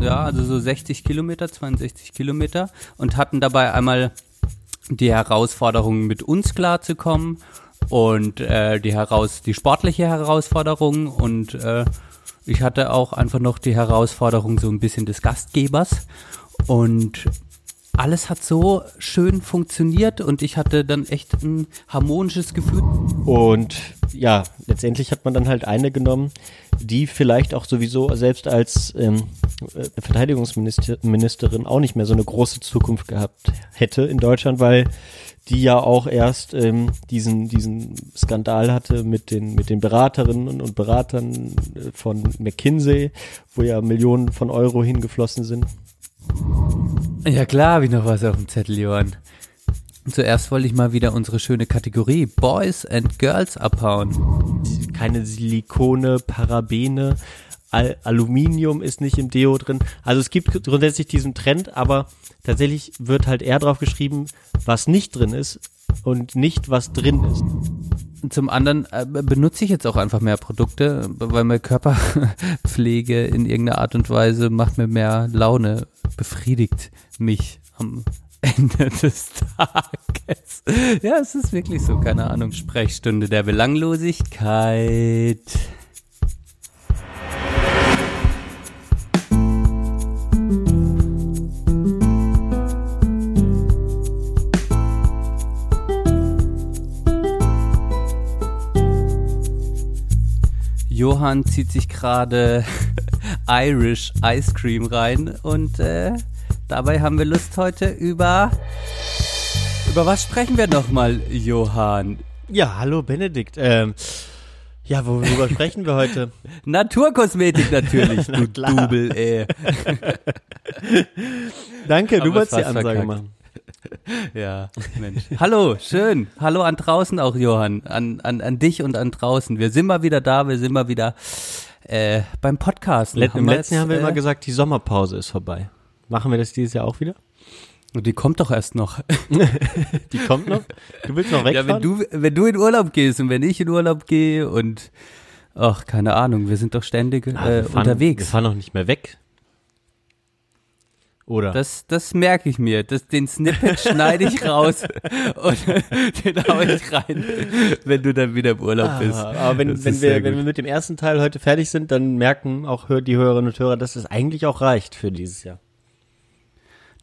ja, also so 60 Kilometer, 62 Kilometer und hatten dabei einmal die Herausforderung, mit uns klarzukommen und äh, die heraus die sportliche Herausforderung und äh, ich hatte auch einfach noch die Herausforderung so ein bisschen des Gastgebers und alles hat so schön funktioniert und ich hatte dann echt ein harmonisches Gefühl. Und ja, letztendlich hat man dann halt eine genommen, die vielleicht auch sowieso selbst als ähm, äh, Verteidigungsministerin auch nicht mehr so eine große Zukunft gehabt hätte in Deutschland, weil die ja auch erst ähm, diesen, diesen Skandal hatte mit den, mit den Beraterinnen und Beratern äh, von McKinsey, wo ja Millionen von Euro hingeflossen sind. Ja klar, habe ich noch was auf dem Zettel, Johann. Zuerst wollte ich mal wieder unsere schöne Kategorie Boys and Girls abhauen. Keine Silikone, Parabene, Al Aluminium ist nicht im Deo drin. Also es gibt grundsätzlich diesen Trend, aber tatsächlich wird halt eher drauf geschrieben, was nicht drin ist und nicht was drin ist. Zum anderen äh, benutze ich jetzt auch einfach mehr Produkte, weil meine Körperpflege in irgendeiner Art und Weise macht mir mehr Laune, befriedigt mich am Ende des Tages. Ja, es ist wirklich so, keine Ahnung, Sprechstunde der Belanglosigkeit. Johann zieht sich gerade Irish Ice Cream rein und äh, dabei haben wir Lust heute über über was sprechen wir nochmal, Johann? Ja, hallo Benedikt. Ähm, ja, worüber sprechen wir heute? Naturkosmetik natürlich, du Dubel, ey. Danke, du wolltest die Ansage verkackt. machen. Ja, Mensch. Hallo, schön. Hallo an draußen auch, Johann. An, an, an dich und an draußen. Wir sind mal wieder da, wir sind mal wieder äh, beim Podcast. Let, Im letzten Jahr haben wir äh, immer gesagt, die Sommerpause ist vorbei. Machen wir das dieses Jahr auch wieder? Die kommt doch erst noch. die kommt noch? Du willst noch wegfahren? Ja, wenn du, wenn du in Urlaub gehst und wenn ich in Urlaub gehe und ach, keine Ahnung, wir sind doch ständig äh, wir fahren, unterwegs. Wir fahren noch nicht mehr weg. Oder? Das, das merke ich mir. Das, den Snippet schneide ich raus und den hau ich rein, wenn du dann wieder im Urlaub bist. Ah, aber wenn, wenn, wir, wenn wir mit dem ersten Teil heute fertig sind, dann merken auch die Hörerinnen und Hörer, dass es eigentlich auch reicht für dieses Jahr.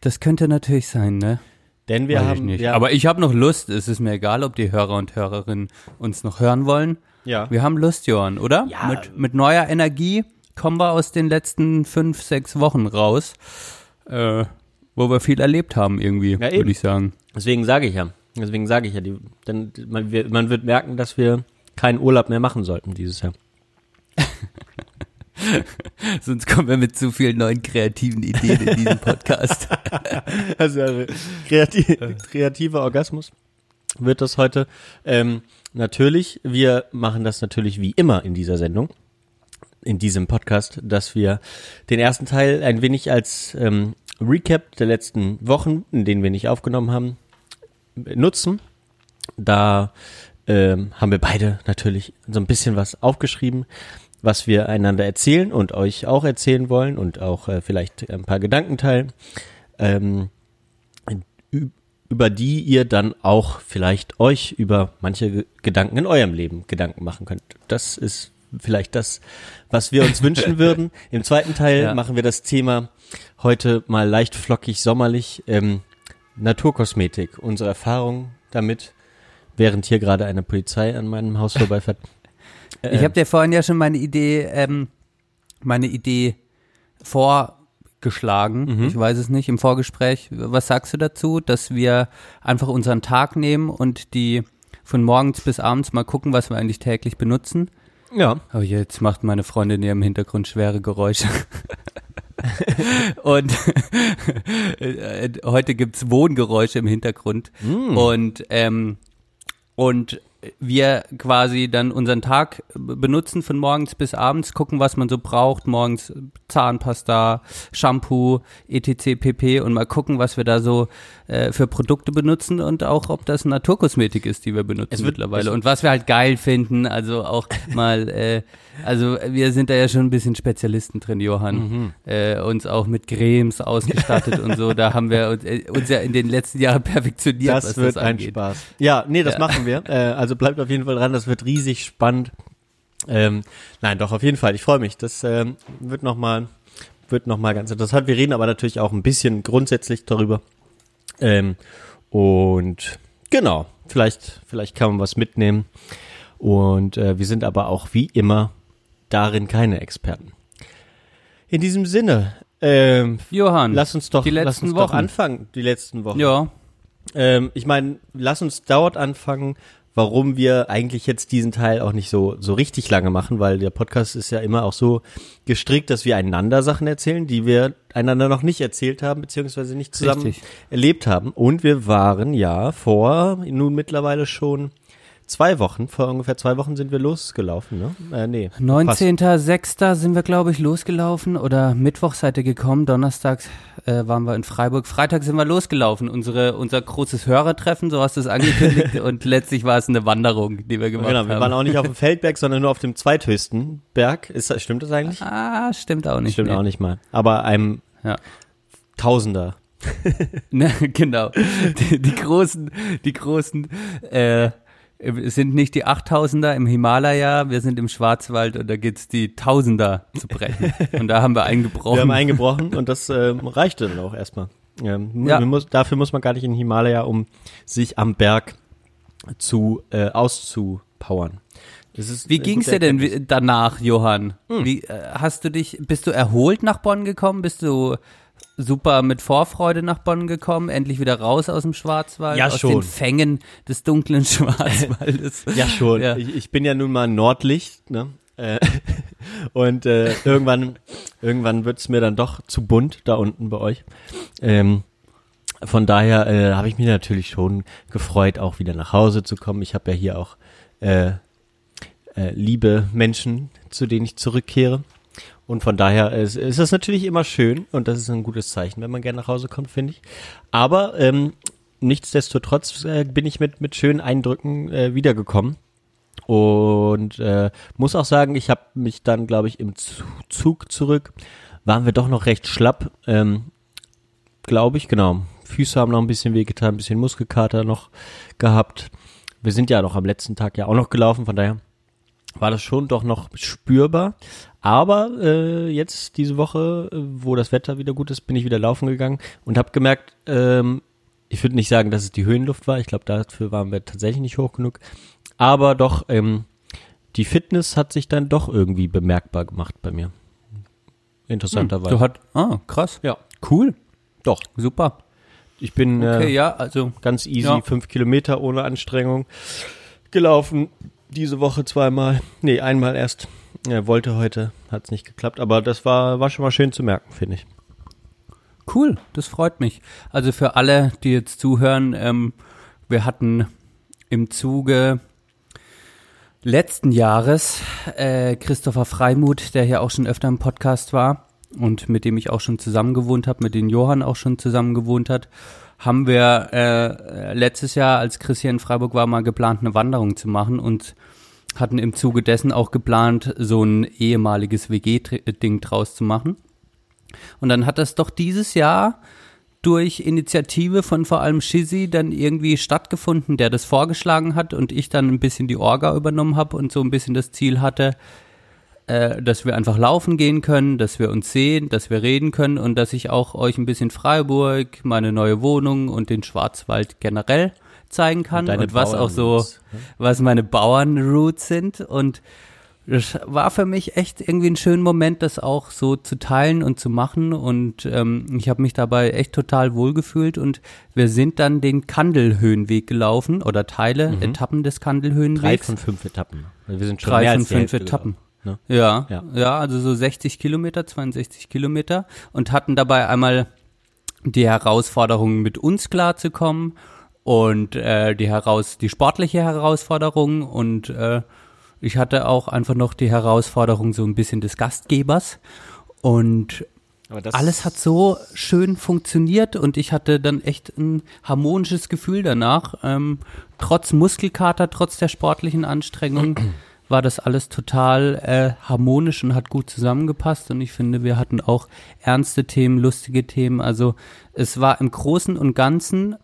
Das könnte natürlich sein, ne? Denn wir Weiß haben. Ich nicht. Ja, Aber ich habe noch Lust. Es ist mir egal, ob die Hörer und Hörerinnen uns noch hören wollen. Ja. Wir haben Lust, Johann, oder? Ja. Mit, mit neuer Energie kommen wir aus den letzten fünf, sechs Wochen raus äh, wo wir viel erlebt haben irgendwie, ja, würde ich sagen. Deswegen sage ich ja. Deswegen sage ich ja, die, denn man, wir, man wird merken, dass wir keinen Urlaub mehr machen sollten dieses Jahr. Sonst kommen wir mit zu vielen neuen kreativen Ideen in diesem Podcast. also, also kreativ, kreativer Orgasmus wird das heute. Ähm, natürlich, wir machen das natürlich wie immer in dieser Sendung in diesem Podcast, dass wir den ersten Teil ein wenig als ähm, Recap der letzten Wochen, in denen wir nicht aufgenommen haben, nutzen. Da ähm, haben wir beide natürlich so ein bisschen was aufgeschrieben, was wir einander erzählen und euch auch erzählen wollen und auch äh, vielleicht ein paar Gedanken teilen, ähm, über die ihr dann auch vielleicht euch über manche Gedanken in eurem Leben Gedanken machen könnt. Das ist vielleicht das, was wir uns wünschen würden. Im zweiten Teil ja. machen wir das Thema heute mal leicht flockig sommerlich ähm, Naturkosmetik, unsere Erfahrung damit, während hier gerade eine Polizei an meinem Haus vorbeifährt. ich habe dir vorhin ja schon meine Idee, ähm, meine Idee vorgeschlagen. Mhm. Ich weiß es nicht im Vorgespräch. Was sagst du dazu, dass wir einfach unseren Tag nehmen und die von morgens bis abends mal gucken, was wir eigentlich täglich benutzen? Ja. Aber jetzt macht meine Freundin hier im Hintergrund schwere Geräusche. und heute gibt's Wohngeräusche im Hintergrund. Mm. Und, ähm, und wir quasi dann unseren Tag benutzen von morgens bis abends, gucken, was man so braucht, morgens Zahnpasta, Shampoo, etc. pp. und mal gucken, was wir da so äh, für Produkte benutzen und auch, ob das Naturkosmetik ist, die wir benutzen mittlerweile und was wir halt geil finden, also auch mal, äh, also wir sind da ja schon ein bisschen Spezialisten drin, Johann, Mhm. äh, uns auch mit Cremes ausgestattet und so, da haben wir uns, äh, uns ja in den letzten Jahren perfektioniert, Das was wird das ein angeht. Spaß. Ja, nee, das Ja. machen wir. Äh, also bleibt auf jeden Fall dran, das wird riesig spannend. Ähm, nein, doch, auf jeden Fall. Ich freue mich. Das ähm, wird nochmal wird noch mal ganz interessant. Wir reden aber natürlich auch ein bisschen grundsätzlich darüber. Ähm, und genau, vielleicht, vielleicht kann man was mitnehmen. Und äh, wir sind aber auch wie immer darin keine Experten. In diesem Sinne, ähm, Johann, lass uns doch, die lass letzten uns doch Wochen. anfangen, die letzten Wochen. ja, Ähm, ich meine, lass uns dort anfangen, warum wir eigentlich jetzt diesen Teil auch nicht so, so richtig lange machen, weil der Podcast ist ja immer auch so gestrickt, dass wir einander Sachen erzählen, die wir einander noch nicht erzählt haben, beziehungsweise nicht zusammen Richtig. erlebt haben. Und wir waren ja vor nun mittlerweile schon zwei Wochen, vor ungefähr zwei Wochen sind wir losgelaufen, ne? Äh, nee. fast. 19.06. sind wir, glaube ich, losgelaufen oder Mittwoch seid ihr gekommen, Donnerstags äh, waren wir in Freiburg, Freitag sind wir losgelaufen, unsere, unser großes Hörertreffen, so hast du es angekündigt und letztlich war es eine Wanderung, die wir gemacht Genau, wir haben. waren auch nicht auf dem Feldberg, sondern nur auf dem zweithöchsten Berg. Ist das, stimmt das eigentlich? ah, stimmt auch nicht. Stimmt nee. auch nicht mal. Aber einem Ja. Tausender. Ne, genau. Die, die großen, die großen, äh, es sind nicht die 8000er im Himalaya, wir sind im Schwarzwald und da geht's die Tausender zu brechen. Und da haben wir eingebrochen. Wir haben eingebrochen und das ähm, reichte dann auch erstmal. Ähm, Ja. muss, dafür muss man gar nicht in den Himalaya, um sich am Berg zu äh, auszupowern. Wie ging's dir denn danach, Johann? Hm. Wie äh, hast du dich, bist du erholt nach Bonn gekommen? Bist du super mit Vorfreude nach Bonn gekommen? Endlich wieder raus aus dem Schwarzwald? Ja, aus schon. den Fängen des dunklen Schwarzwaldes? Ja, schon. Ja. Ich, ich bin ja nun mal Nordlicht, ne? Äh, und äh, irgendwann, irgendwann wird's mir dann doch zu bunt da unten bei euch. Ähm, von daher äh, habe ich mich natürlich schon gefreut, auch wieder nach Hause zu kommen. Ich habe ja hier auch äh, äh, liebe Menschen, zu denen ich zurückkehre. Und von daher ist, ist das natürlich immer schön und das ist ein gutes Zeichen, wenn man gerne nach Hause kommt, finde ich. Aber ähm, nichtsdestotrotz äh, bin ich mit, mit schönen Eindrücken äh, wiedergekommen. Und äh, muss auch sagen, ich habe mich dann, glaube ich, im Zu- Zug zurück, waren wir doch noch recht schlapp, ähm, glaube ich, genau. Füße haben noch ein bisschen wehgetan, ein bisschen Muskelkater noch gehabt. Wir sind ja noch am letzten Tag ja auch noch gelaufen, von daher war das schon doch noch spürbar. Aber äh, jetzt diese Woche, äh, wo das Wetter wieder gut ist, bin ich wieder laufen gegangen und habe gemerkt, ähm, ich würde nicht sagen, dass es die Höhenluft war. Ich glaube, dafür waren wir tatsächlich nicht hoch genug. Aber doch, ähm, die Fitness hat sich dann doch irgendwie bemerkbar gemacht bei mir. Interessanterweise. Du hat, ah, krass. ja, Cool. doch. Super. Ich bin Okay, äh, ja, also ganz easy, Ja. fünf Kilometer ohne Anstrengung gelaufen. Diese Woche zweimal, nee, einmal erst. Er wollte heute, hat es nicht geklappt, aber das war, war schon mal schön zu merken, finde ich. Cool, das freut mich. Also für alle, die jetzt zuhören, ähm, wir hatten im Zuge letzten Jahres äh, Christopher Freimuth, der hier auch schon öfter im Podcast war und mit dem ich auch schon zusammen gewohnt habe, mit dem Johann auch schon zusammen gewohnt hat, haben wir äh, letztes Jahr, als Chris hier in Freiburg war, mal geplant, eine Wanderung zu machen und hatten im Zuge dessen auch geplant, so ein ehemaliges WG-Ding draus zu machen. Und dann hat das doch dieses Jahr durch Initiative von vor allem Shizzy dann irgendwie stattgefunden, der das vorgeschlagen hat und ich dann ein bisschen die Orga übernommen habe und so ein bisschen das Ziel hatte, äh, dass wir einfach laufen gehen können, dass wir uns sehen, dass wir reden können und dass ich auch euch ein bisschen Freiburg, meine neue Wohnung und den Schwarzwald generell zeigen kann und, deine was auch so, Bauernroots, was meine Bauernroots sind und das war für mich echt irgendwie ein schöner Moment, das auch so zu teilen und zu machen. Und ähm, ich habe mich dabei echt total wohlgefühlt. Und wir sind dann den Kandelhöhenweg gelaufen oder Teile, Etappen des Drei Kandelhöhenwegs. von fünf Etappen. Wir sind schon Drei von fünf Etappen. Gelaufen, Ja, Ja. ja, also so 60 Kilometer, 62 Kilometer und hatten dabei einmal die Herausforderung, mit uns klarzukommen und äh, die heraus die sportliche Herausforderung und äh, ich hatte auch einfach noch die Herausforderung so ein bisschen des Gastgebers und alles hat so schön funktioniert und ich hatte dann echt ein harmonisches Gefühl danach. Ähm, trotz Muskelkater, trotz der sportlichen Anstrengung war das alles total äh, harmonisch und hat gut zusammengepasst. Und ich finde, wir hatten auch ernste Themen, lustige Themen. Also es war im Großen und Ganzen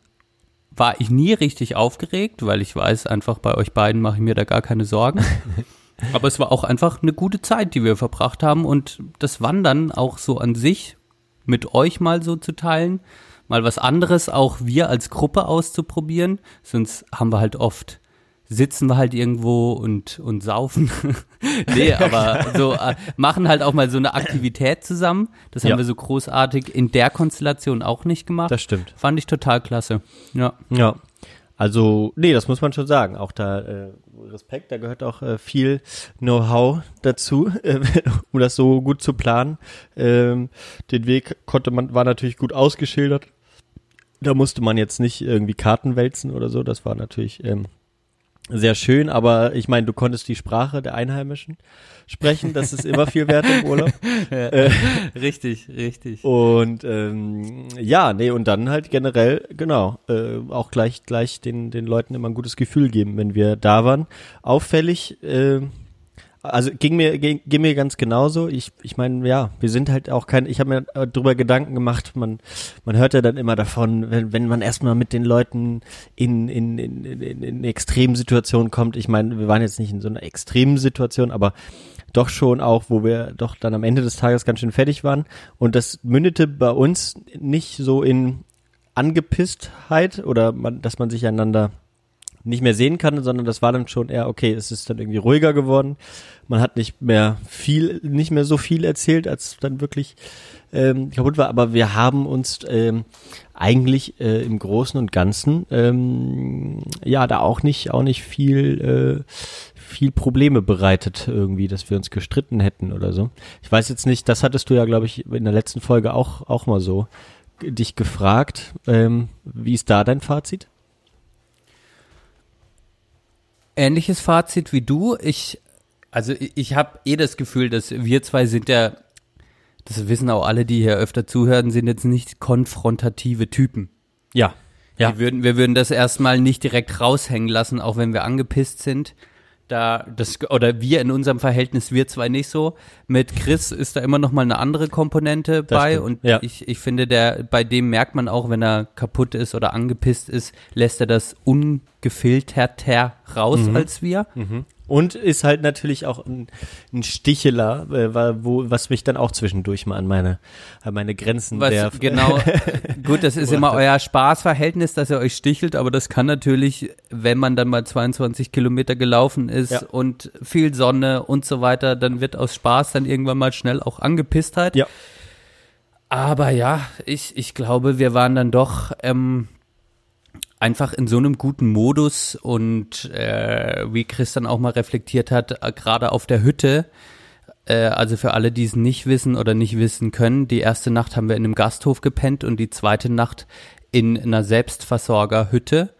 war ich nie richtig aufgeregt, weil ich weiß einfach, bei euch beiden mache ich mir da gar keine Sorgen. Aber es war auch einfach eine gute Zeit, die wir verbracht haben und das Wandern auch so an sich mit euch mal so zu teilen, mal was anderes auch wir als Gruppe auszuprobieren. Sonst haben wir halt oft sitzen wir halt irgendwo und, und saufen. nee, aber so äh, machen halt auch mal so eine Aktivität zusammen. Das haben Ja. wir so großartig in der Konstellation auch nicht gemacht. Das stimmt. Fand ich total klasse. Ja. Ja. Also, nee, das muss man schon sagen. Auch da äh, Respekt, da gehört auch äh, viel Know-how dazu, äh, um das so gut zu planen. Ähm, den Weg konnte man, war natürlich gut ausgeschildert. Da musste man jetzt nicht irgendwie Karten wälzen oder so. Das war natürlich ähm, sehr schön, aber ich meine, du konntest die Sprache der Einheimischen sprechen. Das ist immer viel wert im Urlaub. Äh, Richtig, richtig. und ähm, ja, nee, und dann halt generell, genau, äh, auch gleich gleich den, den Leuten immer ein gutes Gefühl geben, wenn wir da waren. Auffällig, äh, also ging mir ging, ging mir ganz genauso. Ich ich meine, ja, wir sind halt auch kein. Ich habe mir äh, drüber Gedanken gemacht. Man man hört ja dann immer davon, wenn wenn man erstmal mit den Leuten in in in in, in extremen Situationen kommt. Ich meine, wir waren jetzt nicht in so einer extremen Situation, aber doch schon auch, wo wir doch dann am Ende des Tages ganz schön fertig waren. Und das mündete bei uns nicht so in Angepisstheit oder man, dass man sich einander nicht mehr sehen kann, sondern das war dann schon eher, okay, es ist dann irgendwie ruhiger geworden. Man hat nicht mehr viel, nicht mehr so viel erzählt, als dann wirklich ähm, kaputt war. Aber wir haben uns ähm, eigentlich äh, im Großen und Ganzen ähm, ja da auch nicht, auch nicht viel, äh, viel Probleme bereitet irgendwie, dass wir uns gestritten hätten oder so. Ich weiß jetzt nicht, das hattest du ja, glaube ich, in der letzten Folge auch, auch mal so g- dich gefragt. Ähm, wie ist da dein Fazit? Ähnliches Fazit wie du. Ich, also ich, ich habe eh das Gefühl, dass wir zwei sind ja, das wissen auch alle, die hier öfter zuhören, sind jetzt nicht konfrontative Typen. Ja. Ja. Wir würden, wir würden das erstmal nicht direkt raushängen lassen, auch wenn wir angepisst sind. Da, das, oder wir in unserem Verhältnis, wir zwei nicht so. Mit Chris ist da immer noch mal eine andere Komponente Das bei stimmt, und ja. ich, ich finde, der, bei dem merkt man auch, wenn er kaputt ist oder angepisst ist, lässt er das ungefilterter raus Mhm. als wir. Und ist halt natürlich auch ein, ein Sticheler, äh, wo, was mich dann auch zwischendurch mal an meine, an meine Grenzen Was, der genau, gut, das ist immer euer Spaßverhältnis, dass ihr euch stichelt, aber das kann natürlich, wenn man dann mal 22 Kilometer gelaufen ist Ja. und viel Sonne und so weiter, dann wird aus Spaß dann irgendwann mal schnell auch Angepisstheit. Ja. Aber ja, ich, ich glaube, wir waren dann doch ähm, einfach in so einem guten Modus und äh, wie Chris dann auch mal reflektiert hat, äh, gerade auf der Hütte, äh, also für alle, die es nicht wissen oder nicht wissen können, die erste Nacht haben wir in einem Gasthof gepennt und die zweite Nacht in einer Selbstversorgerhütte.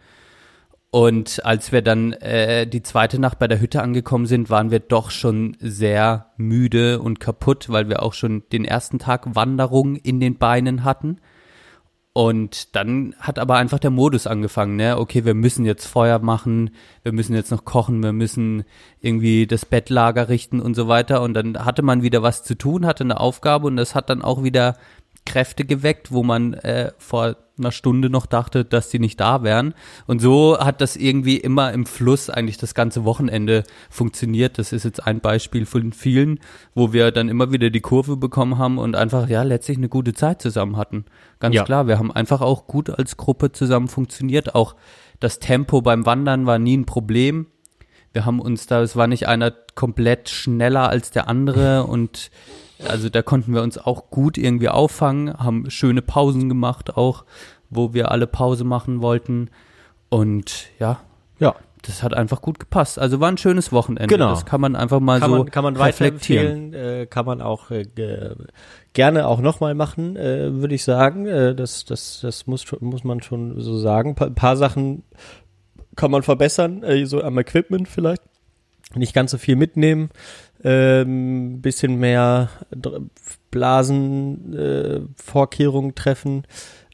Und als wir dann äh, die zweite Nacht bei der Hütte angekommen sind, waren wir doch schon sehr müde und kaputt, weil wir auch schon den ersten Tag Wanderung in den Beinen hatten. Und dann hat aber einfach der Modus angefangen, ne? Okay, wir müssen jetzt Feuer machen, wir müssen jetzt noch kochen, wir müssen irgendwie das Bettlager richten und so weiter. Und dann hatte man wieder was zu tun, hatte eine Aufgabe und das hat dann auch wieder Kräfte geweckt, wo man äh, vor einer Stunde noch dachte, dass die nicht da wären. Und so hat das irgendwie immer im Fluss eigentlich das ganze Wochenende funktioniert. Das ist jetzt ein Beispiel von vielen, wo wir dann immer wieder die Kurve bekommen haben und einfach, ja, letztlich eine gute Zeit zusammen hatten. Ganz Ja. klar, wir haben einfach auch gut als Gruppe zusammen funktioniert. Auch das Tempo beim Wandern war nie ein Problem. Wir haben uns da, es war nicht einer komplett schneller als der andere und also da konnten wir uns auch gut irgendwie auffangen, haben schöne Pausen gemacht auch, wo wir alle Pause machen wollten und ja, Ja. das hat einfach gut gepasst. Also war ein schönes Wochenende. Genau. Das kann man einfach mal Kann so man, kann man reflektieren. äh, kann man auch äh, ge gerne auch nochmal machen, äh, würde ich sagen. Äh, das, das, das muss, muss man schon so sagen. Ein paar Sachen kann man verbessern, äh, so am Equipment vielleicht. Nicht ganz so viel mitnehmen, ähm, bisschen mehr Blasenvorkehrungen äh, treffen,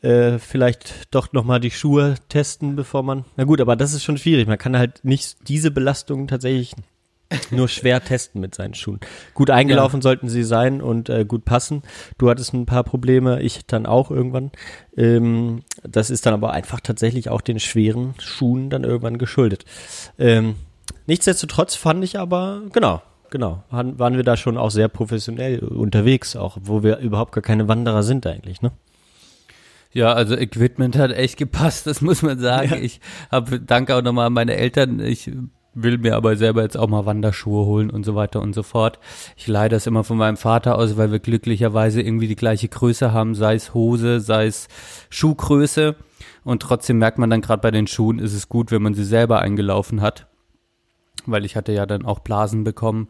äh, vielleicht doch nochmal die Schuhe testen, bevor man. Na gut, aber das ist schon schwierig. Man kann halt nicht diese Belastungen tatsächlich nur schwer testen mit seinen Schuhen. Gut eingelaufen ja. sollten sie sein und äh, gut passen. Du hattest ein paar Probleme, ich dann auch irgendwann. Ähm, das ist dann aber einfach tatsächlich auch den schweren Schuhen dann irgendwann geschuldet. Ähm, nichtsdestotrotz fand ich aber, genau, genau, waren, waren wir da schon auch sehr professionell unterwegs, auch wo wir überhaupt gar keine Wanderer sind eigentlich, ne? Ja, also Equipment hat echt gepasst, das muss man sagen. Ja. Ich habe danke auch nochmal an meine Eltern. Ich will mir aber selber jetzt auch mal Wanderschuhe holen und so weiter und so fort. Ich leihe das immer von meinem Vater aus, weil wir glücklicherweise irgendwie die gleiche Größe haben, sei es Hose, sei es Schuhgröße. Und trotzdem merkt man dann gerade bei den Schuhen, ist es gut, wenn man sie selber eingelaufen hat. Weil ich hatte ja dann auch Blasen bekommen.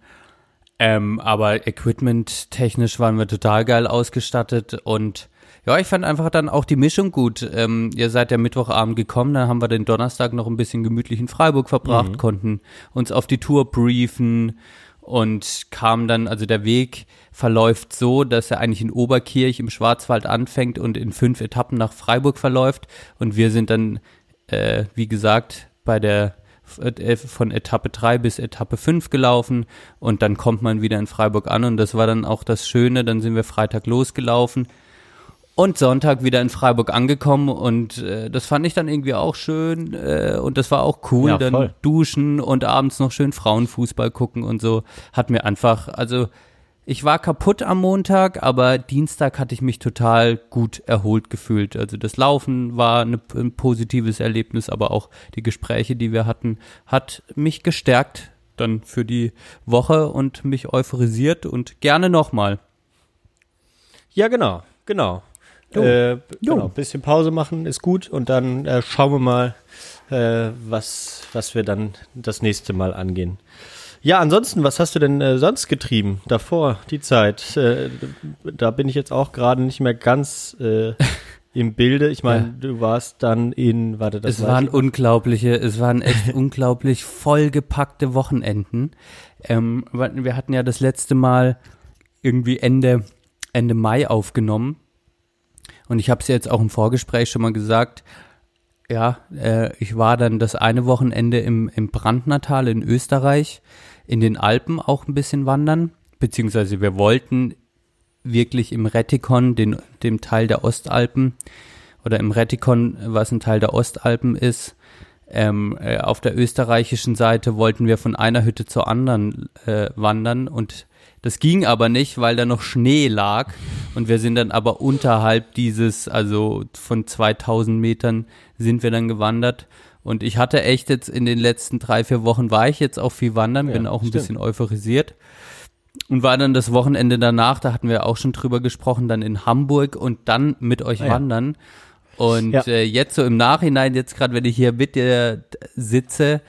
Ähm, aber Equipment technisch waren wir total geil ausgestattet und ja, ich fand einfach dann auch die Mischung gut. Ähm, ihr seid ja Mittwochabend gekommen, dann haben wir den Donnerstag noch ein bisschen gemütlich in Freiburg verbracht, mhm. konnten uns auf die Tour briefen und kamen dann, also der Weg verläuft so, dass er eigentlich in Oberkirch im Schwarzwald anfängt und in fünf Etappen nach Freiburg verläuft. Und wir sind dann, äh, wie gesagt, bei der von Etappe 3 bis Etappe 5 gelaufen und dann kommt man wieder in Freiburg an und das war dann auch das Schöne, dann sind wir Freitag losgelaufen, und Sonntag wieder in Freiburg angekommen und äh, das fand ich dann irgendwie auch schön äh, und das war auch cool, ja, dann duschen und abends noch schön Frauenfußball gucken und so. Hat mir einfach, also ich war kaputt am Montag, aber Dienstag hatte ich mich total gut erholt gefühlt. Also das Laufen war eine, ein positives Erlebnis, aber auch die Gespräche, die wir hatten, hat mich gestärkt dann für die Woche und mich euphorisiert und gerne nochmal. Ja, genau, genau. Jo. Äh, genau, bisschen Pause machen ist gut und dann äh, schauen wir mal, äh, was, was wir dann das nächste Mal angehen. Ja, ansonsten, was hast du denn äh, sonst getrieben davor, die Zeit? Äh, da bin ich jetzt auch gerade nicht mehr ganz äh, im Bilde. Ich meine, ja. du warst dann in, warte, das Es waren ich. unglaubliche, es waren echt unglaublich vollgepackte Wochenenden. Ähm, wir hatten ja das letzte Mal irgendwie Ende, Ende Mai aufgenommen und ich habe es jetzt auch im Vorgespräch schon mal gesagt, ja, äh, ich war dann das eine Wochenende im, im Brandnertal in Österreich, in den Alpen auch ein bisschen wandern, beziehungsweise wir wollten wirklich im Rettikon, den, dem Teil der Ostalpen, oder im Rettikon, was ein Teil der Ostalpen ist, ähm, äh, auf der österreichischen Seite wollten wir von einer Hütte zur anderen äh, wandern. Und das ging aber nicht, weil da noch Schnee lag. Und wir sind dann aber unterhalb dieses, also von 2000 Metern sind wir dann gewandert und ich hatte echt jetzt in den letzten drei, vier Wochen war ich jetzt auch viel wandern, ja, bin auch ein stimmt. bisschen euphorisiert und war dann das Wochenende danach, da hatten wir auch schon drüber gesprochen, dann in Hamburg und dann mit euch ah, wandern. Und ja. äh, jetzt so im Nachhinein, jetzt gerade wenn ich hier mit dir sitze,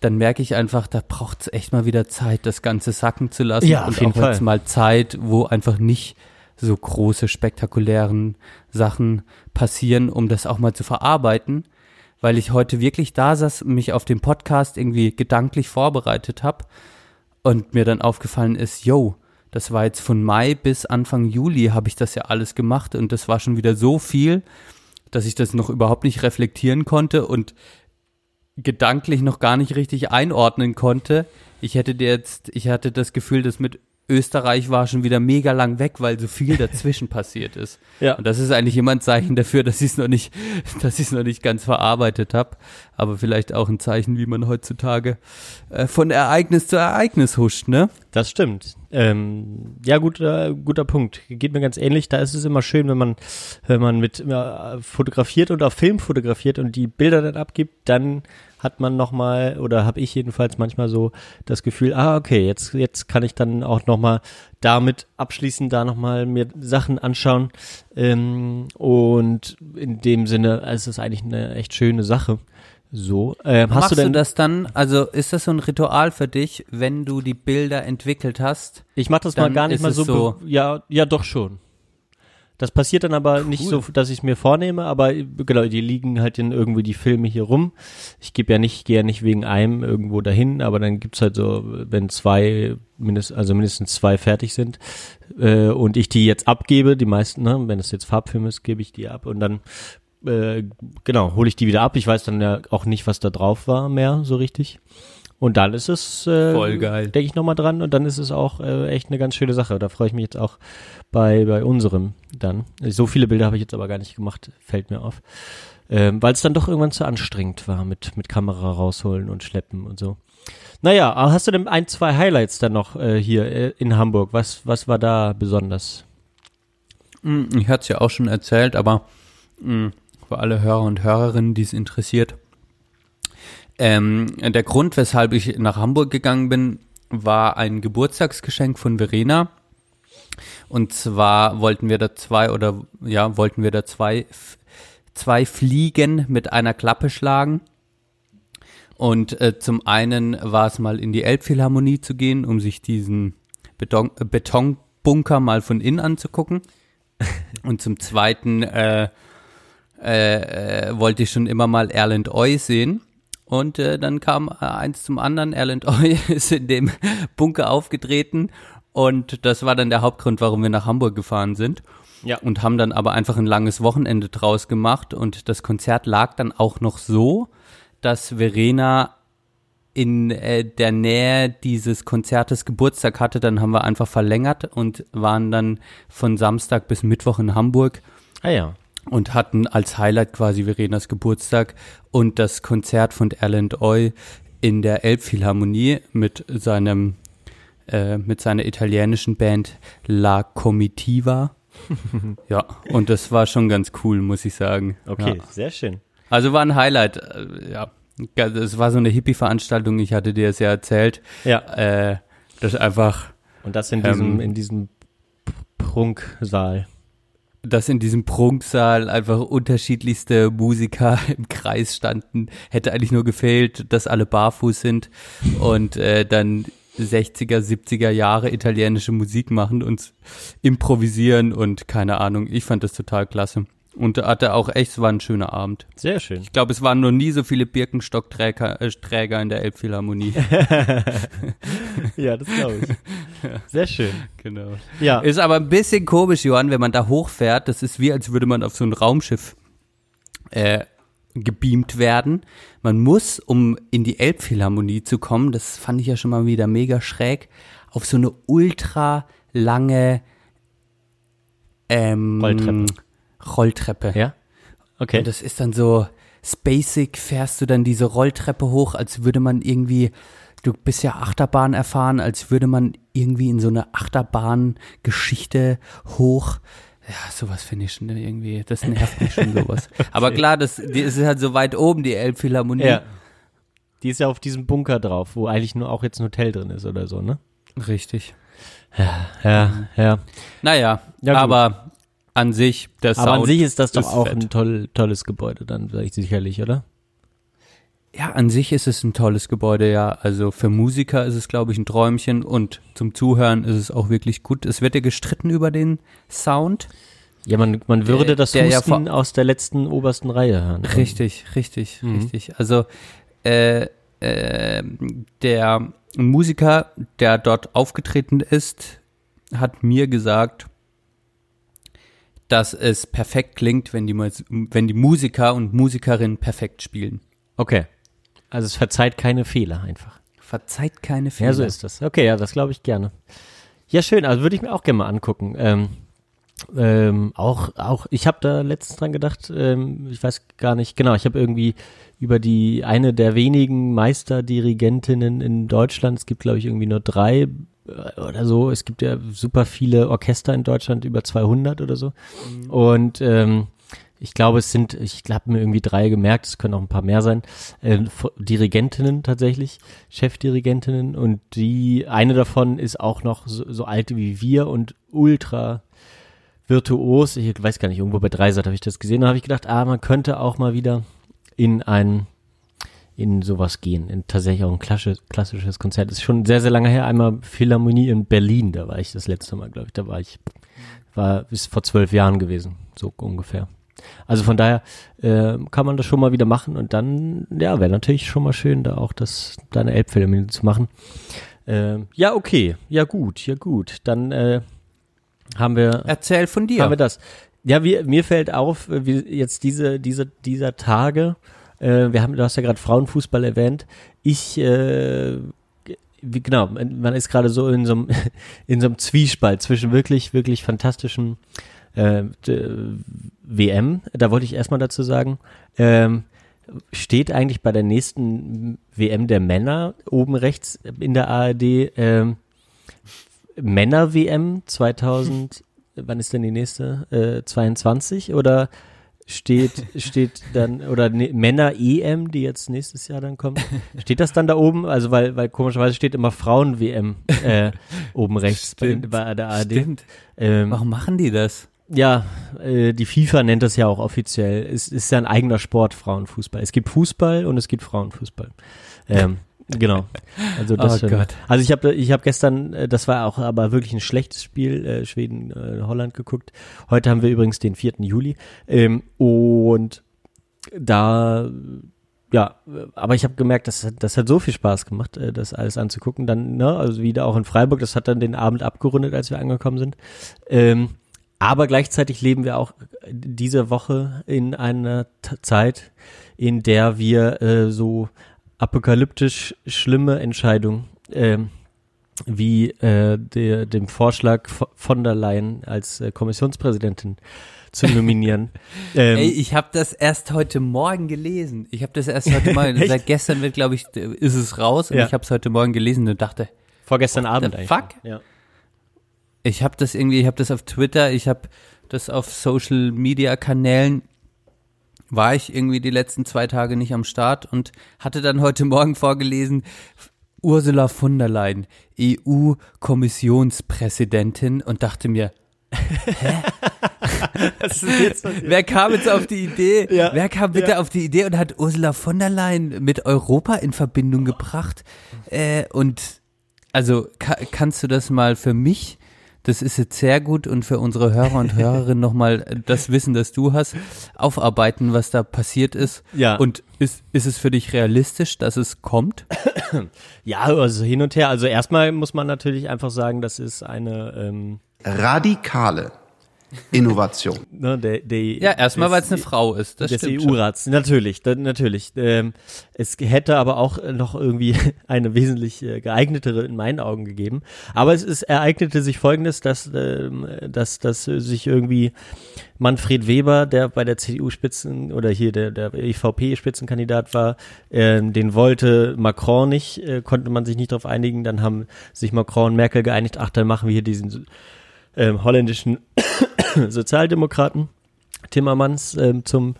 dann merke ich einfach, da braucht es echt mal wieder Zeit, das Ganze sacken zu lassen. Ja, und auch Fall. jetzt mal Zeit, wo einfach nicht so große, spektakulären Sachen passieren, um das auch mal zu verarbeiten. Weil ich heute wirklich da saß, mich auf den Podcast irgendwie gedanklich vorbereitet habe und mir dann aufgefallen ist, yo, das war jetzt von Mai bis Anfang Juli habe ich das ja alles gemacht und das war schon wieder so viel, dass ich das noch überhaupt nicht reflektieren konnte und gedanklich noch gar nicht richtig einordnen konnte. Ich hätte jetzt, ich hatte das Gefühl, dass mit Österreich war schon wieder mega lang weg, weil so viel dazwischen passiert ist. Ja. Und das ist eigentlich immer ein Zeichen dafür, dass ich es noch nicht, dass ich es noch nicht ganz verarbeitet habe. Aber vielleicht auch ein Zeichen, wie man heutzutage äh, von Ereignis zu Ereignis huscht, ne? Das stimmt. Ähm, ja, guter, guter Punkt. Geht mir ganz ähnlich. Da ist es immer schön, wenn man, wenn man mit äh, fotografiert und auf Film fotografiert und die Bilder dann abgibt, dann hat man nochmal, oder habe ich jedenfalls manchmal so das Gefühl, ah, okay, jetzt, jetzt kann ich dann auch nochmal damit abschließend da nochmal mir Sachen anschauen. Ähm, und in dem Sinne, es ist eigentlich eine echt schöne Sache. So, ähm, hast Machst du denn du das dann? Also ist das so ein Ritual für dich, wenn du die Bilder entwickelt hast? Ich mach das mal gar nicht mal so, so. Ja, ja, doch schon. Das passiert dann aber nicht so, dass ich es mir vornehme, aber genau, die liegen halt in irgendwie die Filme hier rum. Ich gebe ja nicht, gehe ja nicht wegen einem irgendwo dahin, aber dann gibt's halt so, wenn zwei, mindest, also mindestens zwei fertig sind äh, und ich die jetzt abgebe, die meisten, ne, wenn es jetzt Farbfilm ist, gebe ich die ab und dann äh, genau, hole ich die wieder ab. Ich weiß dann ja auch nicht, was da drauf war mehr, so richtig. Und dann ist es, äh, Voll geil. denke ich nochmal dran und dann ist es auch äh, echt eine ganz schöne Sache. Da freue ich mich jetzt auch bei, bei unserem dann. So viele Bilder habe ich jetzt aber gar nicht gemacht, fällt mir auf. Ähm, Weil es dann doch irgendwann zu anstrengend war mit, mit Kamera rausholen und schleppen und so. Naja, hast du denn ein, zwei Highlights dann noch äh, hier äh, in Hamburg? Was, was war da besonders? Hm, Ich hatte es ja auch schon erzählt, aber mh, für alle Hörer und Hörerinnen, die es interessiert. Ähm, der Grund, weshalb ich nach Hamburg gegangen bin, war ein Geburtstagsgeschenk von Verena. Und zwar wollten wir da zwei oder ja, wollten wir da zwei, zwei Fliegen mit einer Klappe schlagen. Und äh, zum einen war es mal in die Elbphilharmonie zu gehen, um sich diesen Beton, äh, Betonbunker mal von innen anzugucken. Und zum zweiten äh, äh, äh, wollte ich schon immer mal Erland Oy sehen. Und äh, dann kam äh, eins zum anderen. Erland Oy ist in dem Bunker aufgetreten. Und das war dann der Hauptgrund, warum wir nach Hamburg gefahren sind. Ja. Und haben dann aber einfach ein langes Wochenende draus gemacht. Und das Konzert lag dann auch noch so, dass Verena in äh, der Nähe dieses Konzertes Geburtstag hatte. Dann haben wir einfach verlängert und waren dann von Samstag bis Mittwoch in Hamburg Ah ja. Und hatten als Highlight quasi Verenas Geburtstag und das Konzert von Erland Oy in der Elbphilharmonie mit seinem äh, mit seiner italienischen Band La Comitiva. ja, und das war schon ganz cool, muss ich sagen. Okay, Ja. sehr schön. Also war ein Highlight, äh, ja. Es war so eine Hippie-Veranstaltung, ich hatte dir es ja erzählt. Ja. Äh, das einfach Und das in diesem, Ähm, in diesem Prunksaal. Dass in diesem Prunksaal einfach unterschiedlichste Musiker im Kreis standen. Hätte eigentlich nur gefehlt, dass alle barfuß sind und äh, dann 60er, 70er Jahre italienische Musik machen und improvisieren und keine Ahnung. Ich fand das total klasse. Und hatte auch echt, es war ein schöner Abend. Sehr schön. Ich glaube, es waren noch nie so viele Birkenstockträger äh, Träger in der Elbphilharmonie. Ja, das glaube ich. Sehr schön. genau. Ja. Ist aber ein bisschen komisch, Johann, wenn man da hochfährt. Das ist wie, als würde man auf so ein Raumschiff äh, gebeamt werden. Man muss, um in die Elbphilharmonie zu kommen, das fand ich ja schon mal wieder mega schräg, auf so eine ultra lange ähm, Rolltreppe. Rolltreppe. Ja? Okay. Und das ist dann so spacig, fährst du dann diese Rolltreppe hoch, als würde man irgendwie, du bist ja Achterbahn erfahren, als würde man irgendwie in so eine Achterbahn-Geschichte hoch. Ja, sowas finde ich schon irgendwie, das nervt mich schon sowas. Aber klar, das, die ist halt so weit oben, die Elbphilharmonie. ja. Die ist ja auf diesem Bunker drauf, wo eigentlich nur auch jetzt ein Hotel drin ist oder so, ne? Richtig. Ja, ja. Naja, Ja, aber an sich, der Sound Aber an sich ist das doch ist auch fett. ein toll, tolles Gebäude dann, ich sicherlich, oder? Ja, an sich ist es ein tolles Gebäude, ja. Also für Musiker ist es, glaube ich, ein Träumchen und zum Zuhören ist es auch wirklich gut. Es wird ja gestritten über den Sound. Ja, man, man würde Der- das der ja Husten aus der letzten obersten Reihe hören. Richtig, richtig, Mhm. richtig. Also äh, äh, der Musiker, der dort aufgetreten ist, hat mir gesagt, dass es perfekt klingt, wenn die, wenn die Musiker und Musikerinnen perfekt spielen. Okay. Also es verzeiht keine Fehler einfach. Verzeiht keine Fehler. Ja, so ist das. Okay, ja, das glaube ich gerne. Ja, schön. Also würde ich mir auch gerne mal angucken. Ähm, ähm, auch, auch, ich habe da letztens dran gedacht, ähm, ich weiß gar nicht, genau, ich habe irgendwie über die eine der wenigen Meisterdirigentinnen in Deutschland, es gibt glaube ich irgendwie nur drei oder so, es gibt ja super viele Orchester in Deutschland, über 200 oder so und ähm, ich glaube, es sind, ich habe mir irgendwie drei gemerkt, es können auch ein paar mehr sein, äh, Dirigentinnen tatsächlich, Chefdirigentinnen und die, eine davon ist auch noch so, so alt wie wir und ultra virtuos. Ich weiß gar nicht, irgendwo bei Dreisat habe ich das gesehen. Da habe ich gedacht, ah, man könnte auch mal wieder in ein, in sowas gehen. In tatsächlich auch ein klassisches, Konzert. ist schon sehr, sehr lange her. Einmal Philharmonie in Berlin, da war ich das letzte Mal, glaube ich. Da war ich war ist vor zwölf Jahren gewesen, so ungefähr. Also von daher äh, kann man das schon mal wieder machen und dann, ja, wäre natürlich schon mal schön, da auch das deine Elbphilharmonie zu machen. Äh, ja, okay, ja gut, ja gut. Dann äh, haben wir. Erzähl von dir. Haben wir das. Ja, wir, mir fällt auf, äh, wie jetzt diese, diese, dieser Tage, äh, wir haben, du hast ja gerade Frauenfußball erwähnt. Ich, äh, wie, genau, man ist gerade so in so einem, in so einem Zwiespalt zwischen wirklich, wirklich fantastischen äh, WM. Da wollte ich erstmal dazu sagen, ähm, steht eigentlich bei der nächsten WM der Männer oben rechts in der ARD ähm, Männer-WM 2000, wann ist denn die nächste? Äh, 22 oder steht, steht dann, oder ne, Männer-EM, die jetzt nächstes Jahr dann kommt, steht das dann da oben? Also, weil, weil komischerweise steht immer Frauen-WM äh, oben rechts bei, bei, der ARD. Stimmt. Ähm, Warum machen die das? Ja, äh, die FIFA nennt das ja auch offiziell. Es ist ja ein eigener Sport, Frauenfußball. Es gibt Fußball und es gibt Frauenfußball. Ähm, genau. Also das. Oh Gott. Also ich habe ich hab gestern, äh, das war auch aber wirklich ein schlechtes Spiel, äh, Schweden, äh, Holland geguckt. Heute haben wir übrigens den 4. Juli. Ähm, und da ja, aber ich habe gemerkt, das, das hat so viel Spaß gemacht, äh, das alles anzugucken. Dann, ne, also wieder auch in Freiburg, das hat dann den Abend abgerundet, als wir angekommen sind. Ähm, aber gleichzeitig leben wir auch diese Woche in einer Zeit, in der wir äh, so apokalyptisch schlimme Entscheidungen äh, wie äh, der, dem Vorschlag von der Leyen als äh, Kommissionspräsidentin zu nominieren. ähm, Ey, ich habe das erst heute Morgen gelesen. Ich habe das erst heute Morgen. Seit gestern wird, glaube ich, ist es raus und ja. ich habe es heute Morgen gelesen und dachte. Vorgestern Abend eigentlich. Fuck. Ja. Ich habe das irgendwie, ich habe das auf Twitter, ich habe das auf Social Media Kanälen war ich irgendwie die letzten zwei Tage nicht am Start und hatte dann heute Morgen vorgelesen, Ursula von der Leyen, EU-Kommissionspräsidentin und dachte mir, hä? Wer kam jetzt auf die Idee? Ja, Wer kam bitte ja. auf die Idee und hat Ursula von der Leyen mit Europa in Verbindung gebracht? Äh, und also ka kannst du das mal für mich das ist jetzt sehr gut und für unsere Hörer und Hörerinnen nochmal das Wissen, das du hast, aufarbeiten, was da passiert ist. Ja. Und ist, ist es für dich realistisch, dass es kommt? Ja, also hin und her. Also erstmal muss man natürlich einfach sagen, das ist eine ähm radikale Innovation. ne, der, der, ja, erstmal, weil es eine Frau ist. Das des EU-Rats, natürlich, da, natürlich. Ähm, es hätte aber auch noch irgendwie eine wesentlich äh, geeignetere in meinen Augen gegeben. Aber es ist, ereignete sich Folgendes, dass, ähm, dass, dass sich irgendwie Manfred Weber, der bei der CDU-Spitzen oder hier der, der EVP-Spitzenkandidat war, ähm, den wollte Macron nicht, äh, konnte man sich nicht darauf einigen. Dann haben sich Macron und Merkel geeinigt, ach, dann machen wir hier diesen ähm, holländischen Sozialdemokraten Timmermans ähm, zum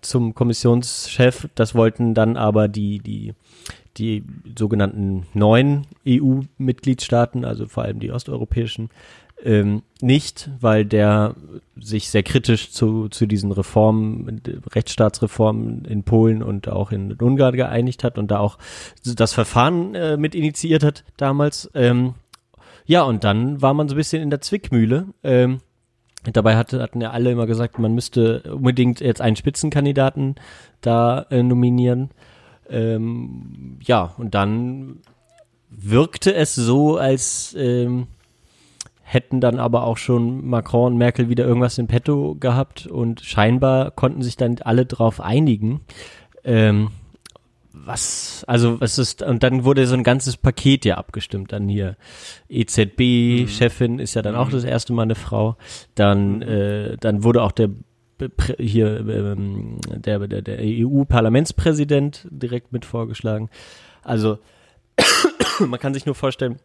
zum Kommissionschef. Das wollten dann aber die die die sogenannten neuen EU-Mitgliedstaaten, also vor allem die osteuropäischen, ähm, nicht, weil der sich sehr kritisch zu, zu diesen Reformen, Rechtsstaatsreformen in Polen und auch in Ungarn geeinigt hat und da auch das Verfahren äh, mit initiiert hat damals. Ähm, ja, und dann war man so ein bisschen in der Zwickmühle. Ähm, Dabei hatte, hatten ja alle immer gesagt, man müsste unbedingt jetzt einen Spitzenkandidaten da äh, nominieren. Ähm, ja, und dann wirkte es so, als ähm, hätten dann aber auch schon Macron und Merkel wieder irgendwas in petto gehabt und scheinbar konnten sich dann alle drauf einigen. Ähm, was, also was ist, und dann wurde so ein ganzes Paket ja abgestimmt, dann hier EZB-Chefin mhm. ist ja dann auch mhm. das erste Mal eine Frau, dann, mhm. äh, dann wurde auch der hier ähm, der, der, der EU-Parlamentspräsident direkt mit vorgeschlagen. Also man kann sich nur vorstellen,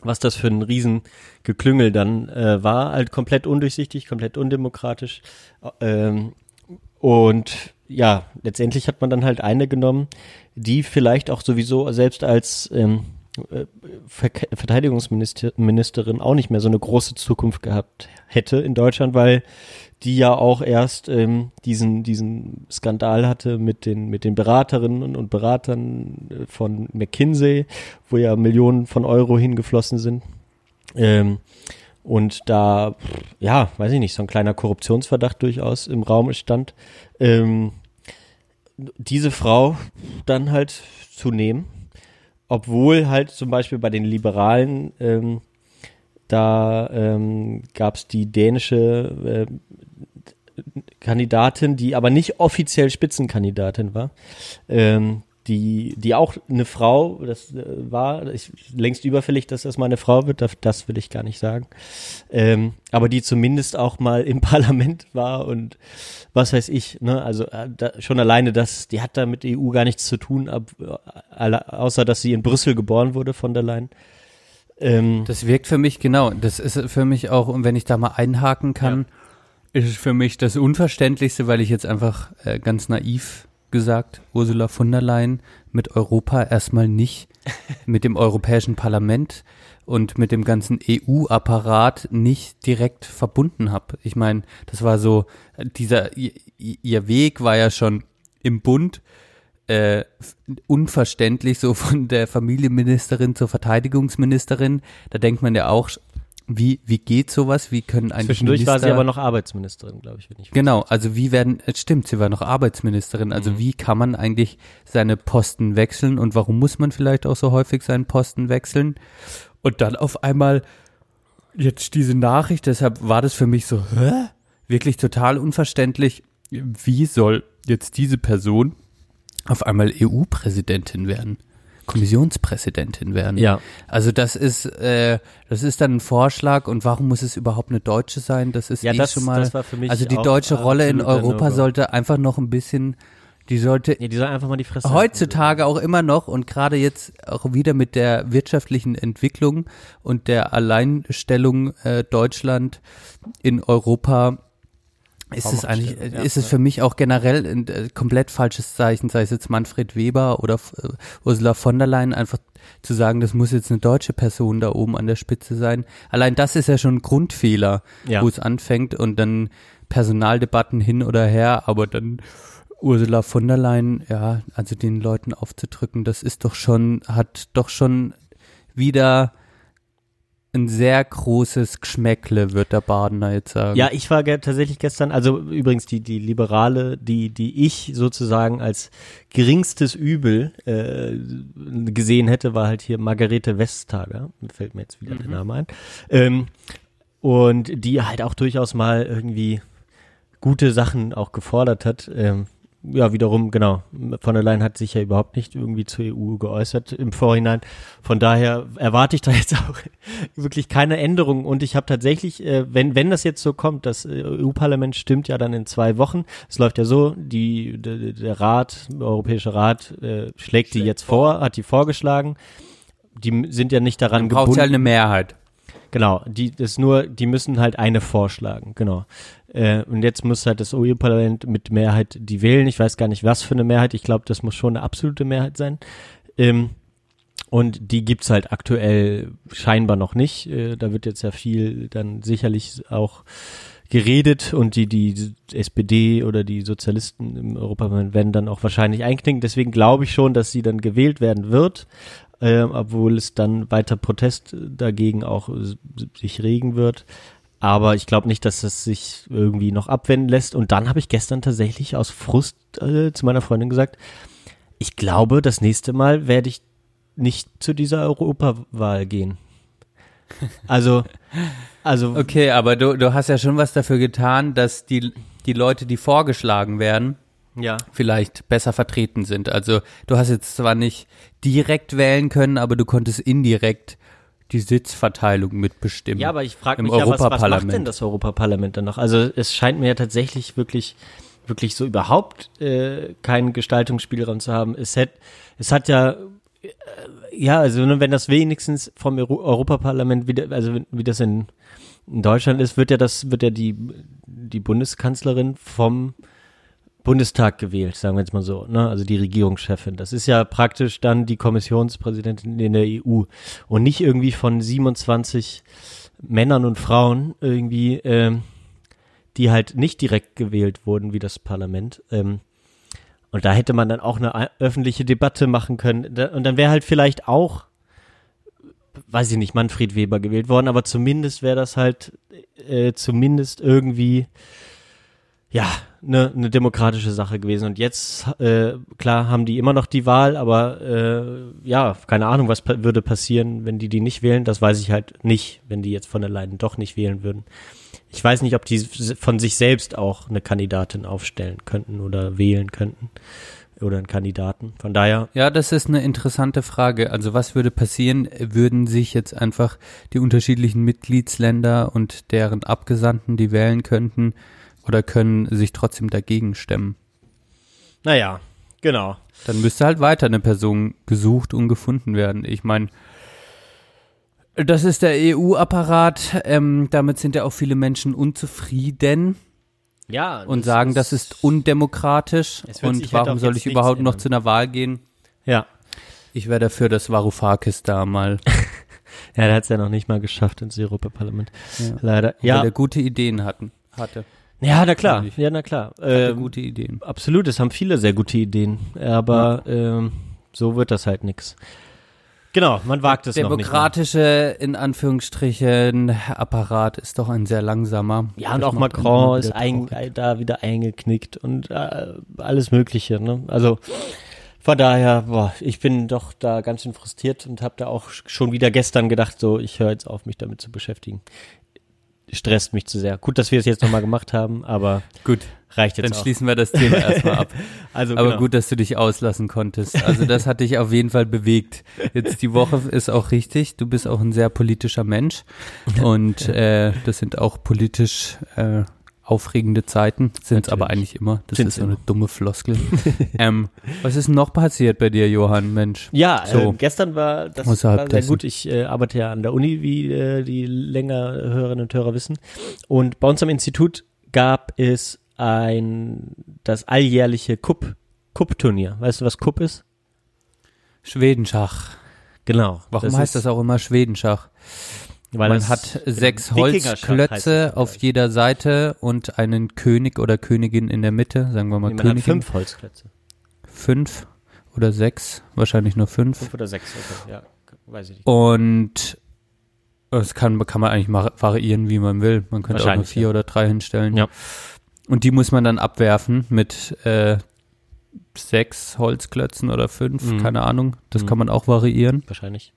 was das für ein Riesengeklüngel dann äh, war, halt komplett undurchsichtig, komplett undemokratisch. Ähm, und ja, letztendlich hat man dann halt eine genommen, die vielleicht auch sowieso selbst als ähm, äh, Verteidigungsministerin auch nicht mehr so eine große Zukunft gehabt hätte in Deutschland, weil die ja auch erst ähm, diesen diesen Skandal hatte mit den mit den Beraterinnen und Beratern äh, von McKinsey, wo ja Millionen von Euro hingeflossen sind. Ähm, und da, ja, weiß ich nicht, so ein kleiner Korruptionsverdacht durchaus im Raum stand, ähm, diese Frau dann halt zu nehmen, obwohl halt zum Beispiel bei den Liberalen ähm, da ähm, gab es die dänische äh, Kandidatin, die aber nicht offiziell Spitzenkandidatin war, ähm, die, die auch eine Frau, das äh, war, ich, längst überfällig, dass das mal eine Frau wird, das, das will ich gar nicht sagen, ähm, aber die zumindest auch mal im Parlament war und was weiß ich, ne, also äh, da, schon alleine das, die hat da mit EU gar nichts zu tun, ab, äh, außer dass sie in Brüssel geboren wurde von der Leyen. Ähm, das wirkt für mich, genau, das ist für mich auch, und wenn ich da mal einhaken kann, ja. ist es für mich das Unverständlichste, weil ich jetzt einfach äh, ganz naiv gesagt, Ursula von der Leyen mit Europa erstmal nicht, mit dem Europäischen Parlament und mit dem ganzen EU-Apparat nicht direkt verbunden habe. Ich meine, das war so, dieser, ihr Weg war ja schon im Bund äh, unverständlich, so von der Familienministerin zur Verteidigungsministerin. Da denkt man ja auch, wie, wie geht sowas? Wie können eigentlich Zwischendurch Minister, war sie aber noch Arbeitsministerin, glaube ich. Wenn ich genau, also wie werden, es stimmt, sie war noch Arbeitsministerin. Also mhm. wie kann man eigentlich seine Posten wechseln und warum muss man vielleicht auch so häufig seinen Posten wechseln? Und dann auf einmal jetzt diese Nachricht, deshalb war das für mich so, hä? Wirklich total unverständlich. Wie soll jetzt diese Person auf einmal EU-Präsidentin werden? Kommissionspräsidentin werden. Ja. Also das ist, äh, das ist dann ein Vorschlag und warum muss es überhaupt eine Deutsche sein? Das ist ja, eh das, schon mal. Das war für mich also die deutsche Rolle in Europa sollte einfach noch ein bisschen, die sollte, ja, die soll einfach mal die Fresse heutzutage auch immer noch und gerade jetzt auch wieder mit der wirtschaftlichen Entwicklung und der Alleinstellung äh, Deutschland in Europa ist es eigentlich, ja, ist es für mich auch generell ein äh, komplett falsches Zeichen, sei es jetzt Manfred Weber oder äh, Ursula von der Leyen, einfach zu sagen, das muss jetzt eine deutsche Person da oben an der Spitze sein. Allein das ist ja schon ein Grundfehler, ja. wo es anfängt und dann Personaldebatten hin oder her, aber dann Ursula von der Leyen, ja, also den Leuten aufzudrücken, das ist doch schon, hat doch schon wieder ein sehr großes Geschmäckle, wird der Badener jetzt sagen. Ja, ich war ge tatsächlich gestern, also übrigens die, die Liberale, die, die ich sozusagen als geringstes Übel äh, gesehen hätte, war halt hier Margarete Westager, fällt mir jetzt wieder mhm. der Name ein. Ähm, und die halt auch durchaus mal irgendwie gute Sachen auch gefordert hat. Ähm, ja, wiederum, genau. Von der Leyen hat sich ja überhaupt nicht irgendwie zur EU geäußert im Vorhinein. Von daher erwarte ich da jetzt auch wirklich keine Änderung. Und ich habe tatsächlich, äh, wenn, wenn das jetzt so kommt, das äh, EU-Parlament stimmt ja dann in zwei Wochen. Es läuft ja so, die, der, der Rat, der Europäische Rat äh, schlägt die jetzt vor, hat die vorgeschlagen. Die sind ja nicht daran gebunden. Braucht ja eine Mehrheit. Genau, die ist nur, die müssen halt eine vorschlagen, genau. Äh, und jetzt muss halt das EU-Parlament mit Mehrheit die wählen. Ich weiß gar nicht, was für eine Mehrheit. Ich glaube, das muss schon eine absolute Mehrheit sein. Ähm, und die gibt's halt aktuell scheinbar noch nicht. Äh, da wird jetzt ja viel dann sicherlich auch geredet und die, die SPD oder die Sozialisten im Europaparlament werden dann auch wahrscheinlich einknicken. Deswegen glaube ich schon, dass sie dann gewählt werden wird äh, obwohl es dann weiter Protest dagegen auch sich regen wird. Aber ich glaube nicht, dass es sich irgendwie noch abwenden lässt. Und dann habe ich gestern tatsächlich aus Frust äh, zu meiner Freundin gesagt, ich glaube, das nächste Mal werde ich nicht zu dieser Europawahl gehen. Also, also. Okay, aber du, du hast ja schon was dafür getan, dass die, die Leute, die vorgeschlagen werden, ja. vielleicht besser vertreten sind. Also du hast jetzt zwar nicht direkt wählen können, aber du konntest indirekt die Sitzverteilung mitbestimmen. Ja, aber ich frage mich ja, was, was macht denn das Europaparlament dann noch? Also es scheint mir ja tatsächlich wirklich wirklich so überhaupt äh, keinen Gestaltungsspielraum zu haben. Es hat, es hat ja äh, ja, also wenn das wenigstens vom Euro Europaparlament wieder, also wie das in, in Deutschland ist, wird ja das, wird ja die, die Bundeskanzlerin vom Bundestag gewählt, sagen wir jetzt mal so, ne? also die Regierungschefin. Das ist ja praktisch dann die Kommissionspräsidentin in der EU und nicht irgendwie von 27 Männern und Frauen irgendwie, ähm, die halt nicht direkt gewählt wurden wie das Parlament. Ähm, und da hätte man dann auch eine öffentliche Debatte machen können. Und dann wäre halt vielleicht auch weiß ich nicht, Manfred Weber gewählt worden, aber zumindest wäre das halt äh, zumindest irgendwie ja, eine ne demokratische Sache gewesen. Und jetzt, äh, klar, haben die immer noch die Wahl, aber äh, ja, keine Ahnung, was pa würde passieren, wenn die die nicht wählen. Das weiß ich halt nicht, wenn die jetzt von allein doch nicht wählen würden. Ich weiß nicht, ob die von sich selbst auch eine Kandidatin aufstellen könnten oder wählen könnten oder einen Kandidaten. Von daher. Ja, das ist eine interessante Frage. Also was würde passieren, würden sich jetzt einfach die unterschiedlichen Mitgliedsländer und deren Abgesandten, die wählen könnten, oder können sich trotzdem dagegen stemmen. Naja, genau. Dann müsste halt weiter eine Person gesucht und gefunden werden. Ich meine, das ist der EU-Apparat. Ähm, damit sind ja auch viele Menschen unzufrieden. Ja. Und sagen, ist, das ist undemokratisch. Und halt warum halt soll ich überhaupt noch zu einer Wahl gehen? Ja. Ich wäre dafür, dass Varoufakis da mal. ja, der hat es ja noch nicht mal geschafft ins Europaparlament. Ja. Leider. Ja. Weil er gute Ideen hatten, hatte. Ja, na klar. Ja, na klar. Ähm, gute Ideen. Absolut, es haben viele sehr gute Ideen. Aber ja. ähm, so wird das halt nix. Genau, man wagt es Demokratische, noch nicht. in Anführungsstrichen, Apparat ist doch ein sehr langsamer. Ja, und auch Macron ist ein, da wieder eingeknickt und äh, alles Mögliche. Ne? Also von daher, boah, ich bin doch da ganz schön frustriert und habe da auch schon wieder gestern gedacht, so, ich höre jetzt auf, mich damit zu beschäftigen stresst mich zu sehr. Gut, dass wir es jetzt nochmal gemacht haben, aber gut, reicht jetzt Dann auch. schließen wir das Thema erstmal ab. also, aber genau. gut, dass du dich auslassen konntest. Also das hat dich auf jeden Fall bewegt. Jetzt die Woche ist auch richtig. Du bist auch ein sehr politischer Mensch und äh, das sind auch politisch äh, aufregende Zeiten, sind es aber eigentlich immer. Das Sind's ist so eine dumme Floskel. ähm, was ist noch passiert bei dir, Johann, Mensch? Ja, so. äh, gestern war das war sehr dessen. gut. Ich äh, arbeite ja an der Uni, wie äh, die länger Hörerinnen und Hörer wissen. Und bei uns am Institut gab es ein das alljährliche Kupp Kupp-Turnier. Weißt du, was Kupp ist? Schwedenschach. Genau. Warum das heißt das auch immer Schwedenschach? Weil Man hat sechs Holzklötze auf jeder Seite und einen König oder Königin in der Mitte, sagen wir mal nee, Königin. fünf Holzklötze. Fünf oder sechs, wahrscheinlich nur fünf. Fünf oder sechs, okay, ja, weiß ich nicht. Und es kann, kann man eigentlich variieren, wie man will. Man könnte auch nur vier ja. oder drei hinstellen. Ja. Und die muss man dann abwerfen mit äh, sechs Holzklötzen oder fünf, mhm. keine Ahnung. Das mhm. kann man auch variieren. Wahrscheinlich.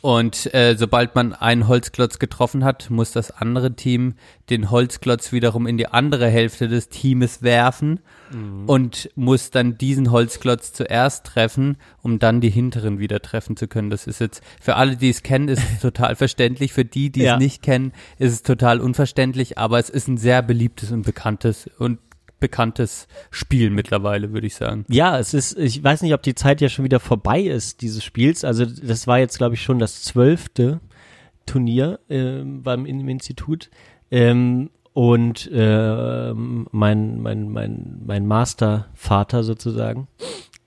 Und äh, sobald man einen Holzklotz getroffen hat, muss das andere Team den Holzklotz wiederum in die andere Hälfte des Teames werfen mhm. und muss dann diesen Holzklotz zuerst treffen, um dann die hinteren wieder treffen zu können. Das ist jetzt für alle, die es kennen, ist es total verständlich. Für die, die ja. es nicht kennen, ist es total unverständlich. Aber es ist ein sehr beliebtes und bekanntes und bekanntes Spiel mittlerweile, würde ich sagen. Ja, es ist, ich weiß nicht, ob die Zeit ja schon wieder vorbei ist, dieses Spiels. Also das war jetzt, glaube ich, schon das zwölfte Turnier äh, beim im Institut. Ähm, und äh, mein, mein, mein, mein Mastervater sozusagen,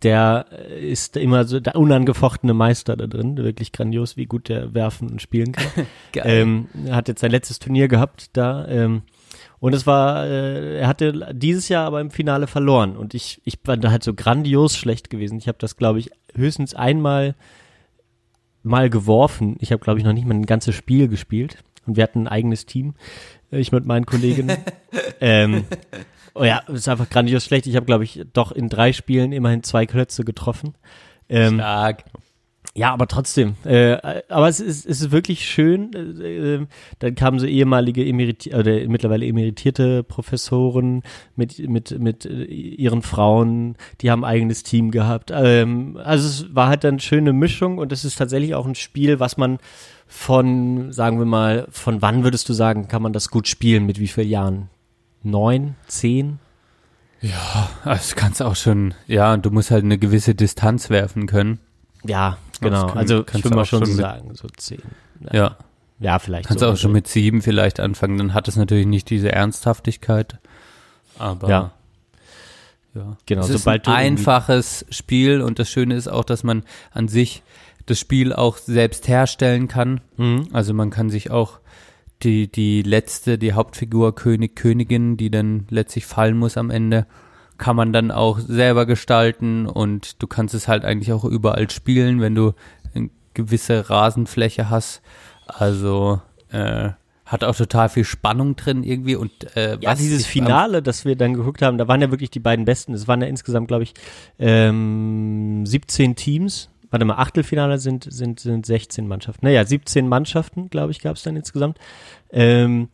der ist immer so der unangefochtene Meister da drin, wirklich grandios, wie gut der werfen und spielen kann. Ähm, hat jetzt sein letztes Turnier gehabt da. Ähm, und es war, äh, er hatte dieses Jahr aber im Finale verloren. Und ich, ich war da halt so grandios schlecht gewesen. Ich habe das, glaube ich, höchstens einmal mal geworfen. Ich habe, glaube ich, noch nicht mal ein ganzes Spiel gespielt. Und wir hatten ein eigenes Team. Äh, ich mit meinen Kolleginnen. ähm, oh ja, es ist einfach grandios schlecht. Ich habe, glaube ich, doch in drei Spielen immerhin zwei Klötze getroffen. Ähm, Stark. Ja, aber trotzdem. Äh, aber es ist, es ist wirklich schön. Äh, äh dann kamen so ehemalige emeriti oder mittlerweile emeritierte Professoren mit mit mit äh, ihren Frauen. Die haben ein eigenes Team gehabt. Ähm, also es war halt dann eine schöne Mischung und es ist tatsächlich auch ein Spiel, was man von, sagen wir mal, von wann würdest du sagen, kann man das gut spielen? Mit wie vielen Jahren? Neun, zehn? Ja, das kannst du auch schon. Ja, du musst halt eine gewisse Distanz werfen können. Ja, genau. Kann, also ich würde mal schon so sagen, so zehn. Ja. ja. Ja, vielleicht. Kannst so auch schon mit sieben vielleicht anfangen, dann hat es natürlich nicht diese Ernsthaftigkeit. Aber ja. Ja, genau. Es ist ein einfaches Spiel und das Schöne ist auch, dass man an sich das Spiel auch selbst herstellen kann. Mhm. Also man kann sich auch die, die letzte, die Hauptfigur König, Königin, die dann letztlich fallen muss am Ende, kann man dann auch selber gestalten und du kannst es halt eigentlich auch überall spielen, wenn du gewisse Rasenfläche hast. Also äh, hat auch total viel Spannung drin irgendwie und äh, Ja, dieses Finale, das wir dann geguckt haben, da waren ja wirklich die beiden Besten. Es waren ja insgesamt, glaube ich, ähm, 17 Teams. Warte mal, Achtelfinale sind, sind, sind 16 Mannschaften. Naja, 17 Mannschaften, glaube ich, gab es dann insgesamt. Ähm,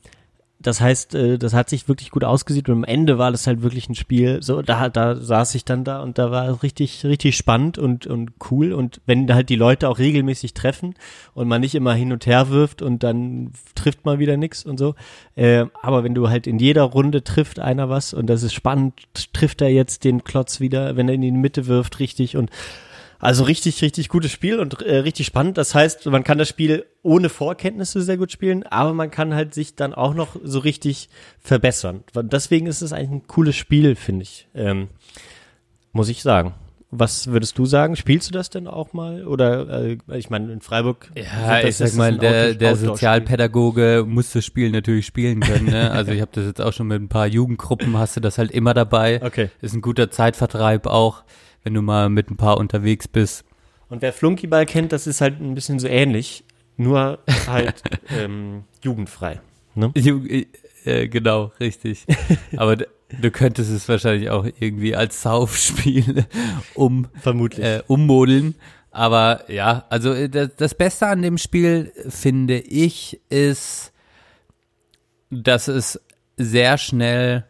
das heißt, äh, das hat sich wirklich gut ausgesieht und am Ende war das halt wirklich ein Spiel, so, da, da saß ich dann da und da war es richtig, richtig spannend und, und cool. Und wenn halt die Leute auch regelmäßig treffen und man nicht immer hin und her wirft und dann trifft man wieder nix und so, äh, aber wenn du halt in jeder Runde trifft einer was und das ist spannend, trifft er jetzt den Klotz wieder, wenn er in die Mitte wirft, richtig und also richtig, richtig gutes Spiel und äh, richtig spannend. Das heißt, man kann das Spiel ohne Vorkenntnisse sehr gut spielen, aber man kann halt sich dann auch noch so richtig verbessern. Deswegen ist es eigentlich ein cooles Spiel, finde ich. Ähm, muss ich sagen. Was würdest du sagen? Spielst du das denn auch mal? Oder äh, ich meine, in Freiburg. Ja, das- ich sag mal, der, der. Sozialpädagoge muss das Spiel natürlich spielen können. Ne? Also ich habe das jetzt auch schon mit ein paar Jugendgruppen, hast du das halt immer dabei. Okay. Ist ein guter Zeitvertreib auch, wenn du mal mit ein paar unterwegs bist. Und wer Flunkyball kennt, das ist halt ein bisschen so ähnlich, nur halt ähm, jugendfrei. Ne? Ju- äh, genau, richtig. Aber du könntest es wahrscheinlich auch irgendwie als Saufspiel um Vermutlich. äh, ummodeln. Aber ja, also äh, das Beste an dem Spiel, finde ich, ist, dass es sehr schnell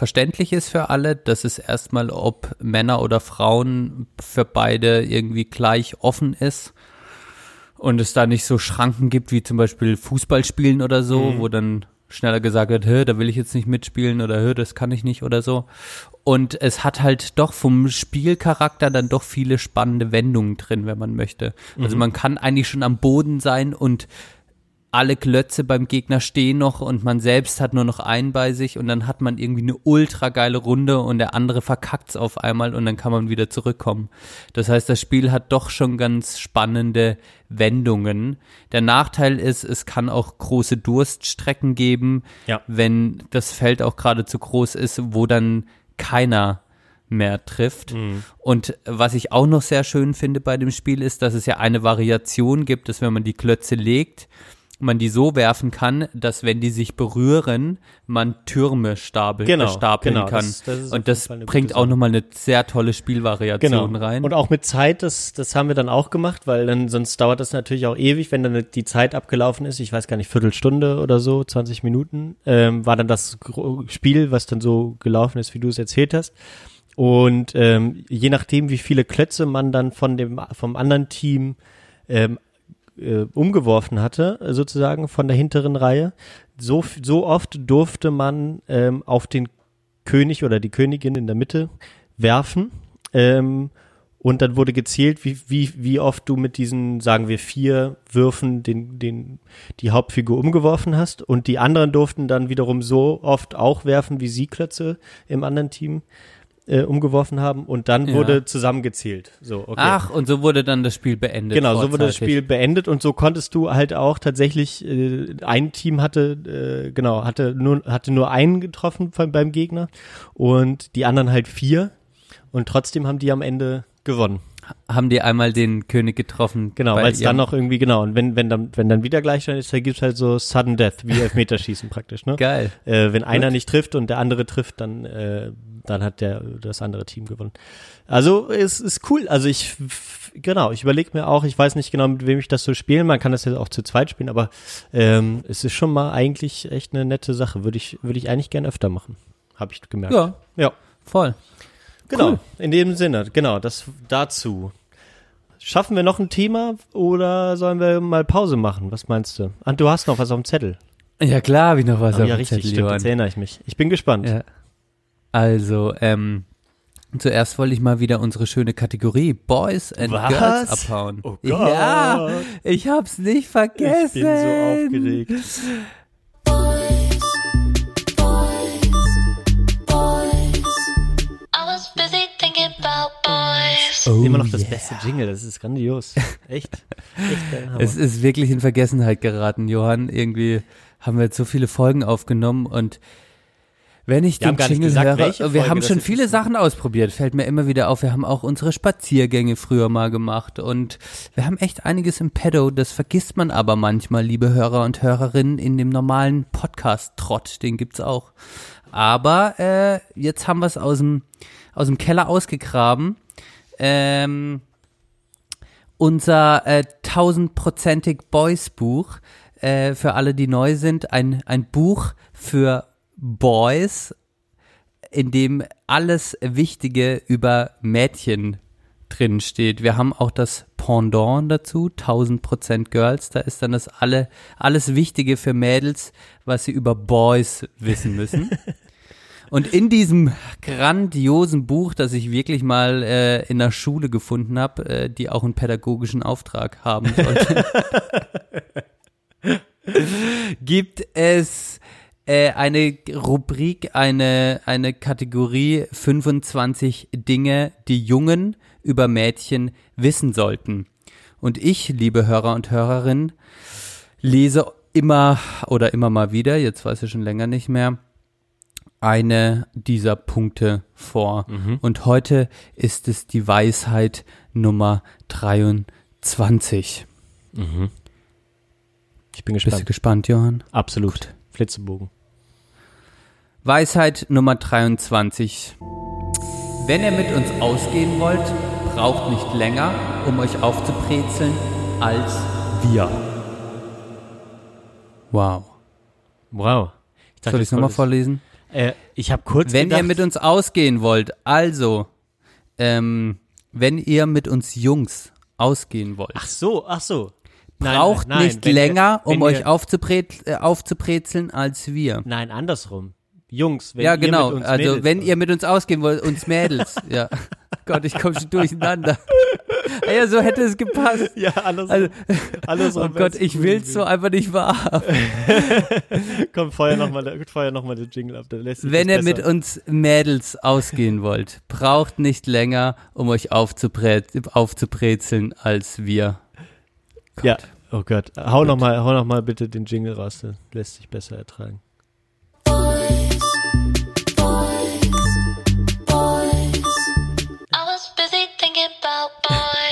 verständlich ist für alle, dass es erstmal, ob Männer oder Frauen für beide irgendwie gleich offen ist und es da nicht so Schranken gibt wie zum Beispiel Fußballspielen oder so, wo dann schneller gesagt wird, hä, da will ich jetzt nicht mitspielen oder hä, das kann ich nicht oder so. Und es hat halt doch vom Spielcharakter dann doch viele spannende Wendungen drin, wenn man möchte. Also man kann eigentlich schon am Boden sein und alle Klötze beim Gegner stehen noch und man selbst hat nur noch einen bei sich und dann hat man irgendwie eine ultra geile Runde und der andere verkackt's auf einmal und dann kann man wieder zurückkommen. Das heißt, das Spiel hat doch schon ganz spannende Wendungen. Der Nachteil ist, es kann auch große Durststrecken geben, Ja. wenn das Feld auch gerade zu groß ist, wo dann keiner mehr trifft. Und was ich auch noch sehr schön finde bei dem Spiel ist, dass es ja eine Variation gibt, dass wenn man die Klötze legt, man die so werfen kann, dass wenn die sich berühren, man Türme stapel, Genau, äh, stapeln genau, kann. das- das Und das bringt auch nochmal eine sehr tolle Spielvariation Genau. rein. Und auch mit Zeit, das, das haben wir dann auch gemacht, weil dann sonst dauert das natürlich auch ewig, wenn dann die Zeit abgelaufen ist. Ich weiß gar nicht, Viertelstunde oder so, 20 Minuten, ähm, war dann das Spiel, was dann so gelaufen ist, wie du es erzählt hast. Und ähm, je nachdem, wie viele Klötze man dann von dem vom anderen Team ähm, äh, umgeworfen hatte, äh, sozusagen von der hinteren Reihe, so, so oft durfte man ähm, auf den König oder die Königin in der Mitte werfen. Ähm, und dann wurde gezählt, wie, wie, wie oft du mit diesen, sagen wir, vier Würfen den, den, die Hauptfigur umgeworfen hast. Und die anderen durften dann wiederum so oft auch werfen, wie sie Klötze im anderen Team äh, umgeworfen haben. Und dann Ja. wurde zusammengezählt. So, okay. Ach, und so wurde dann das Spiel beendet. Genau, so wurde das vorzeitig. Spiel beendet und so konntest du halt auch tatsächlich, äh, ein Team hatte, äh, genau, hatte nur, hatte nur einen getroffen von, beim Gegner und die anderen halt vier und trotzdem haben die am Ende gewonnen. Haben die einmal den König getroffen. Genau, weil es dann noch irgendwie, genau, und wenn, wenn dann, wenn dann wieder Gleichstand ist, da gibt's halt so Sudden Death, wie Elfmeterschießen praktisch, ne? Geil. Äh, wenn einer nicht trifft und der andere trifft, dann, äh, dann hat der das andere Team gewonnen. Also es ist cool. Also ich genau, ich überlege mir auch, ich weiß nicht genau, mit wem ich das so spielen. Man kann das jetzt auch zu zweit spielen, aber ähm, es ist schon mal eigentlich echt eine nette Sache. Würde ich, würde ich eigentlich gern öfter machen. Habe ich gemerkt. Ja, Ja. voll. Genau. Cool. In dem Sinne, genau, das dazu. Schaffen wir noch ein Thema oder sollen wir mal Pause machen? Was meinst du? Ah, du hast noch was auf dem Zettel. Ja klar, wie noch was Oh, auf ja, dem richtig, Zettel, stimmt. Jetzt erinnere ich mich. Ich bin gespannt. Ja. Also, ähm, zuerst wollte ich mal wieder unsere schöne Kategorie Boys and Was? Girls abhauen. Oh Gott. Ja, ich hab's nicht vergessen. Ich bin so aufgeregt. Oh, Immer noch das yeah. beste Jingle, das ist grandios. Echt. Echt. Es ist wirklich in Vergessenheit geraten, Johann. Irgendwie haben wir jetzt so viele Folgen aufgenommen und Wenn ich Wir den Jingle gesagt, höre, wir haben schon viele. Sachen ausprobiert, fällt mir immer wieder auf. Wir haben auch unsere Spaziergänge früher mal gemacht und wir haben echt einiges im Pedo. Das vergisst man aber manchmal, liebe Hörer und Hörerinnen, in dem normalen Podcast-Trott, den gibt's auch. Aber äh, jetzt haben wir es aus dem, aus dem Keller ausgegraben. Ähm, unser äh, tausendprozentig Boys Buch äh, für alle, die neu sind, ein, ein Buch für Boys, in dem alles Wichtige über Mädchen drin steht. Wir haben auch das Pendant dazu, 1000% Girls, da ist dann das alle, alles Wichtige für Mädels, was sie über Boys wissen müssen. Und in diesem grandiosen Buch, das ich wirklich mal äh, in der Schule gefunden habe, äh, die auch einen pädagogischen Auftrag haben sollte, gibt es äh, eine Rubrik, eine, eine Kategorie 25 Dinge, die Jungen über Mädchen wissen sollten. Und ich, liebe Hörer und Hörerinnen, lese immer oder immer mal wieder, jetzt weiß ich schon länger nicht mehr, eine dieser Punkte vor. Und heute ist es die Weisheit Nummer 23. Ich bin Bist du gespannt. gespannt, Johann? Absolut. Flitzebogen. Weisheit Nummer 23. Wenn ihr mit uns ausgehen wollt, braucht nicht länger, um euch aufzubrezeln, als wir. Wow. Wow. Ich dachte, Soll ich es nochmal vorlesen? Äh, ich habe kurz Wenn gedacht, ihr mit uns ausgehen wollt, also, ähm, wenn ihr mit uns Jungs ausgehen wollt, Ach so, ach so. Nein, braucht nein, nein, nicht länger, wir, um euch wir, aufzubre äh, aufzubrezeln, als wir. Nein, andersrum. Jungs, wenn ja, ihr genau. mit uns also, Mädels wenn wollt. ihr mit uns ausgehen wollt, uns Mädels. ja. Gott, ich komme schon durcheinander. ja, so hätte es gepasst. Ja, alles, Also, alles oh Gott, ich will's so einfach nicht wahr. Komm, feuer nochmal feuer noch mal den Jingle ab. Dann lässt sich Wenn ihr mit uns Mädels ausgehen wollt, braucht nicht länger, um euch aufzubre aufzubrezeln, als wir. Ja, oh Gott. Hau nochmal hau noch mal bitte den Jingle raus. Lässt sich besser ertragen.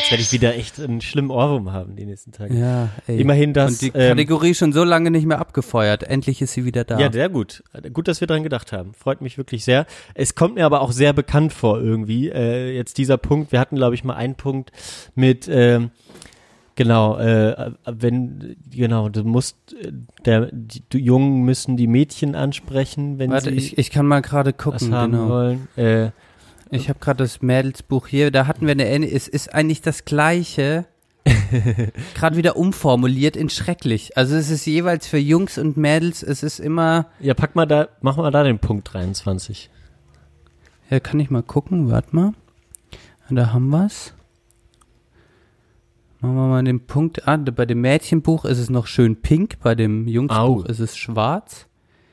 Jetzt werde ich wieder echt einen schlimmen Ohrwurm haben die nächsten Tage. Ja, ey. Immerhin das, Und die ähm, Kategorie schon so lange nicht mehr abgefeuert. Endlich ist sie wieder da. Ja, sehr gut. Gut, dass wir dran gedacht haben. Freut mich wirklich sehr. Es kommt mir aber auch sehr bekannt vor irgendwie. Äh, jetzt dieser Punkt. Wir hatten, glaube ich, mal einen Punkt mit, ähm, genau, äh, wenn, genau, du musst, äh, der, die, die Jungen müssen die Mädchen ansprechen, wenn Warte, sie ich, ich kann mal gerade was gucken. haben Genau. wollen. Äh, Ich habe gerade das Mädelsbuch hier. Da hatten wir eine ähnliche. Es ist eigentlich das gleiche. gerade wieder umformuliert in schrecklich. Also es ist jeweils für Jungs und Mädels. Es ist immer. ja, pack mal da, mach mal da den Punkt 23. Ja, kann ich mal gucken. Warte mal. Da haben wir's. Machen wir mal den Punkt an. Bei dem Mädchenbuch ist es noch schön pink. Bei dem Jungsbuch Au. ist es schwarz.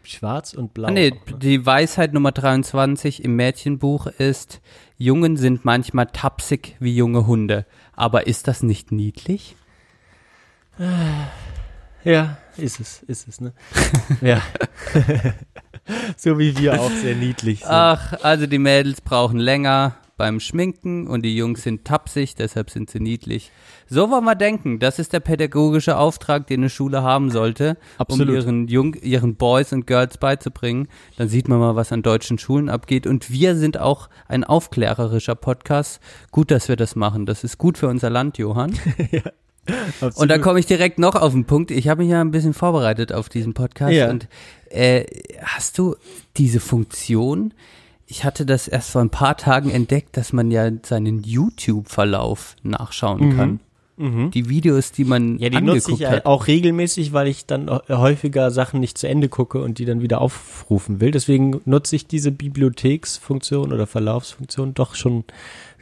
Schwarz und blau. Ah, nee, ne? die Weisheit Nummer 23 im Mädchenbuch ist, Jungen sind manchmal tapsig wie junge Hunde. Aber ist das nicht niedlich? Ja, ist es, ist es, ne? ja. so wie wir auch sehr niedlich sind. Ach, also die Mädels brauchen länger beim Schminken und die Jungs sind tapsig, deshalb sind sie niedlich. So wollen wir denken. Das ist der pädagogische Auftrag, den eine Schule haben sollte, Absolut. um ihren, Jung, ihren Boys und Girls beizubringen. Dann sieht man mal, was an deutschen Schulen abgeht. Und wir sind auch ein aufklärerischer Podcast. Gut, dass wir das machen. Das ist gut für unser Land, Johann. Absolut. Und da komme ich direkt noch auf den Punkt. Ich habe mich ja ein bisschen vorbereitet auf diesen Podcast. Ja. Und äh, hast du diese Funktion? Ich hatte das erst vor ein paar Tagen entdeckt, dass man ja seinen YouTube-Verlauf nachschauen kann. Die Videos, die man Mhm. Ja, die nutze angeguckt ich hat. auch regelmäßig, weil ich dann häufiger Sachen nicht zu Ende gucke und die dann wieder aufrufen will. Deswegen nutze ich diese Bibliotheksfunktion oder Verlaufsfunktion doch schon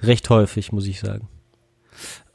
recht häufig, muss ich sagen.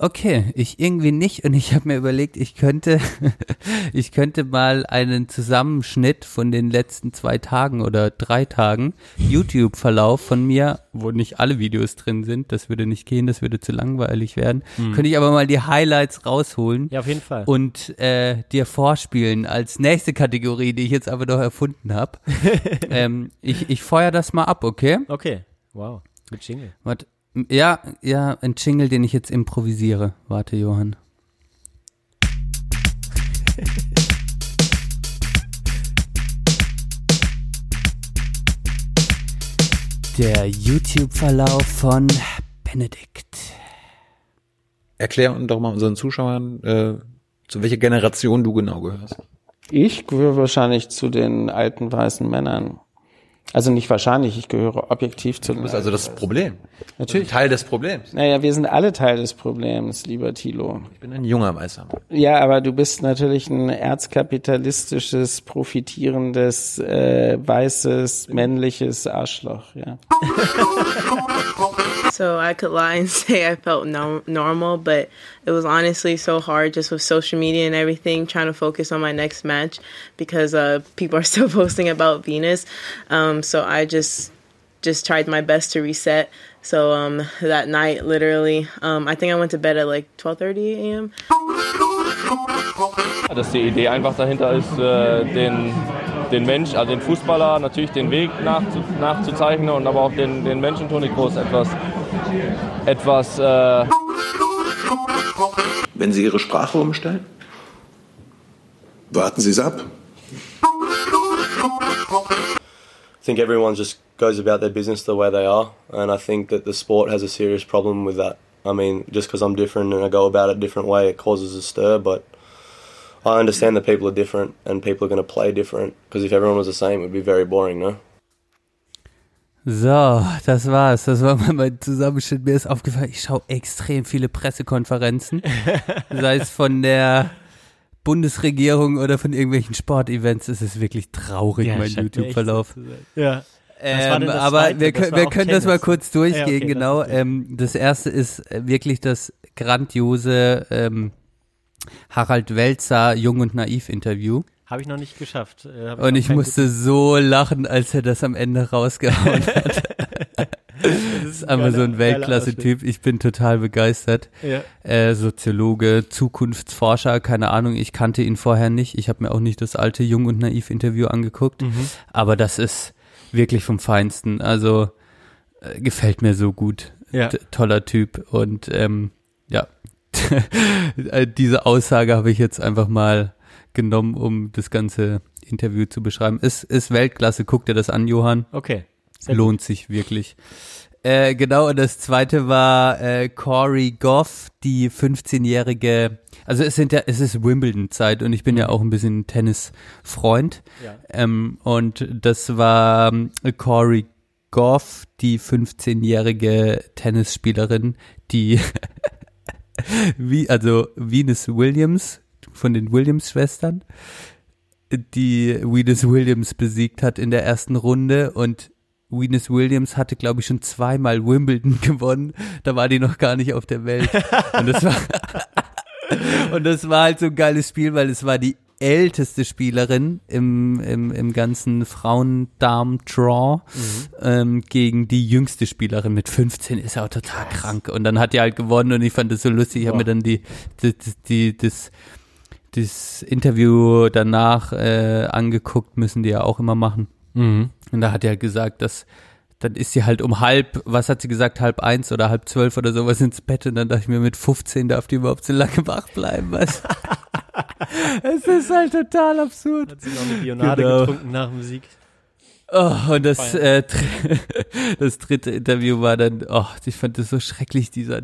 Okay, ich irgendwie nicht und ich habe mir überlegt, ich könnte, ich könnte mal einen Zusammenschnitt von den letzten zwei Tagen oder drei Tagen YouTube-Verlauf von mir, wo nicht alle Videos drin sind, das würde nicht gehen, das würde zu langweilig werden, könnte ich aber mal die Highlights rausholen Ja, auf jeden Fall. und äh, dir vorspielen als nächste Kategorie, die ich jetzt aber noch erfunden habe. ähm, ich ich feuer das mal ab, okay? okay. Wow. Mit Jingle. Warte. Ja, ja, ein Jingle, den ich jetzt improvisiere. Warte, Johann. Der YouTube-Verlauf von Benedikt. Erklär uns doch mal unseren Zuschauern, äh, zu welcher Generation du genau gehörst. Ich gehöre wahrscheinlich zu den alten weißen Männern. Also nicht wahrscheinlich, ich gehöre objektiv zu Du bist also das Problem. Natürlich. Teil des Problems. Naja, wir sind alle Teil des Problems, lieber Thilo. Ich bin ein junger Weißer. Ja, aber du bist natürlich ein erzkapitalistisches, profitierendes, äh, weißes, männliches Arschloch, ja. So I could lie and say I felt no- normal, but it was honestly so hard just with social media and everything, trying to focus on my next match because uh, people are still posting about Venus. Um, so I just just tried my best to reset. So um, that night, literally, um, I think I went to bed at like 12:30 a.m. Dass die Idee einfach dahinter ist, äh, den, den Mensch, also den Fußballer natürlich den Weg nachzu, nachzuzeichnen und aber auch den, den Menschen Toni Kroos etwas, etwas äh, Wenn Sie Ihre Sprache umstellen? Warten Sie es ab. I think everyone just goes about their business the way they are, and I think that the sport has a serious problem with that. I mean, just because I'm different and I go about it a different way, it causes a stir, but I understand that people are different and people are going to play different, because if everyone was the same, it would be very boring, no? So, das war's. Das war mal mein Zusammenschnitt. Mir ist aufgefallen, ich schaue extrem viele Pressekonferenzen. sei es von der Bundesregierung oder von irgendwelchen Sportevents. Es ist wirklich traurig, Ja, mein YouTube-Verlauf. Ja. Ähm, aber Zweite? wir, können, wir können das mal Tennis. kurz durchgehen, Ja, okay, genau. das Ähm, das erste ist äh, wirklich das grandiose ähm, Harald Welzer Jung und Naiv Interview. Habe ich noch nicht geschafft. Äh, hab Und ich musste so lachen, als er das am Ende rausgehauen hat. das ist einfach so ein Weltklasse-Typ. Ich bin total begeistert. Ja. Äh, Soziologe, Zukunftsforscher, keine Ahnung, ich kannte ihn vorher nicht. Ich habe mir auch nicht das alte Jung und Naiv-Interview angeguckt. Mhm. Aber das ist wirklich vom Feinsten. Also äh, gefällt mir so gut. Ja. Toller Typ. Und ähm, ja, Äh, diese Aussage habe ich jetzt einfach mal genommen, um das ganze Interview zu beschreiben. Ist, ist Weltklasse, guck dir das an, Johann. Okay. Lohnt sich wirklich. Äh, genau, und das zweite war äh, Corey Goff, die 15-jährige, also es sind ja, es ist Wimbledon-Zeit und ich bin ja auch ein bisschen Tennis-Freund. Ja. Ähm, und das war ähm, Corey Goff, die 15-jährige Tennisspielerin, die wie, also Venus Williams von den Williams-Schwestern, die Venus Williams besiegt hat in der ersten Runde und Venus Williams hatte, glaube ich, schon zweimal Wimbledon gewonnen. Da war die noch gar nicht auf der Welt. Und das war, und das war halt so ein geiles Spiel, weil es war die älteste Spielerin im, im, im ganzen Frauendarm-Draw ähm, gegen die jüngste Spielerin mit 15 ist auch total krank. Und dann hat die halt gewonnen und ich fand das so lustig. Ich habe mir dann die, die, die, das, das Interview danach äh, angeguckt, müssen die ja auch immer machen. Mhm. Und da hat er gesagt, dass dann ist sie halt um halb, was hat sie gesagt, halb eins oder halb zwölf oder sowas ins Bett und dann dachte ich mir, mit 15 darf die überhaupt so lange wach bleiben, was? es ist halt total absurd. Hat sie noch eine Bionade Genau. getrunken nach dem Sieg? Oh, und das, äh, das dritte Interview war dann, oh, ich fand das so schrecklich, dieser,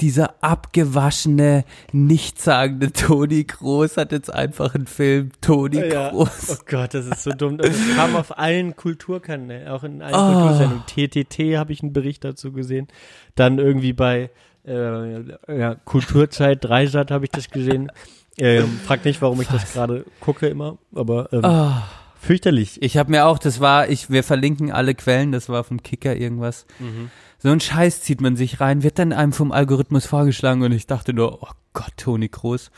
dieser abgewaschene, nichtssagende Toni Groß hat jetzt einfach einen Film Toni Ja. Groß. Oh Gott, das ist so dumm. Das kam auf allen Kulturkanälen, auch in allen Oh. Kultursendungen. TTT habe ich einen Bericht dazu gesehen. Dann irgendwie bei äh, ja, Kulturzeit, Dreisat habe ich das gesehen. Ähm, frag nicht, warum ich das gerade gucke immer, aber ähm, Ah, Fürchterlich. Ich habe mir auch, das war, ich, wir verlinken alle Quellen, das war vom Kicker irgendwas. So ein Scheiß zieht man sich rein, wird dann einem vom Algorithmus vorgeschlagen und ich dachte nur, oh Gott, Toni Kroos.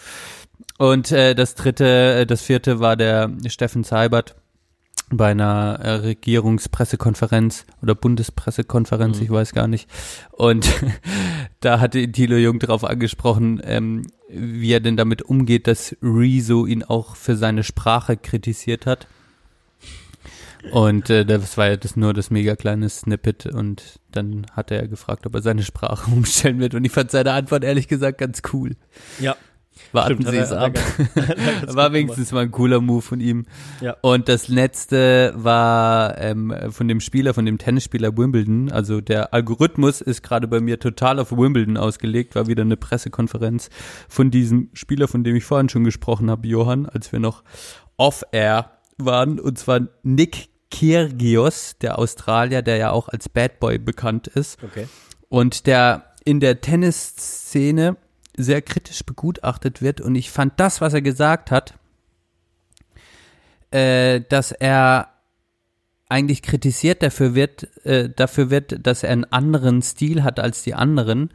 Und äh, das dritte, äh, das vierte war der Steffen Seibert bei einer äh, Regierungspressekonferenz oder Bundespressekonferenz, ich weiß gar nicht. Und da hatte Thilo Jung darauf angesprochen, ähm, wie er denn damit umgeht, dass Rezo ihn auch für seine Sprache kritisiert hat. Und äh, das war ja das nur das mega kleine Snippet und dann hat er gefragt, ob er seine Sprache umstellen wird und ich fand seine Antwort ehrlich gesagt ganz cool. Ja. Warten Stimmt, Sie es ab. ganz War wenigstens mal ein cooler Move von ihm. Ja. Und das letzte war ähm, von dem Spieler, von dem Tennisspieler Wimbledon. Also der Algorithmus ist gerade bei mir total auf Wimbledon ausgelegt. War wieder eine Pressekonferenz von diesem Spieler, von dem ich vorhin schon gesprochen habe, Johann, als wir noch off-air waren. Und zwar Nick Kyrgios, der Australier, der ja auch als Bad Boy bekannt ist Okay. und der in der Tennisszene sehr kritisch begutachtet wird. Und ich fand das, was er gesagt hat, äh, dass er eigentlich kritisiert dafür wird, äh, dafür wird, dass er einen anderen Stil hat als die anderen,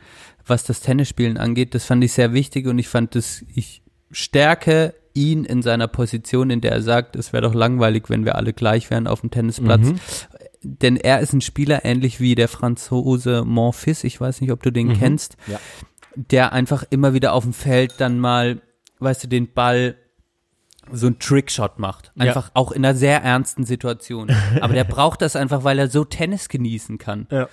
was das Tennisspielen angeht. Das fand ich sehr wichtig und ich fand das, ich stärke ihn in seiner Position, in der er sagt, es wäre doch langweilig, wenn wir alle gleich wären auf dem Tennisplatz. Denn er ist ein Spieler ähnlich wie der Franzose Monfils, ich weiß nicht, ob du den kennst, Ja. der einfach immer wieder auf dem Feld dann mal, weißt du, den Ball so ein Trickshot macht. Ja. Einfach auch in einer sehr ernsten Situation. Aber der braucht das einfach, weil er so Tennis genießen kann. Ja.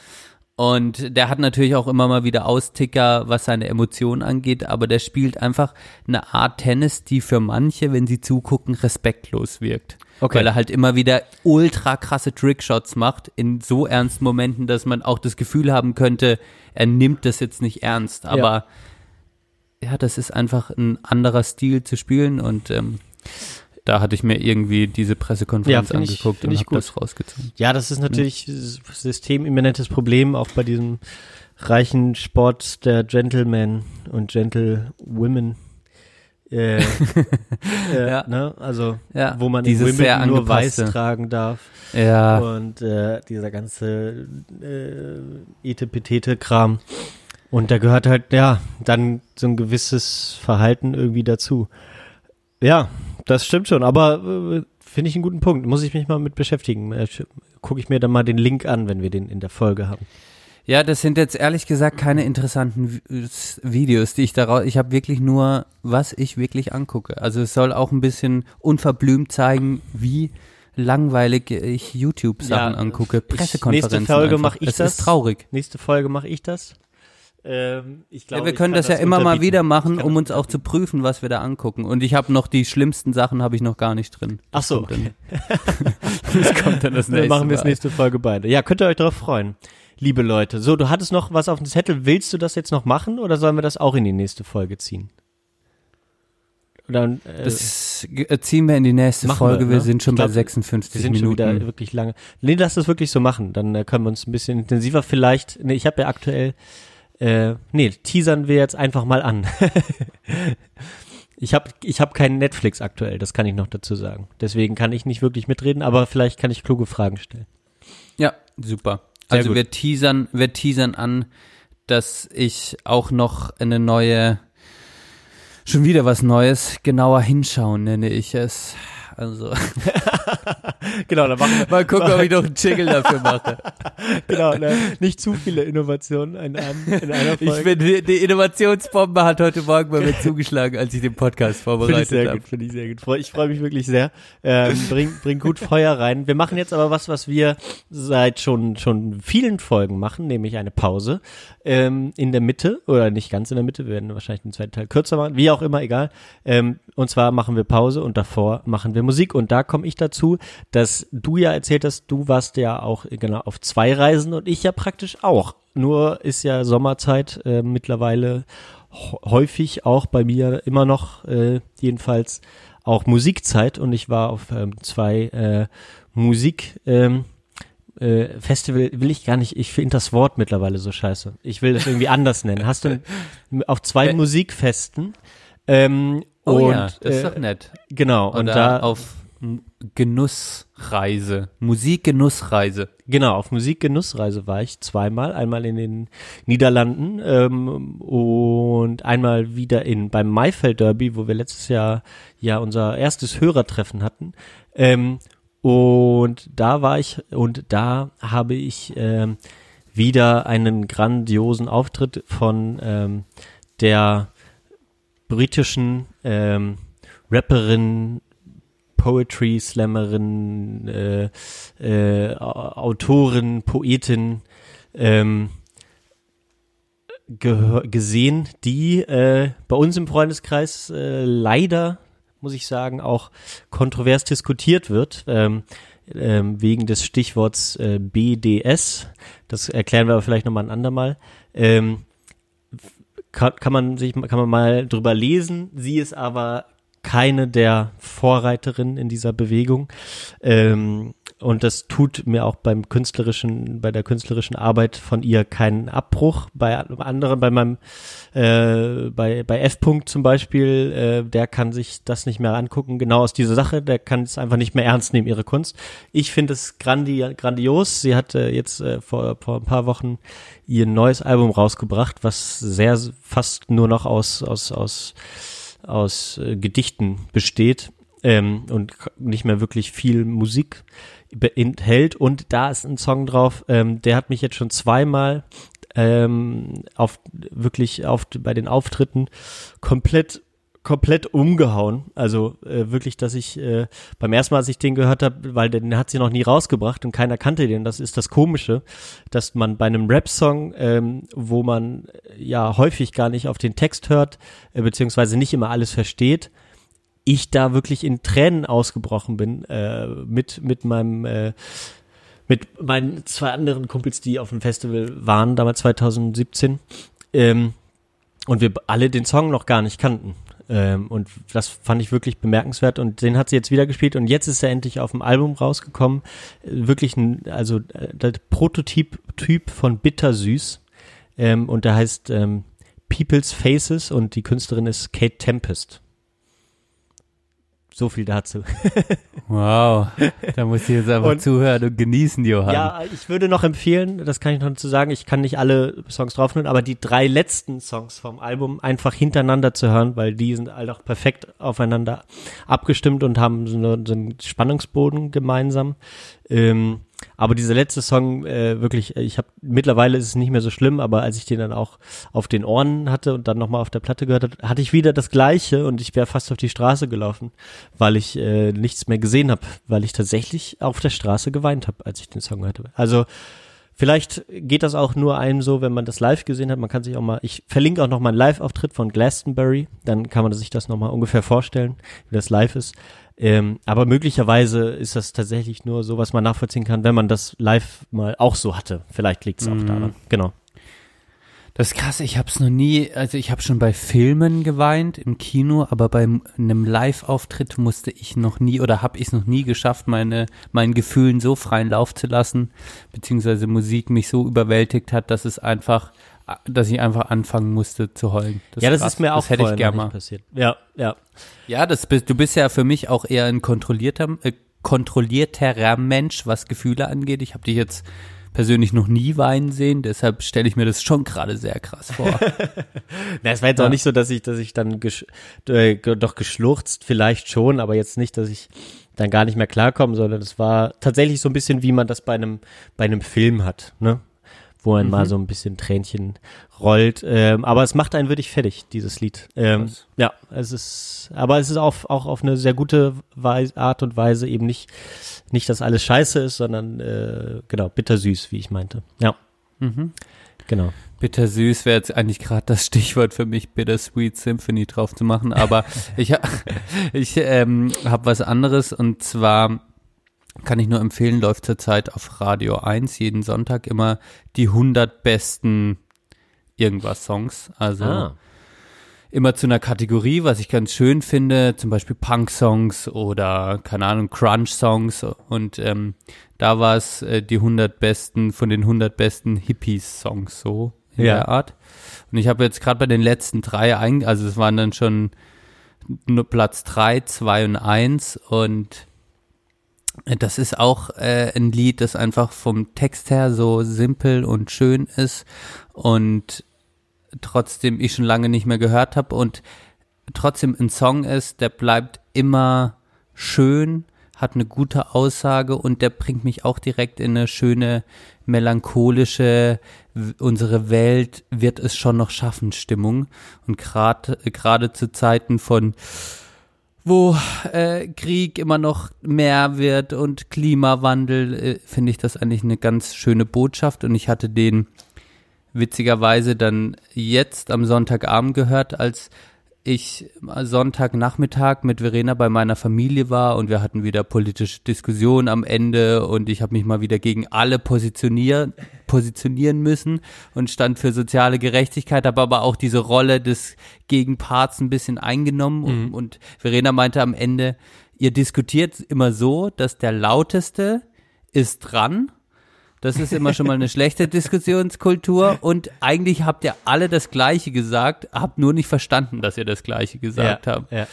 Und der hat natürlich auch immer mal wieder Austicker, was seine Emotionen angeht, aber der spielt einfach eine Art Tennis, die für manche, wenn sie zugucken, respektlos wirkt. Okay. Weil er halt immer wieder ultra krasse Trickshots macht in so ernsten Momenten, dass man auch das Gefühl haben könnte, er nimmt das jetzt nicht ernst. Aber ja, das ist einfach ein anderer Stil zu spielen und ähm, da hatte ich mir irgendwie diese Pressekonferenz Ja, ich- angeguckt find und ich habe das rausgezogen. Ja, das ist natürlich s- systemimmanentes Problem, auch bei diesem reichen Sport der Gentlemen und Gentlewomen. Äh, äh, Ja. ne? Also, Ja, wo man dieses Wimbledon nur weiß tragen darf. Ja, Und äh, dieser ganze äh, Etepetete-Kram. Und da gehört halt, ja, dann so ein gewisses Verhalten irgendwie dazu. Ja, das stimmt schon, aber äh, finde ich einen guten Punkt. Muss ich mich mal mit beschäftigen. Äh, Gucke ich mir dann mal den Link an, wenn wir den in der Folge haben. Ja, das sind jetzt ehrlich gesagt keine interessanten Videos, die ich daraus. Ich habe wirklich nur, was ich wirklich angucke. Also es soll auch ein bisschen unverblümt zeigen, wie langweilig ich YouTube-Sachen Ja, angucke. ich- Pressekonferenzen. nächste Folge einfach. mach ich es das. ist traurig. Nächste Folge mache ich das. Ähm, ich glaube, Ja, wir können kann das ja immer mal wieder machen, um das uns auch zu prüfen, was wir da angucken. Und ich habe noch die schlimmsten Sachen habe ich noch gar nicht drin. Ach so, kommt dann- Das kommt dann das Dann nächste machen wir Mal. nächste Folge beide. Ja, könnt ihr euch darauf freuen. Liebe Leute. So, du hattest noch was auf dem Zettel. Willst du das jetzt noch machen oder sollen wir das auch in die nächste Folge ziehen? Oder, äh, Das äh, ziehen wir in die nächste Folge. wir, Wir, ne? sind schon glaub, bei 56 wir sind Minuten. schon wieder wirklich lange. Nee, lass das wirklich so machen. Dann äh, können wir uns ein bisschen intensiver vielleicht. Nee, ich habe ja aktuell. Äh, nee, teasern wir jetzt einfach mal an. ich habe ich hab keinen Netflix aktuell, das kann ich noch dazu sagen. Deswegen kann ich nicht wirklich mitreden, aber vielleicht kann ich kluge Fragen stellen. Ja, super. Sehr also gut. wir teasern, wir teasern an, dass ich auch noch eine neue, schon wieder was Neues, genauer hinschauen nenne ich es. Also Genau, dann machen wir mal gucken, ob ich noch einen Jingle dafür mache. genau, ne? nicht zu viele Innovationen in, einem, in einer Folge. Ich bin, die, die Innovationsbombe hat heute Morgen bei mir zugeschlagen, als ich den Podcast Finde ich vorbereitet sehr habe. gut, finde ich sehr gut. Ich freue mich wirklich sehr. Ähm, bring, bring gut Feuer rein. Wir machen jetzt aber was, was wir seit schon, schon vielen Folgen machen, nämlich eine Pause. Ähm, in der Mitte, oder nicht ganz in der Mitte, wir werden wahrscheinlich den zweiten Teil kürzer machen, wie auch immer, egal. Ähm, und zwar machen wir Pause und davor machen wir Musik. Und da komme ich dazu, dass du ja erzählt hast, du warst ja auch genau auf zwei Reisen und ich ja praktisch auch. Nur ist ja Sommerzeit äh, mittlerweile häufig auch bei mir immer noch äh, jedenfalls auch Musikzeit und ich war auf ähm, zwei äh, Musik ähm, äh, Festival will ich gar nicht, ich finde das Wort mittlerweile so scheiße. Ich will das irgendwie anders nennen. Hast du auf zwei Äh. Musikfesten ähm, Oh und ja, das ist äh, doch nett. genau und Oder da auf Genussreise, Musikgenussreise. Genau, auf Musikgenussreise war ich zweimal. Einmal in den Niederlanden ähm, und einmal wieder in beim Maifeld Derby, wo wir letztes Jahr ja unser erstes Hörertreffen hatten. Ähm, und da war ich und da habe ich ähm, wieder einen grandiosen Auftritt von ähm, der britischen ähm, Rapperin, Poetry Slammerin, äh, äh, Autorin, Poetin ähm, gehör- gesehen, die äh, bei uns im Freundeskreis äh, leider, muss ich sagen, auch kontrovers diskutiert wird. Ähm, ähm, wegen des Stichworts äh, BDS. Das erklären wir aber vielleicht nochmal ein andermal. Ähm, kann, kann man sich kann man mal drüber lesen. Sie ist aber keine der Vorreiterinnen in dieser Bewegung. Ähm, und das tut mir auch beim künstlerischen, bei der künstlerischen Arbeit von ihr keinen Abbruch. Bei anderen, bei meinem, äh, bei, bei F. -Punkt zum Beispiel, äh, der kann sich das nicht mehr angucken, genau aus dieser Sache, der kann es einfach nicht mehr ernst nehmen, ihre Kunst. Ich finde es grandi grandios. Sie hat äh, jetzt äh, vor, vor ein paar Wochen ihr neues Album rausgebracht, was sehr fast nur noch aus, aus, aus, aus äh, Gedichten besteht ähm, und nicht mehr wirklich viel Musik enthält. Und da ist ein Song drauf, ähm, der hat mich jetzt schon zweimal ähm, auf wirklich auf bei den Auftritten komplett komplett umgehauen. Also äh, wirklich, dass ich äh, beim ersten Mal, als ich den gehört habe, weil den hat sie noch nie rausgebracht und keiner kannte den. Das ist das Komische, dass man bei einem Rap-Song, ähm, wo man äh, ja häufig gar nicht auf den Text hört, äh, beziehungsweise nicht immer alles versteht, ich da wirklich in Tränen ausgebrochen bin äh, mit mit meinem äh, mit meinen zwei anderen Kumpels, die auf dem Festival waren, damals 2017, ähm, und wir alle den Song noch gar nicht kannten. Ähm, und das fand ich wirklich bemerkenswert und den hat sie jetzt wieder gespielt und jetzt ist er endlich auf dem Album rausgekommen. Äh, wirklich ein, also äh, der Prototyp Typ von Bittersüß ähm, und der heißt ähm, People's Faces und die Künstlerin ist Kate Tempest. So viel dazu. Wow, da muss ich jetzt einfach Und- zuhören und genießen, Johann. Ja, ich würde noch empfehlen, das kann ich noch dazu sagen, ich kann nicht alle Songs draufnehmen, aber die drei letzten Songs vom Album einfach hintereinander zu hören, weil die sind halt auch perfekt aufeinander abgestimmt und haben so, eine, so einen Spannungsboden gemeinsam. Ähm, aber dieser letzte Song, äh, wirklich, ich habe mittlerweile ist es nicht mehr so schlimm, aber als ich den dann auch auf den Ohren hatte und dann nochmal auf der Platte gehört habe, hatte ich wieder das Gleiche und ich wäre fast auf die Straße gelaufen, weil ich äh, nichts mehr gesehen habe, weil ich tatsächlich auf der Straße geweint habe, als ich den Song hörte. Also Vielleicht geht das auch nur einem so, wenn man das live gesehen hat. Man kann sich auch mal, ich verlinke auch noch mal einen Live-Auftritt von Glastonbury. Dann kann man sich das noch mal ungefähr vorstellen, wie das live ist. Ähm, aber möglicherweise ist das tatsächlich nur so, was man nachvollziehen kann, wenn man das live mal auch so hatte. Vielleicht liegt es auch daran. Genau. Das ist krass, ich hab's noch nie, also ich habe schon bei Filmen geweint im Kino, aber bei einem Live-Auftritt musste ich noch nie oder habe ich es noch nie geschafft, meine meinen Gefühlen so freien Lauf zu lassen, beziehungsweise Musik mich so überwältigt hat, dass es einfach, dass ich einfach anfangen musste zu heulen. ja, das krass. ist mir auch das hätte ich vorher gern noch mal. passiert. Ja, ja. Ja, das bist, du bist ja für mich auch eher ein kontrollierter, äh, kontrollierterer Mensch, was Gefühle angeht. Ich habe dich jetzt persönlich noch nie weinen sehen, deshalb stelle ich mir das schon gerade sehr krass vor. Na, es war jetzt Ja. auch nicht so, dass ich, dass ich dann gesch äh, doch geschlurzt, vielleicht schon, aber jetzt nicht, dass ich dann gar nicht mehr klarkomme, sondern es war tatsächlich so ein bisschen, wie man das bei einem, bei einem Film hat, ne? Wo man mal so ein bisschen Tränchen rollt. Ähm, aber es macht einen wirklich fertig, dieses Lied. Ähm, ja, es ist, aber es ist auf, auch auf eine sehr gute Weise, Art und Weise eben nicht, nicht, dass alles scheiße ist, sondern äh, genau, bittersüß, wie ich meinte. Ja. Genau. Bittersüß wäre jetzt eigentlich gerade das Stichwort für mich, Bittersweet Symphony drauf zu machen. Aber ich, ich ähm, habe was anderes und zwar kann ich nur empfehlen, läuft zurzeit auf Radio 1 jeden Sonntag immer die 100 besten irgendwas Songs. Also Ah. immer zu einer Kategorie, was ich ganz schön finde, zum Beispiel Punk-Songs oder, keine Ahnung, Crunch-Songs und ähm, da war es äh, die 100 besten, von den 100 besten Hippies-Songs so in Ja. der Art. Und ich habe jetzt gerade bei den letzten drei, also es waren dann schon nur Platz drei, zwei und eins und das ist auch äh, ein Lied, das einfach vom Text her so simpel und schön ist und trotzdem ich schon lange nicht mehr gehört habe und trotzdem ein Song ist, der bleibt immer schön, hat eine gute Aussage und der bringt mich auch direkt in eine schöne melancholische unsere Welt wird es schon noch schaffen Stimmung. Und gerade gerade zu Zeiten von wo äh, Krieg immer noch mehr wird und Klimawandel, äh, finde ich das eigentlich eine ganz schöne Botschaft. Und ich hatte den witzigerweise dann jetzt am Sonntagabend gehört, als ich Sonntagnachmittag mit Verena bei meiner Familie war und wir hatten wieder politische Diskussionen am Ende und ich habe mich mal wieder gegen alle positionieren, positionieren müssen und stand für soziale Gerechtigkeit, habe aber auch diese Rolle des Gegenparts ein bisschen eingenommen und, und Verena meinte am Ende, ihr diskutiert immer so, dass der lauteste ist dran das ist immer schon mal eine schlechte Diskussionskultur und eigentlich habt ihr alle das Gleiche gesagt, habt nur nicht verstanden, dass ihr das Gleiche gesagt ja, habt. ja.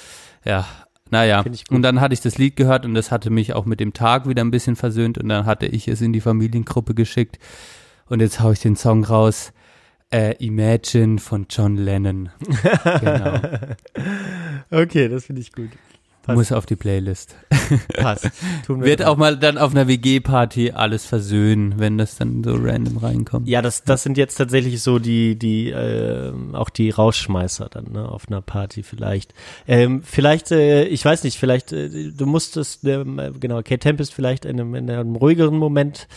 Ja, naja. Und dann hatte ich das Lied gehört und das hatte mich auch mit dem Tag wieder ein bisschen versöhnt und dann hatte ich es in die Familiengruppe geschickt und jetzt hau ich den Song raus. Äh, Imagine von John Lennon. genau. Okay, das finde ich gut. Passt. Muss auf die Playlist. Passt. Tun wir Wird auch mal dann auf einer WG-Party alles versöhnen, wenn das dann so random reinkommt. Ja, das, das sind jetzt tatsächlich so die, die, äh, auch die Rausschmeißer dann, ne, auf einer Party vielleicht. Ähm, vielleicht, äh, ich weiß nicht, vielleicht, äh, du musstest, ähm, äh, genau, Kate Tempest vielleicht in einem, in einem ruhigeren Moment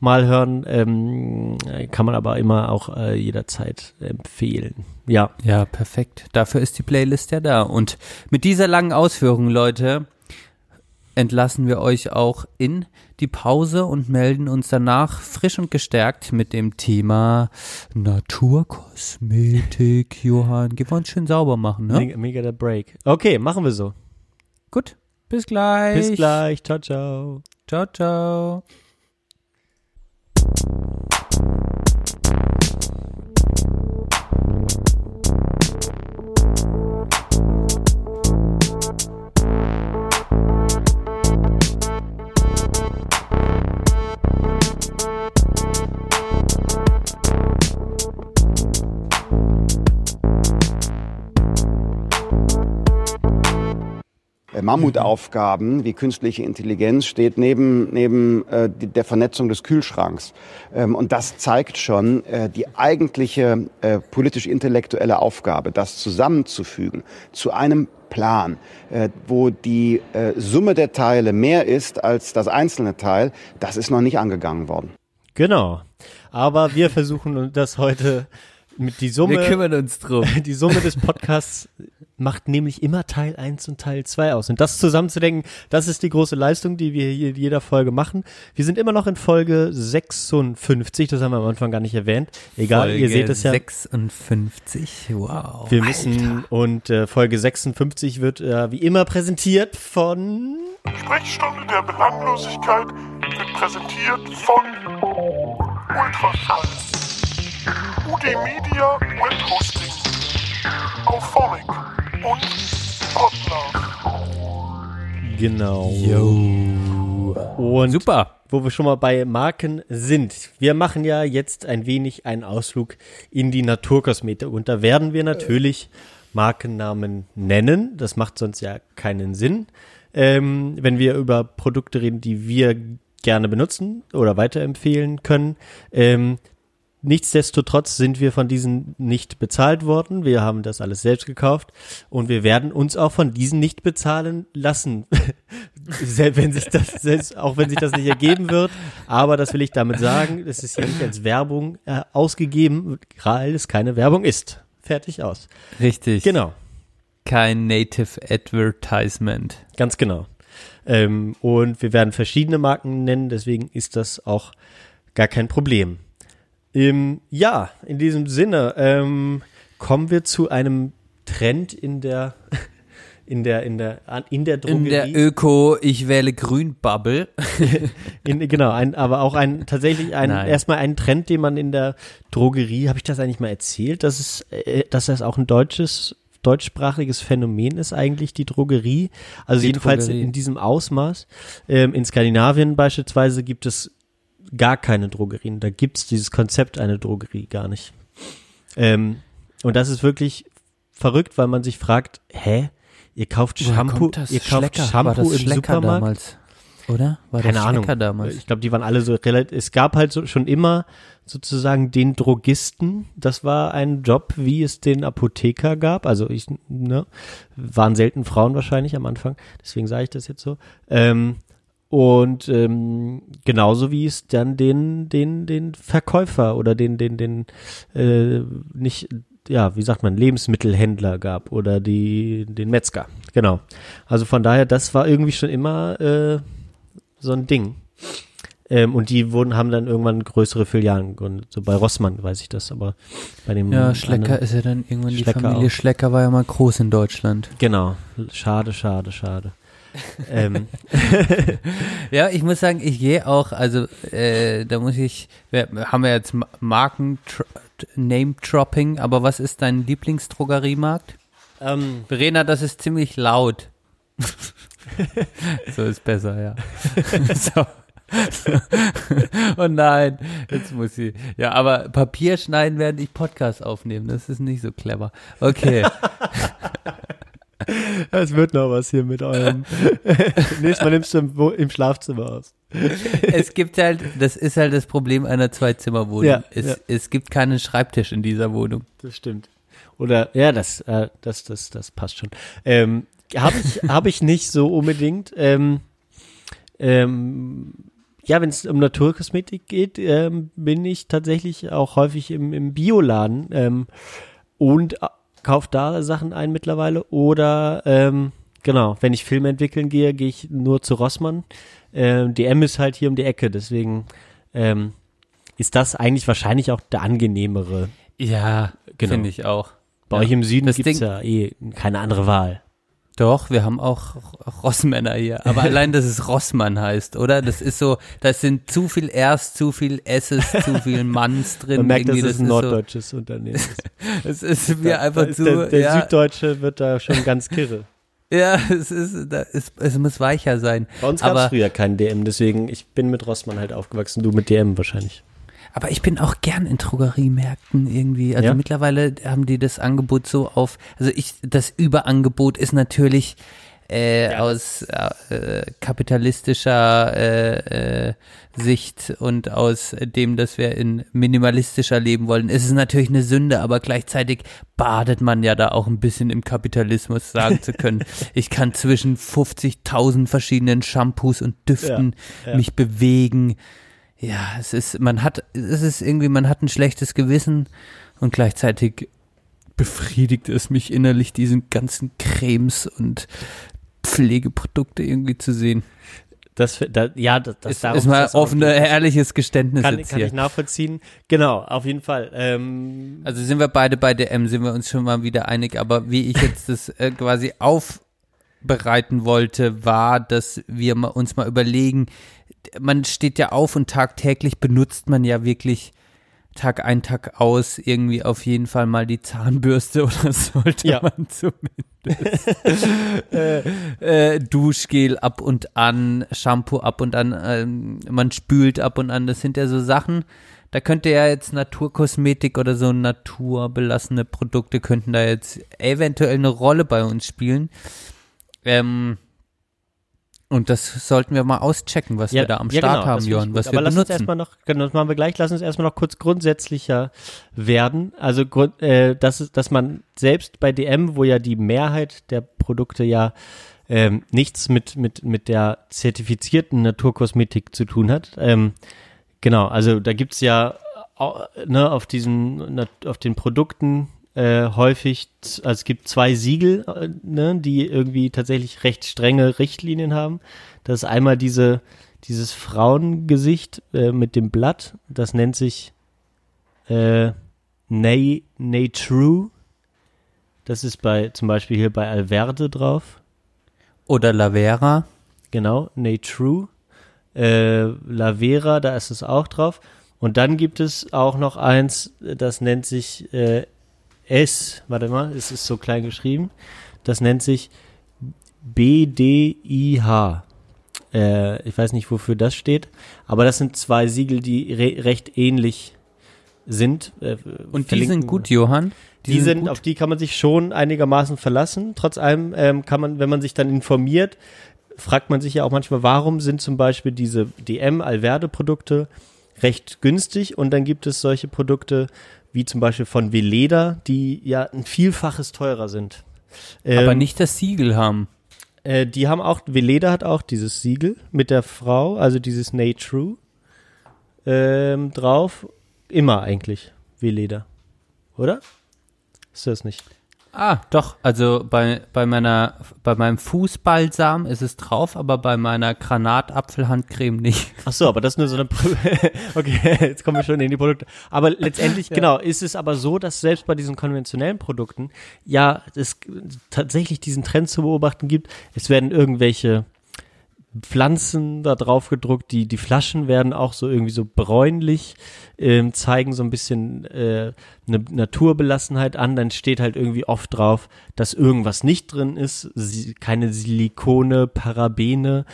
mal hören, ähm, äh, kann man aber immer auch äh, jederzeit empfehlen. Ja, Ja, perfekt. Dafür ist die Playlist ja da. Und mit dieser langen Ausführung, Leute, entlassen wir euch auch in die Pause und melden uns danach frisch und gestärkt mit dem Thema Naturkosmetik. Johann, gib uns schön sauber machen, ne? mega, mega der Break. Okay, machen wir so. Gut. Bis gleich. Bis gleich. Ciao, ciao. Ciao, ciao. Mammutaufgaben wie künstliche Intelligenz steht neben, neben äh, der Vernetzung des Kühlschranks. Ähm, und das zeigt schon äh, die eigentliche äh, politisch-intellektuelle Aufgabe, das zusammenzufügen zu einem Plan, äh, wo die äh, Summe der Teile mehr ist als das einzelne Teil, das ist noch nicht angegangen worden. Genau. Aber wir versuchen das heute mit die Summe. Wir kümmern uns drum. Die Summe des Podcasts macht nämlich immer Teil 1 und Teil 2 aus. Und das zusammenzudenken, das ist die große Leistung, die wir hier in jeder Folge machen. Wir sind immer noch in Folge 56, das haben wir am Anfang gar nicht erwähnt. Egal, Folge ihr seht es ja. 56. Wow. Wir müssen, und äh, Folge 56 wird äh, wie immer präsentiert von Sprechstunde der Belanglosigkeit wird präsentiert von Ultraschall, UD Media Web Hosting, Auphonic und Podlove. Genau. Und Super. wo wir schon mal bei Marken sind. Wir machen ja jetzt ein wenig einen Ausflug in die Naturkosmetik und da werden wir natürlich Markennamen nennen. Das macht sonst ja keinen Sinn, ähm, wenn wir über Produkte reden, die wir gerne benutzen oder weiterempfehlen können. Ähm, Nichtsdestotrotz sind wir von diesen nicht bezahlt worden. Wir haben das alles selbst gekauft und wir werden uns auch von diesen nicht bezahlen lassen. Selbst wenn sich das, selbst, auch wenn sich das nicht ergeben wird. Aber das will ich damit sagen. Das ist hier nicht als Werbung äh, ausgegeben, weil es keine Werbung ist. Fertig aus. Richtig. Genau. Kein Native Advertisement. Ganz genau. Ähm, und wir werden verschiedene Marken nennen, deswegen ist das auch gar kein Problem. Ähm, ja, in diesem Sinne ähm, kommen wir zu einem Trend in der in der in der in der Drogerie. In der Öko, ich wähle Grün-Bubble. In, genau, ein, aber auch ein tatsächlich ein Nein. erstmal ein Trend, den man in der Drogerie, habe ich das eigentlich mal erzählt, dass es, äh, dass das auch ein deutsches deutschsprachiges Phänomen ist eigentlich die Drogerie. Also Die jedenfalls Drogerie. in diesem Ausmaß. Ähm, in Skandinavien beispielsweise gibt es gar keine Drogerien. Da gibt es dieses Konzept eine Drogerie gar nicht. Ähm, und das ist wirklich verrückt, weil man sich fragt, hä? Ihr kauft Woher Shampoo, ihr kauft Schlecker. Shampoo im Schlecker Supermarkt? damals? Oder? War Keine das Ahnung. Damals? Ich glaube, die waren alle so relativ. Es gab halt so, schon immer sozusagen den Drogisten. Das war ein Job, wie es den Apotheker gab. Also ich, ne, waren selten Frauen wahrscheinlich am Anfang. Deswegen sage ich das jetzt so. Ähm, und ähm, genauso wie es dann den, den, den Verkäufer oder den, den, den, äh, nicht, ja, wie sagt man, Lebensmittelhändler gab oder die, den Metzger. Genau. Also von daher, das war irgendwie schon immer äh, so ein Ding. Ähm, und die wurden, haben dann irgendwann größere Filialen gegründet. So bei Rossmann weiß ich das, aber bei dem Ja, Schlecker ist ja dann irgendwann die Schlecker Familie auch. Schlecker war ja mal groß in Deutschland. Genau. Schade, schade, schade. Ähm, Ja, ich muss sagen, ich gehe auch, also äh, da muss ich, wir haben ja jetzt Ma- Marken Name Dropping, aber was ist dein Lieblingsdrogeriemarkt? ähm, Verena, das ist ziemlich laut. so ist besser, ja. so. oh nein, jetzt muss sie. Ja, aber Papier schneiden, während ich Podcast aufnehme, das ist nicht so clever. Okay. Es wird noch was hier mit eurem. Nächstes Mal nimmst du im, im Schlafzimmer aus. es gibt halt, das ist halt das Problem einer Zweizimmerwohnung. Ja, es, ja. es gibt keinen Schreibtisch in dieser Wohnung. Das stimmt. Oder ja, das, äh, das, das, das passt schon. Ähm, habe ich, habe ich nicht so unbedingt. Ähm, ähm, ja, wenn es um Naturkosmetik geht, ähm, bin ich tatsächlich auch häufig im, im Bioladen ähm, und äh, kauf da Sachen ein mittlerweile. Oder ähm, genau, wenn ich Filme entwickeln gehe, gehe ich nur zu Rossmann. Ähm, DM ist halt hier um die Ecke, deswegen ähm, ist das eigentlich wahrscheinlich auch der angenehmere. Ja, Genau. finde ich auch. Bei Ja. euch im Süden gibt's Ding- ja eh keine andere Wahl. Doch, wir haben auch Rossmänner hier. Aber allein, dass es Rossmann heißt, oder? Das ist so, das sind zu viel Rs, zu viel S's, zu viel Manns drin. Man merkt, dass Irgendwie, es ein norddeutsches Unternehmen ist. So, es ist mir Da- einfach da ist zu, der, der ja, Süddeutsche wird da schon ganz kirre. ja, es ist, da ist, es muss weicher sein. Bei uns gab es früher keinen DM, deswegen ich bin mit Rossmann halt aufgewachsen, du mit DM wahrscheinlich. Aber ich bin auch gern in Drogeriemärkten irgendwie. Also Ja? mittlerweile haben die das Angebot so auf, also ich, das Überangebot ist natürlich äh, aus äh, kapitalistischer äh, äh, Sicht und aus dem, dass wir in minimalistischer leben wollen, ist es natürlich eine Sünde, aber gleichzeitig badet man ja da auch ein bisschen im Kapitalismus, sagen zu können. Ich kann zwischen 50.000 verschiedenen Shampoos und Düften Ja, ja. mich bewegen. Ja, es ist, man hat, es ist irgendwie, man hat ein schlechtes Gewissen und gleichzeitig befriedigt es mich innerlich, diesen ganzen Cremes und Pflegeprodukte irgendwie zu sehen. Das, da, ja, das, das Ist, darum ist mal geht. ehrliches Geständnis kann, jetzt kann hier. ich nachvollziehen. Genau, auf jeden Fall. Ähm, Also sind wir beide bei DM, sind wir uns schon mal wieder einig, aber wie ich jetzt das äh, quasi aufbereiten wollte, war, dass wir mal, uns mal überlegen, man steht ja auf und tagtäglich benutzt man ja wirklich Tag ein, Tag aus irgendwie auf jeden Fall mal die Zahnbürste oder sollte Ja. man zumindest äh, äh, Duschgel ab und an, Shampoo ab und an, ähm, man spült ab und an, das sind ja so Sachen, da könnte ja jetzt Naturkosmetik oder so naturbelassene Produkte könnten da jetzt eventuell eine Rolle bei uns spielen. Ähm, und das sollten wir mal auschecken, was wir da am Start haben, das finde ich Jörn, was Aber wir lass uns benutzen. erstmal noch, genau, das machen wir gleich, lass uns erstmal noch kurz grundsätzlicher werden. Also, äh, dass, dass man selbst bei DM, wo ja die Mehrheit der Produkte ja ähm, nichts mit, mit, mit der zertifizierten Naturkosmetik zu tun hat. Ähm, genau, also da gibt's ja ne, auf diesen, auf den Produkten äh, häufig, also es gibt zwei Siegel, äh, ne, die irgendwie tatsächlich recht strenge Richtlinien haben. Das ist einmal diese, dieses Frauengesicht äh, mit dem Blatt, das nennt sich äh, Nay, Nay True. Das ist bei zum Beispiel hier bei Alverde drauf. Oder Lavera. Genau, Nay True. Äh, Lavera, da ist es auch drauf. Und dann gibt es auch noch eins, das nennt sich äh, es, warte mal, es ist so klein geschrieben, das nennt sich BDIH. Äh, ich weiß nicht, wofür das steht, aber das sind zwei Siegel, die re recht ähnlich sind. Äh, Und die sind gut, Johann. Die, sind, auf die kann man sich schon einigermaßen verlassen. Trotz allem ähm, kann man, wenn man sich dann informiert, fragt man sich ja auch manchmal, warum sind zum Beispiel diese DM Alverde Produkte recht günstig und dann gibt es solche Produkte wie zum Beispiel von Veleda, die ja ein Vielfaches teurer sind. aber Ähm, nicht das Siegel haben. äh, die haben auch, Veleda hat auch dieses Siegel mit der Frau, also dieses Nay True ähm, drauf. Immer eigentlich, Veleda. Oder? Ist das nicht? Ah, doch. Also bei, bei meiner, bei meinem Fußbalsam ist es drauf, aber bei meiner Granatapfelhandcreme nicht. Ach so, aber das ist nur so eine. Okay, jetzt kommen wir schon in die Produkte. Aber letztendlich, genau, ist es aber so, dass selbst bei diesen konventionellen Produkten ja es tatsächlich diesen Trend zu beobachten gibt. Es werden irgendwelche Pflanzen da drauf gedruckt, die, die Flaschen werden auch so irgendwie so bräunlich, ähm, zeigen so ein bisschen äh, eine Naturbelassenheit an, dann steht halt irgendwie oft drauf, dass irgendwas nicht drin ist, si keine Silikone, Parabene,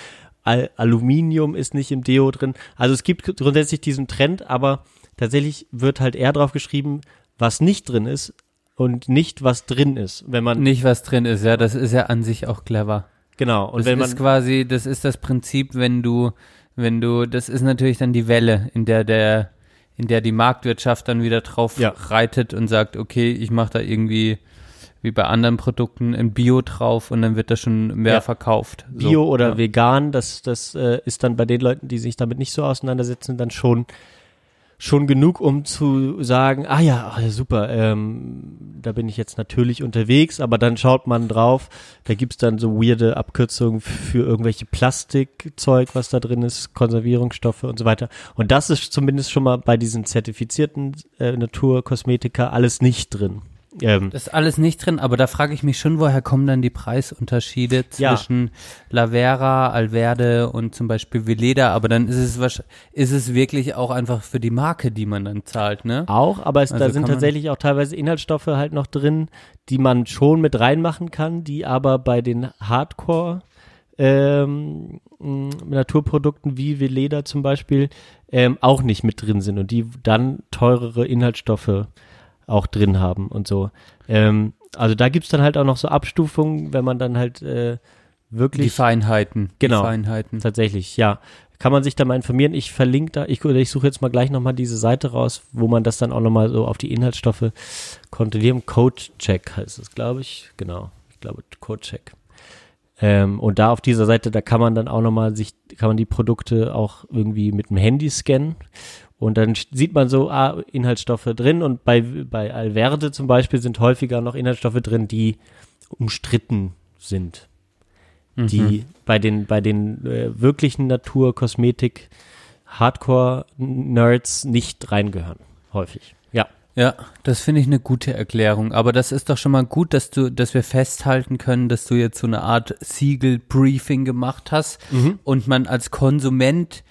Al Aluminium ist nicht im Deo drin. Also es gibt grundsätzlich diesen Trend, aber tatsächlich wird halt eher drauf geschrieben, was nicht drin ist und nicht was drin ist. Wenn man Nicht was drin ist, ja, das ist ja an sich auch clever. Genau und das wenn man ist quasi, das ist das Prinzip, wenn du, wenn du, das ist natürlich dann die Welle, in der der, in der die Marktwirtschaft dann wieder drauf Ja. reitet und sagt, okay, ich mache da irgendwie wie bei anderen Produkten ein Bio drauf und dann wird das schon mehr Ja. verkauft. So, Bio oder ja. vegan, das, das äh, ist dann bei den Leuten, die sich damit nicht so auseinandersetzen, dann schon schon genug, um zu sagen, ah ja, ah, ja, super, ähm, da bin ich jetzt natürlich unterwegs, aber dann schaut man drauf, da gibt's dann so weirde Abkürzungen für irgendwelche Plastikzeug, was da drin ist, Konservierungsstoffe und so weiter. Und das ist zumindest schon mal bei diesen zertifizierten äh, Naturkosmetika alles nicht drin. Ähm, Das ist alles nicht drin, aber da frage ich mich schon, woher kommen dann die Preisunterschiede Ja. zwischen Lavera, Alverde und zum Beispiel Veleda, aber dann ist es ist es wirklich auch einfach für die Marke, die man dann zahlt, ne? Auch, aber es, da Also sind kann man- tatsächlich auch teilweise Inhaltsstoffe halt noch drin, die man schon mit reinmachen kann, die aber bei den Hardcore ähm, mh, Naturprodukten wie Veleda zum Beispiel ähm, auch nicht mit drin sind und die dann teurere Inhaltsstoffe auch drin haben und so. Ähm, also da gibt's dann halt auch noch so Abstufungen, wenn man dann halt äh, wirklich Die Feinheiten. Genau. Die Feinheiten. Tatsächlich, ja. Kann man sich da mal informieren. Ich verlinke da, ich, oder ich suche jetzt mal gleich nochmal diese Seite raus, wo man das dann auch nochmal so auf die Inhaltsstoffe kontrollieren. Code-Check heißt es, glaube ich. Genau. Ich glaube, Code-Check. Ähm, und da auf dieser Seite, da kann man dann auch nochmal sich, kann man die Produkte auch irgendwie mit dem Handy scannen. Und dann sieht man so, ah, Inhaltsstoffe drin. Und bei, bei Alverde zum Beispiel sind häufiger noch Inhaltsstoffe drin, die umstritten sind die bei den bei den äh, wirklichen Naturkosmetik Hardcore Nerds nicht reingehören häufig. Ja. Ja, das finde ich eine gute Erklärung. Aber das ist doch schon mal gut, dass du, dass wir festhalten können, dass du jetzt so eine Art Siegel-Briefing gemacht hast und man als Konsument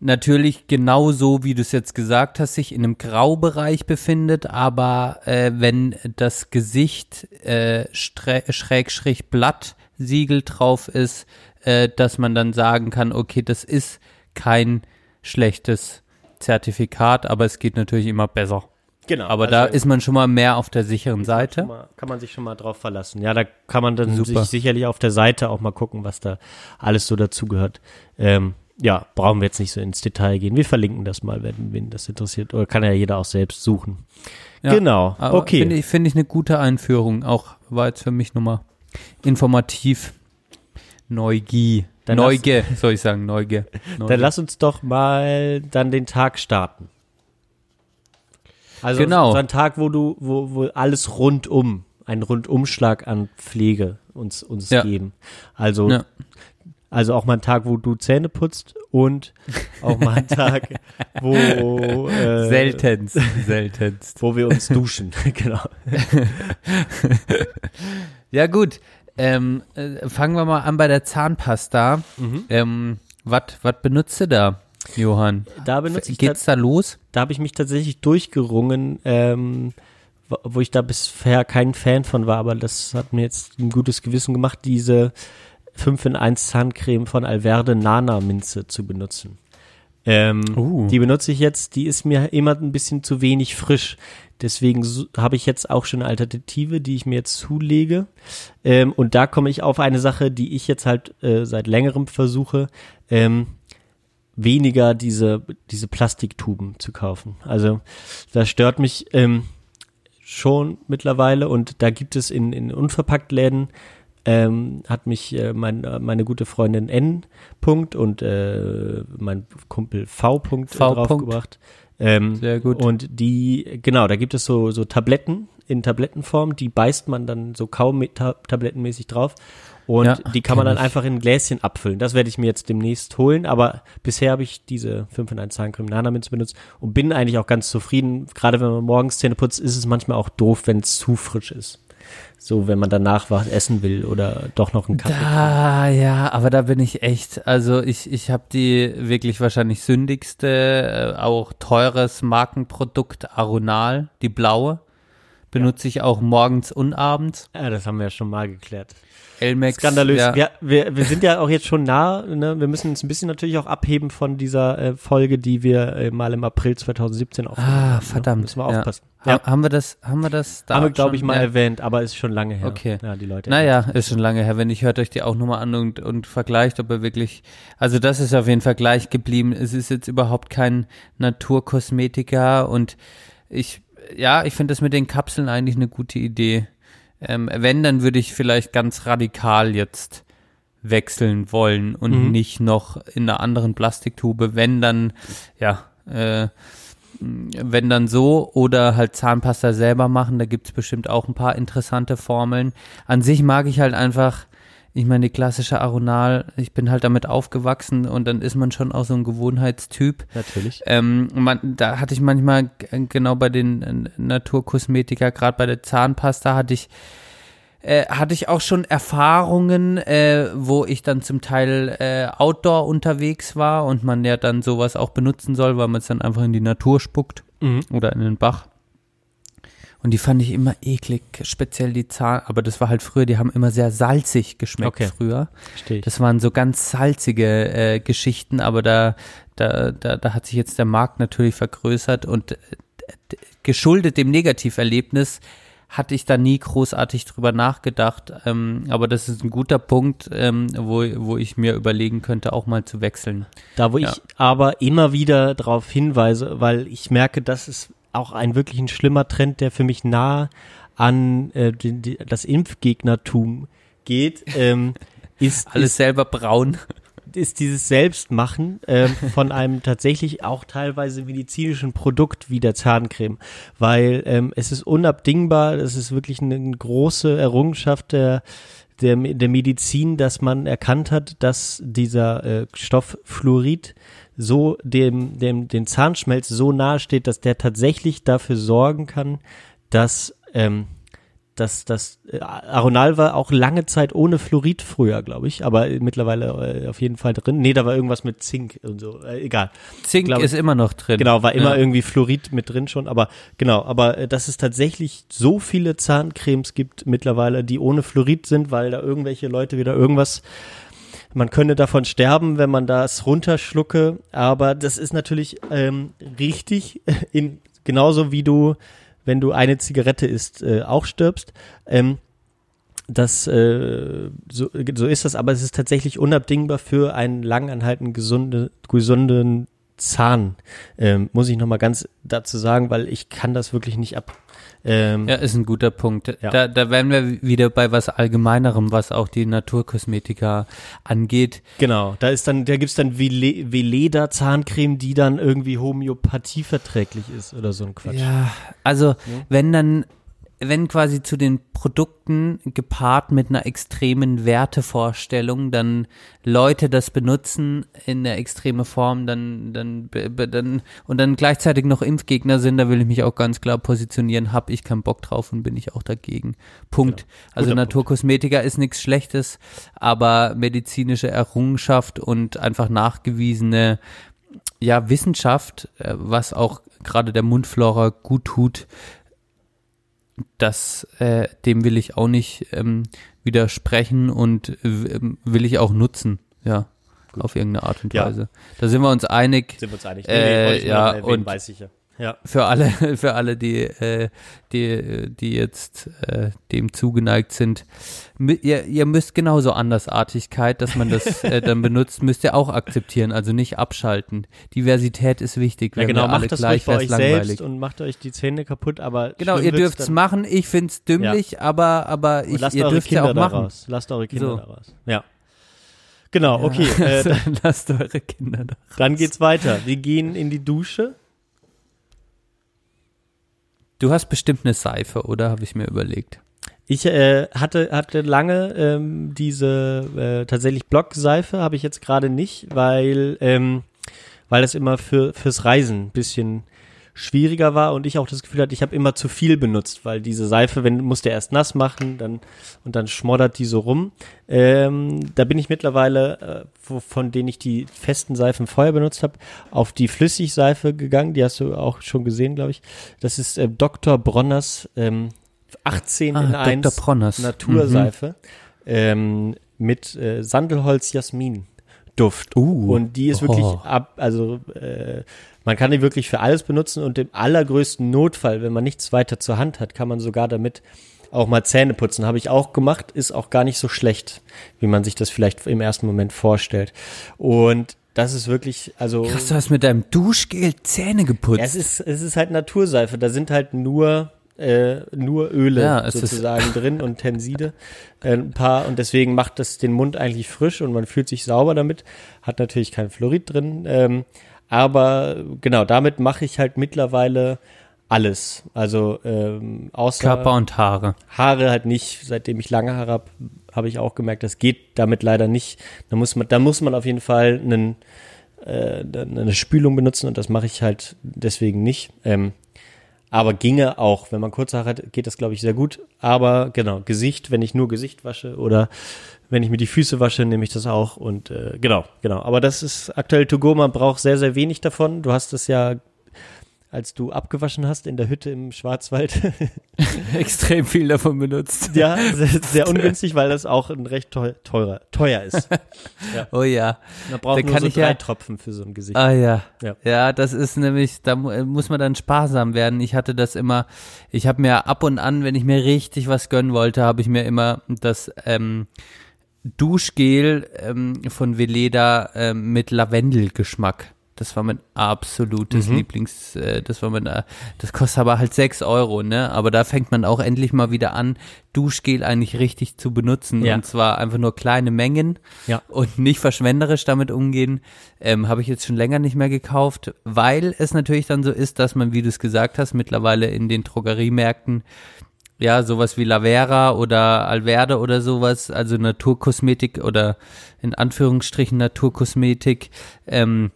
natürlich genauso, wie du es jetzt gesagt hast, sich in einem Graubereich befindet, aber äh, wenn das Gesicht äh, Schrägstrich Blatt Siegel drauf ist, äh, dass man dann sagen kann, okay, das ist kein schlechtes Zertifikat, aber es geht natürlich immer besser. Genau. Aber da ist man schon mal mehr auf der sicheren Seite. mal, kann man sich schon mal drauf verlassen. Ja, da kann man dann Super. sich sicherlich auf der Seite auch mal gucken, was da alles so dazugehört. Ähm, ja, brauchen wir jetzt nicht so ins Detail gehen. Wir verlinken das mal, wenn wen das interessiert. Oder kann ja jeder auch selbst suchen. Ja, genau. Okay. Finde ich, finde ich eine gute Einführung. Auch war jetzt für mich nochmal informativ. Neugie. Dann Neuge, soll ich sagen, Neuge. Neuge. Dann lass uns doch mal dann den Tag starten. Also Genau. so ein Tag, wo du, wo, wo alles rundum, ein Rundumschlag an Pflege uns, uns Ja. geben. Also, Ja. Also auch mal ein Tag, wo du Zähne putzt und auch mal ein Tag, wo äh, Seltenst, seltenst. wo wir uns duschen. genau. Ja gut, ähm, äh, fangen wir mal an bei der Zahnpasta. Mhm. Ähm, was benutzt du da, Johann? Da benutze ich Geht's da los? da habe ich mich tatsächlich durchgerungen, ähm, wo- wo ich da bisher kein Fan von war, aber das hat mir jetzt ein gutes Gewissen gemacht, diese 5 in 1 Zahncreme von Alverde Nana Minze zu benutzen. Ähm, Uh. Die benutze ich jetzt, die ist mir immer ein bisschen zu wenig frisch. Deswegen so- habe ich jetzt auch schon eine Alternative, die ich mir jetzt zulege. Ähm, und da komme ich auf eine Sache, die ich jetzt halt äh, seit längerem versuche, ähm, weniger diese, diese Plastiktuben zu kaufen. Also das stört mich ähm, schon mittlerweile und da gibt es in, in Unverpacktläden ähm, hat mich äh, mein, äh, meine gute Freundin N. Punkt und äh, mein Kumpel V. Punkt äh, V. draufgebracht. Ähm, Sehr gut. Und die, genau, da gibt es so, so Tabletten in Tablettenform, die beißt man dann so kaum mit Ta tablettenmäßig drauf. Und Ja, die kann man dann ich. einfach in ein Gläschen abfüllen. Das werde ich mir jetzt demnächst holen. Aber bisher habe ich diese 5 in 1 Zahncreme Nanaminz benutzt und bin eigentlich auch ganz zufrieden. Gerade wenn man morgens Zähne putzt, ist es manchmal auch doof, wenn es zu frisch ist. So, wenn man danach was essen will oder doch noch einen Kaffee. Da, ja, aber da bin ich echt, also ich, ich habe die wirklich wahrscheinlich sündigste, äh, auch teures Markenprodukt Aronal, die blaue. Benutze ich auch morgens und abends. Ja, das haben wir ja schon mal geklärt. Elmex. Skandalös. Ja. Ja, wir, wir sind ja auch jetzt schon nah. Ne? Wir müssen uns ein bisschen natürlich auch abheben von dieser äh, Folge, die wir äh, mal im April 2017 aufgenommen haben. Ah, ne? verdammt. Müssen wir ja. aufpassen. Ha Haben wir das, haben wir das da haben wir, glaube ich, mal Ja. erwähnt, aber ist schon lange her. Okay. Ja, die Leute. Naja, ist schon lange her. Wenn nicht, hört euch die auch nochmal an und, und vergleicht, ob er wirklich, also das ist auf jeden Fall gleich geblieben. Es ist jetzt überhaupt kein Naturkosmetika und ich, ja, ich finde das mit den Kapseln eigentlich eine gute Idee. Ähm, wenn, dann würde ich vielleicht ganz radikal jetzt wechseln wollen und Mhm. nicht noch in einer anderen Plastiktube. Wenn dann, ja, äh, wenn dann so oder halt Zahnpasta selber machen, da gibt's bestimmt auch ein paar interessante Formeln. An sich mag ich halt einfach, ich meine, die klassische Aronal, ich bin halt damit aufgewachsen und dann ist man schon auch so ein Gewohnheitstyp. Natürlich. Ähm, man, da hatte ich manchmal genau bei den äh, Naturkosmetika, gerade bei der Zahnpasta hatte ich äh, hatte ich auch schon Erfahrungen, äh, wo ich dann zum Teil äh, outdoor unterwegs war und man ja dann sowas auch benutzen soll, weil man es dann einfach in die Natur spuckt Mhm. oder in den Bach. Und die fand ich immer eklig, speziell die Zahn, aber das war halt früher, die haben immer sehr salzig geschmeckt Okay. früher. Verstehe ich. Das waren so ganz salzige äh, Geschichten, aber da, da, da, da hat sich jetzt der Markt natürlich vergrößert und äh, geschuldet dem Negativerlebnis hatte ich da nie großartig drüber nachgedacht. Ähm, aber das ist ein guter Punkt, ähm, wo, wo ich mir überlegen könnte, auch mal zu wechseln. Da, wo Ja. ich aber immer wieder darauf hinweise, weil ich merke, das ist auch ein wirklich ein schlimmer Trend, der für mich nah an äh, die, die, das Impfgegnertum geht, ähm, ist, Alles ist, selber braun. ist dieses Selbstmachen ähm, von einem tatsächlich auch teilweise medizinischen Produkt wie der Zahncreme, weil ähm, es ist unabdingbar, es ist wirklich eine, große Errungenschaft der der, der Medizin, dass man erkannt hat, dass dieser äh, Stoff Fluorid so dem, dem, den Zahnschmelz so nahe steht, dass der tatsächlich dafür sorgen kann, dass, ähm, dass das äh, Aronal war auch lange Zeit ohne Fluorid früher, glaube ich, aber mittlerweile äh, auf jeden Fall drin. Nee, da war irgendwas mit Zink und so, äh, egal. Zink glaube- ist immer noch drin. Genau, war immer Ja. irgendwie Fluorid mit drin schon, aber genau, aber äh, dass es tatsächlich so viele Zahncremes gibt mittlerweile, die ohne Fluorid sind, weil da irgendwelche Leute wieder irgendwas man könne davon sterben, wenn man das runterschlucke, aber das ist natürlich ähm, richtig, in, genauso wie du, wenn du eine Zigarette isst, äh, auch stirbst. Ähm, das äh, so, so ist das, aber es ist tatsächlich unabdingbar für einen langanhaltenden gesunde, gesunden Zahn. Ähm, muss ich noch mal ganz dazu sagen, weil ich kann das wirklich nicht ab. Ähm, Ja, ist ein guter Punkt. Ja. Da, da wären wir wieder bei was Allgemeinerem, was auch die Naturkosmetika angeht. Genau, da ist dann, da gibt's dann Vele- Veleda Zahncreme, die dann irgendwie homöopathieverträglich ist oder so ein Quatsch. Ja, also wenn dann, wenn quasi zu den Produkten gepaart mit einer extremen Wertevorstellung dann Leute das benutzen in der extreme Form, dann, dann, dann und dann gleichzeitig noch Impfgegner sind, da will ich mich auch ganz klar positionieren, hab ich keinen Bock drauf und bin ich auch dagegen. Punkt. Also Guter Naturkosmetika ist nichts Schlechtes, aber medizinische Errungenschaft und einfach nachgewiesene ja, Wissenschaft, äh, was auch gerade der Mundflora gut tut, das, äh, dem will ich auch nicht ähm, widersprechen und äh, will ich auch nutzen, ja, auf irgendeine Art und Ja. Weise. Da sind wir uns einig. Sind wir uns einig? Äh, wollte ich nur ja, und weiß ich ja. Ja. für alle, für alle, die, äh, die, die jetzt äh, dem zugeneigt sind, ihr, ihr müsst genauso Andersartigkeit, dass man das äh, dann benutzt, müsst ihr auch akzeptieren, also nicht abschalten. Diversität ist wichtig. Ja, genau, wir alle macht das gleich, bei euch langweilig. selbst und macht euch die Zähne kaputt, aber Genau, ihr dürft's dann- machen. Ich find's dümmlich, aber, aber Und ich, ihr eure dürft Kinder ja auch machen. daraus. Lasst eure Kinder So. daraus. Ja. Genau, okay. Äh, dann, Lasst eure Kinder da. dann geht's weiter. Wir gehen in die Dusche. Du hast bestimmt eine Seife, oder? Habe ich mir überlegt. Ich äh, hatte, hatte lange ähm, diese äh, tatsächlich Blockseife, habe ich jetzt gerade nicht, weil, ähm, weil das immer für, fürs Reisen ein bisschen schwieriger war und ich auch das Gefühl hatte, ich habe immer zu viel benutzt, weil diese Seife, wenn musst du erst nass machen, dann und dann schmoddert die so rum. Ähm, da bin ich mittlerweile, äh, wo, von denen ich die festen Seifen vorher benutzt habe, auf die Flüssigseife gegangen. Die hast du auch schon gesehen, glaube ich. Das ist äh, Dr. Bronners ähm, 18 Ah, in Dr. 1 Bronners. Naturseife ähm, mit äh, Sandelholz Jasmin Duft. Uh, und die ist wirklich oh. ab, also äh, man kann die wirklich für alles benutzen und im allergrößten Notfall, wenn man nichts weiter zur Hand hat, kann man sogar damit auch mal Zähne putzen. Habe ich auch gemacht, ist auch gar nicht so schlecht, wie man sich das vielleicht im ersten Moment vorstellt. Und das ist wirklich, also Krass, du hast mit deinem Duschgel Zähne geputzt. ja, es ist, es ist halt Naturseife. Da sind halt nur, äh, nur Öle Ja, sozusagen drin und Tenside. Äh, ein paar, und deswegen macht das den Mund eigentlich frisch und man fühlt sich sauber damit. Hat natürlich kein Fluorid drin. Ähm, aber genau, damit mache ich halt mittlerweile alles. Also ähm, außer Körper und Haare. Haare halt nicht. Seitdem ich lange Haare habe, habe ich auch gemerkt, das geht damit leider nicht. Da muss man, da muss man auf jeden Fall einen, äh, eine Spülung benutzen und das mache ich halt deswegen nicht. Ähm, aber ginge auch, wenn man kurze Haare hat, geht das glaube ich sehr gut. Aber genau, Gesicht, wenn ich nur Gesicht wasche oder wenn ich mir die Füße wasche, nehme ich das auch und äh, genau, genau. Aber das ist aktuell to go, man braucht sehr, sehr wenig davon. Du hast es ja, als du abgewaschen hast in der Hütte im Schwarzwald, Extrem viel davon benutzt. ja, sehr, sehr ungünstig, weil das auch ein recht teuer, teurer, teuer ist. Oh ja. Man braucht Da nur kann so ich drei ja- Tropfen für so ein Gesicht. Ah ja. Ja. ja. das ist nämlich, da äh, muss man dann sparsam werden. Ich hatte das immer, ich habe mir ab und an, wenn ich mir richtig was gönnen wollte, habe ich mir immer das ähm, Duschgel ähm, von Veleda ähm, mit Lavendelgeschmack. Das war mein absolutes Mhm. Lieblings, äh, das war mein, äh, das kostet aber halt sechs Euro, ne? Aber da fängt man auch endlich mal wieder an, Duschgel eigentlich richtig zu benutzen. Ja. Und zwar einfach nur kleine Mengen Ja. und nicht verschwenderisch damit umgehen. Ähm, Habe ich jetzt schon länger nicht mehr gekauft, weil es natürlich dann so ist, dass man, wie du es gesagt hast, mittlerweile in den Drogeriemärkten ja, sowas wie Lavera oder Alverde oder sowas, also Naturkosmetik oder in Anführungsstrichen Naturkosmetik, ähm,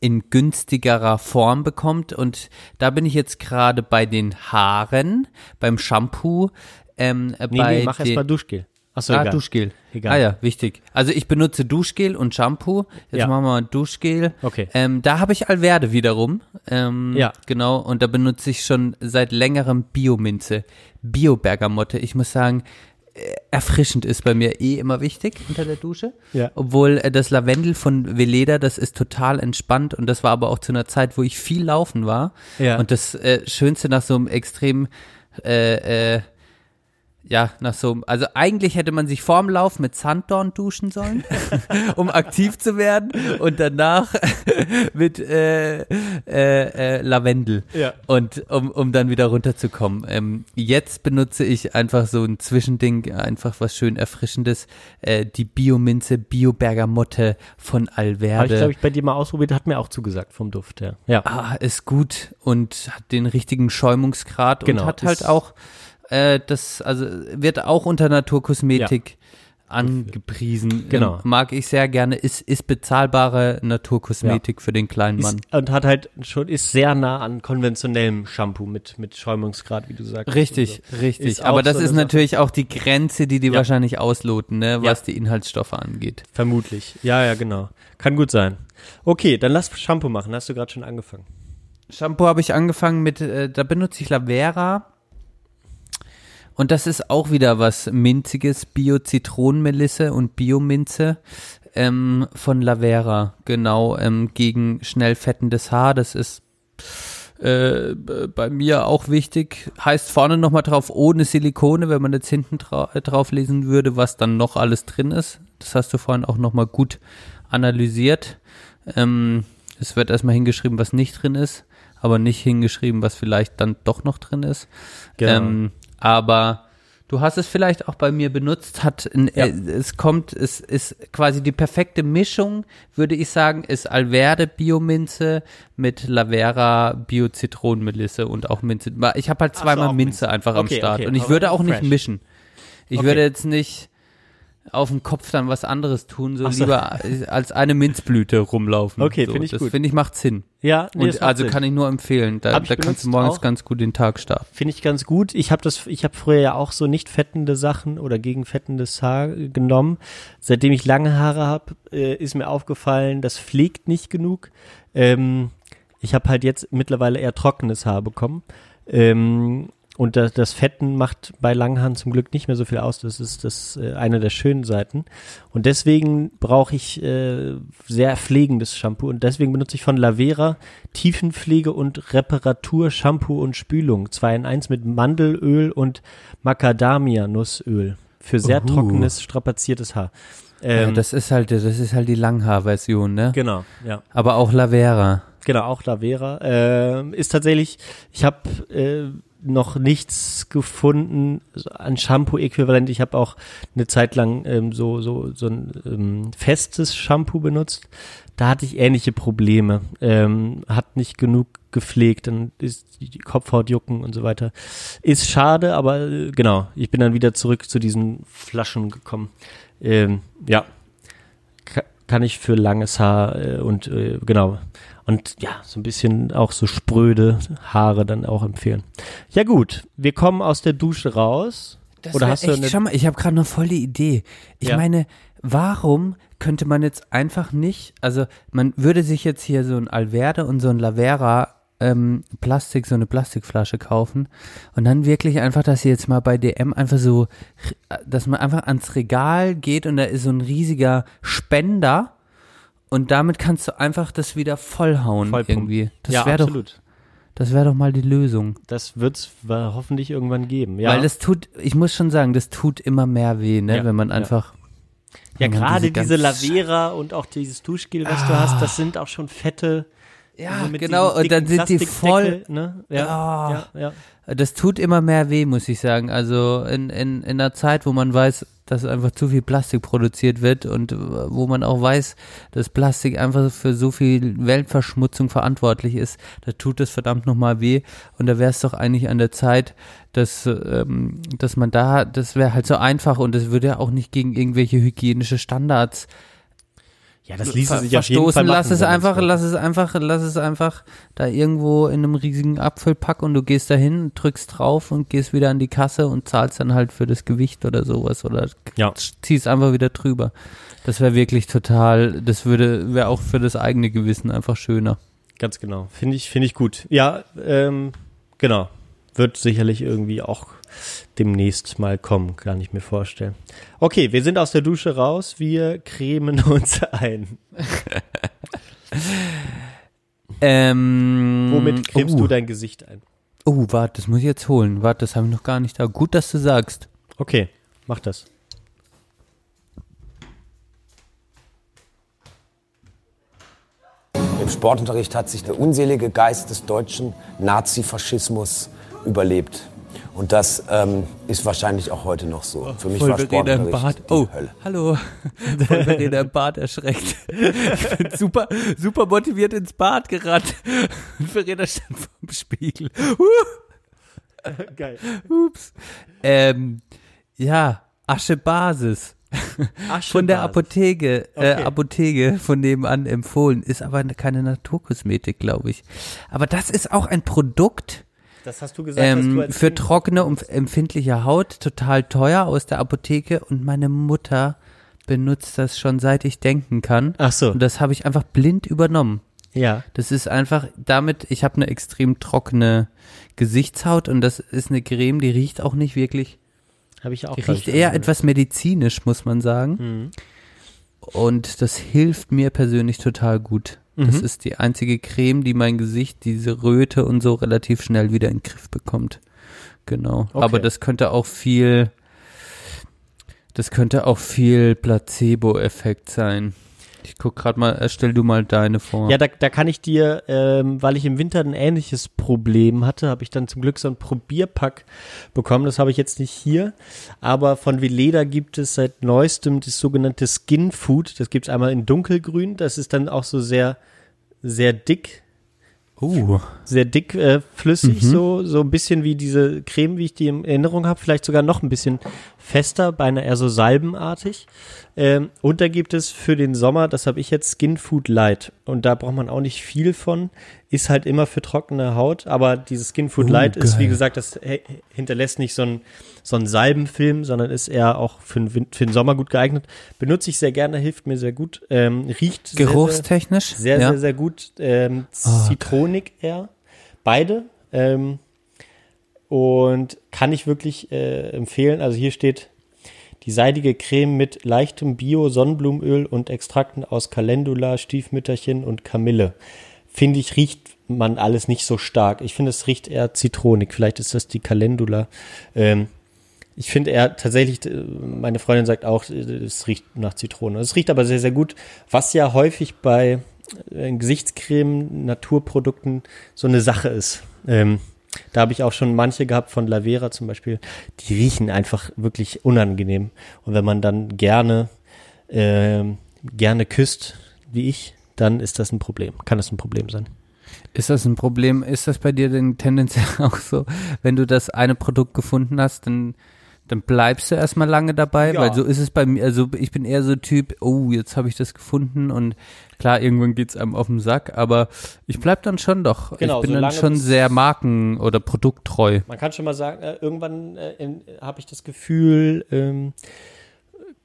in günstigerer Form bekommt. Und da bin ich jetzt gerade bei den Haaren, beim Shampoo, ähm, nee, bei nee, mach erst mal Duschgel. Achso, ah, egal. Duschgel. Egal. Ah ja, wichtig. Also ich benutze Duschgel und Shampoo. Jetzt Ja. machen wir mal Duschgel. Okay. Ähm, da habe ich Alverde wiederum. Ähm, Ja. Genau. Und da benutze ich schon seit längerem Biominze. Bio-Bergamotte. Ich muss sagen, äh, erfrischend ist bei mir eh immer wichtig unter der Dusche. Ja. Obwohl äh, das Lavendel von Veleda, das ist total entspannt und das war aber auch zu einer Zeit, wo ich viel laufen war. Ja. Und das äh, Schönste nach so einem extrem äh, äh, ja, nach so, also eigentlich hätte man sich vorm Lauf mit Sanddorn duschen sollen, um aktiv zu werden und danach mit äh, äh, äh, Lavendel Ja. und um, um dann wieder runterzukommen. Ähm, jetzt benutze ich einfach so ein Zwischending, einfach was schön erfrischendes, äh, die Biominze, Bio-Bergamotte von Alverde. Habe ich, glaube ich, bei dir mal ausprobiert, hat mir auch zugesagt vom Duft her. Ja. Ah, ist gut und hat den richtigen Schäumungsgrad Genau, und hat halt auch äh, das, also wird auch unter Naturkosmetik angepriesen. Genau. Ähm, mag ich sehr gerne. Ist, ist bezahlbare Naturkosmetik für den kleinen Mann. Ist, und hat halt schon, ist sehr nah an konventionellem Shampoo mit, mit Schäumungsgrad, wie du sagst. Richtig, so. richtig. Ist Aber das so ist natürlich auch die Grenze, die die Ja. wahrscheinlich ausloten, ne, was Ja. die Inhaltsstoffe angeht. Vermutlich. Ja, ja, genau. Kann gut sein. Okay, dann lass Shampoo machen. Hast du gerade schon angefangen? Shampoo habe ich angefangen mit, äh, da benutze ich Lavera. Und das ist auch wieder was Minziges, Bio-Zitronenmelisse und Bio-Minze ähm, von Lavera, genau, ähm, gegen schnell fettendes Haar. Das ist äh, bei mir auch wichtig. Heißt vorne nochmal drauf, ohne Silikone, wenn man jetzt hinten äh, drauf lesen würde, was dann noch alles drin ist. Das hast du vorhin auch nochmal gut analysiert. Ähm, es wird erstmal hingeschrieben, was nicht drin ist, aber nicht hingeschrieben, was vielleicht dann doch noch drin ist. Genau. Ähm, aber du hast es vielleicht auch bei mir benutzt, hat ein, Ja. äh, es kommt, es ist quasi die perfekte Mischung, würde ich sagen, ist Alverde Biominze mit Lavera Bio Zitronenmelisse und auch Minze. Ich habe halt so, zweimal auch Minze Minze. einfach am Okay, Start okay, und ich würde auch nicht fresh. mischen. Ich Okay. würde jetzt nicht auf dem Kopf dann was anderes tun, so so. lieber als eine Minzblüte rumlaufen. Okay, so, finde ich das gut. finde ich macht Sinn. Ja, nee, das und also Sinn. kann ich nur empfehlen. Da, da kannst du morgens auch. ganz gut den Tag starten. Finde ich ganz gut. Ich habe das, ich habe früher ja auch so nicht fettende Sachen oder gegen fettendes Haar äh, genommen. Seitdem ich lange Haare habe, äh, ist mir aufgefallen, das pflegt nicht genug. Ähm, ich habe halt jetzt mittlerweile eher trockenes Haar bekommen. Ähm, und das, das Fetten macht bei langen Haaren zum Glück nicht mehr so viel aus. Das ist das äh, eine der schönen Seiten. Und deswegen brauche ich äh, sehr pflegendes Shampoo. Und deswegen benutze ich von Lavera Tiefenpflege und Reparatur Shampoo und Spülung. 2 in 1 mit Mandelöl und Macadamia-Nussöl. Für sehr Uhu. trockenes, strapaziertes Haar. ja, Ähm, das ist halt, das ist halt die Langhaar-Version, ne? genau, ja. Aber auch Lavera. Genau, auch Lavera. Ähm, ist tatsächlich, ich habe äh, noch nichts gefunden an Shampoo-Äquivalent. Ich habe auch eine Zeit lang ähm, so, so, so ein ähm, festes Shampoo benutzt. Da hatte ich ähnliche Probleme. Ähm, hat nicht genug gepflegt, dann ist die Kopfhaut jucken und so weiter. Ist schade, aber äh, genau, ich bin dann wieder zurück zu diesen Flaschen gekommen. Ähm, ja, Ka- kann ich für langes Haar äh, und äh, genau und ja so ein bisschen auch so spröde Haare dann auch empfehlen. Ja gut, wir kommen aus der Dusche raus. Oder wär hast du echt, eine, schau mal, ich habe gerade noch voll die Idee. Ich Ja. meine, warum könnte man jetzt einfach nicht, also man würde sich jetzt hier so ein Alverde und so ein Lavera ähm, Plastik, so eine Plastikflasche kaufen und dann wirklich einfach, dass sie jetzt mal bei DM einfach so, dass man einfach ans Regal geht und da ist so ein riesiger Spender und damit kannst du einfach das wieder vollhauen Vollpumpen. irgendwie. Das ja, wäre doch, absolut. das wäre doch mal die Lösung. Das wird's wa- hoffentlich irgendwann geben. Ja, Weil das tut, ich muss schon sagen, das tut immer mehr weh, ne, Ja, wenn man ja. einfach. ja man gerade diese, ganz- Lavera und auch dieses Duschgel, was du hast, das sind auch schon fette. Ja, so mit genau, und dann sind die voll. Ne? Ja, Ah. ja, ja. Das tut immer mehr weh, muss ich sagen. Also in, in, in einer Zeit, wo man weiß, dass einfach zu viel Plastik produziert wird und äh, wo man auch weiß, dass Plastik einfach für so viel Weltverschmutzung verantwortlich ist, da tut es verdammt nochmal weh. Und da wäre es doch eigentlich an der Zeit, dass, ähm, dass man da, das wäre halt so einfach und das würde ja auch nicht gegen irgendwelche hygienische Standards Ja, das ließe ver- sich auf jeden. Fall machen. lass es einfach, lass es einfach, lass es einfach da irgendwo in einem riesigen Apfelpack und du gehst dahin, drückst drauf und gehst wieder an die Kasse und zahlst dann halt für das Gewicht oder sowas oder Ja. ziehst einfach wieder drüber. Das wäre wirklich total, das würde, wäre auch für das eigene Gewissen einfach schöner. Ganz genau. Finde ich, finde ich gut. Ja, ähm, genau. Wird sicherlich irgendwie auch demnächst mal kommen, kann ich mir vorstellen. Okay, wir sind aus der Dusche raus. Wir cremen uns ein. Ähm, Womit cremst oh, du dein Gesicht ein? Oh, warte, das muss ich jetzt holen. Warte, das habe ich noch gar nicht da. Gut, dass du sagst. Okay, mach das. Im Sportunterricht hat sich der unselige Geist des deutschen Nazifaschismus überlebt. Und das ähm, ist wahrscheinlich auch heute noch so. Für mich war Verena im Bad. Sportunterricht die Oh, Hölle. hallo. Voll Verena im Bad erschreckt. Ich bin super, super motiviert ins Bad gerannt. Und Verena stand vorm Spiegel. Uh, Geil. ups. Ähm, ja, Aschebasis. Von der Apotheke, äh, Okay. Apotheke von nebenan empfohlen. Ist aber keine Naturkosmetik, glaube ich. Aber das ist auch ein Produkt, Das hast du gesagt, du ähm, als für trockene und empfindliche Haut total teuer aus der Apotheke und meine Mutter benutzt das schon seit ich denken kann. Ach so. Und das habe ich einfach blind übernommen. Ja. Das ist einfach damit, ich habe eine extrem trockene Gesichtshaut und das ist eine Creme, die riecht auch nicht wirklich Habe ich auch. Die riecht eher angehört. etwas medizinisch, muss man sagen. Mhm. Und das hilft mir persönlich total gut. Das Mhm. ist die einzige Creme, die mein Gesicht, diese Röte und so relativ schnell wieder in den Griff bekommt. Genau. Okay. Aber das könnte auch viel, das könnte auch viel Placebo-Effekt sein. Ich guck gerade mal, äh, stell du mal deine vor. Ja, da, da kann ich dir, ähm, weil ich im Winter ein ähnliches Problem hatte, habe ich dann zum Glück so ein Probierpack bekommen. Das habe ich jetzt nicht hier. Aber von Veleda gibt es seit neuestem das sogenannte Skin Food. Das gibt es einmal in dunkelgrün. Das ist dann auch so sehr, sehr dick. Uh. Sehr dick äh, flüssig, Mhm. so, so ein bisschen wie diese Creme, wie ich die in Erinnerung habe. Vielleicht sogar noch ein bisschen fester, beinahe eher so salbenartig. Ähm, und da gibt es für den Sommer, das habe ich jetzt, Skin Food Light. Und da braucht man auch nicht viel von. Ist halt immer für trockene Haut, aber dieses Skin Food Oh, Light ist, wie geil. gesagt, das hinterlässt nicht so einen so einen Salbenfilm, sondern ist eher auch für den, für den Sommer gut geeignet. Benutze ich sehr gerne, hilft mir sehr gut. Ähm, riecht sehr, Geruchstechnisch? sehr, sehr, Ja. sehr, sehr gut. Ähm, Ah, Zitronik eher. Beide. Ähm, und kann ich wirklich äh, empfehlen. Also hier steht die seidige Creme mit leichtem Bio-Sonnenblumenöl und Extrakten aus Calendula, Stiefmütterchen und Kamille. Finde ich, riecht man alles nicht so stark. Ich finde, es riecht eher zitronig. Vielleicht ist das die Calendula. Ähm, ich finde eher tatsächlich, äh, meine Freundin sagt auch, äh, es riecht nach Zitrone. Es riecht aber sehr, sehr gut, was ja häufig bei äh, Gesichtscreme, Naturprodukten so eine Sache ist. Ähm, da habe ich auch schon manche gehabt von Lavera zum Beispiel, die riechen einfach wirklich unangenehm. Und wenn man dann gerne, ähm, gerne küsst, wie ich, dann ist das ein Problem. Kann das ein Problem sein. Ist das ein Problem? Ist das bei dir denn tendenziell auch so, wenn du das eine Produkt gefunden hast, dann, dann bleibst du erstmal lange dabei? Ja. Weil so ist es bei mir, also ich bin eher so Typ, oh, jetzt habe ich das gefunden und klar, irgendwann geht's einem auf den Sack, aber ich bleib dann schon doch. Genau, ich bin dann schon sehr marken- oder produkttreu. Man kann schon mal sagen, äh, irgendwann äh, habe ich das Gefühl, ähm,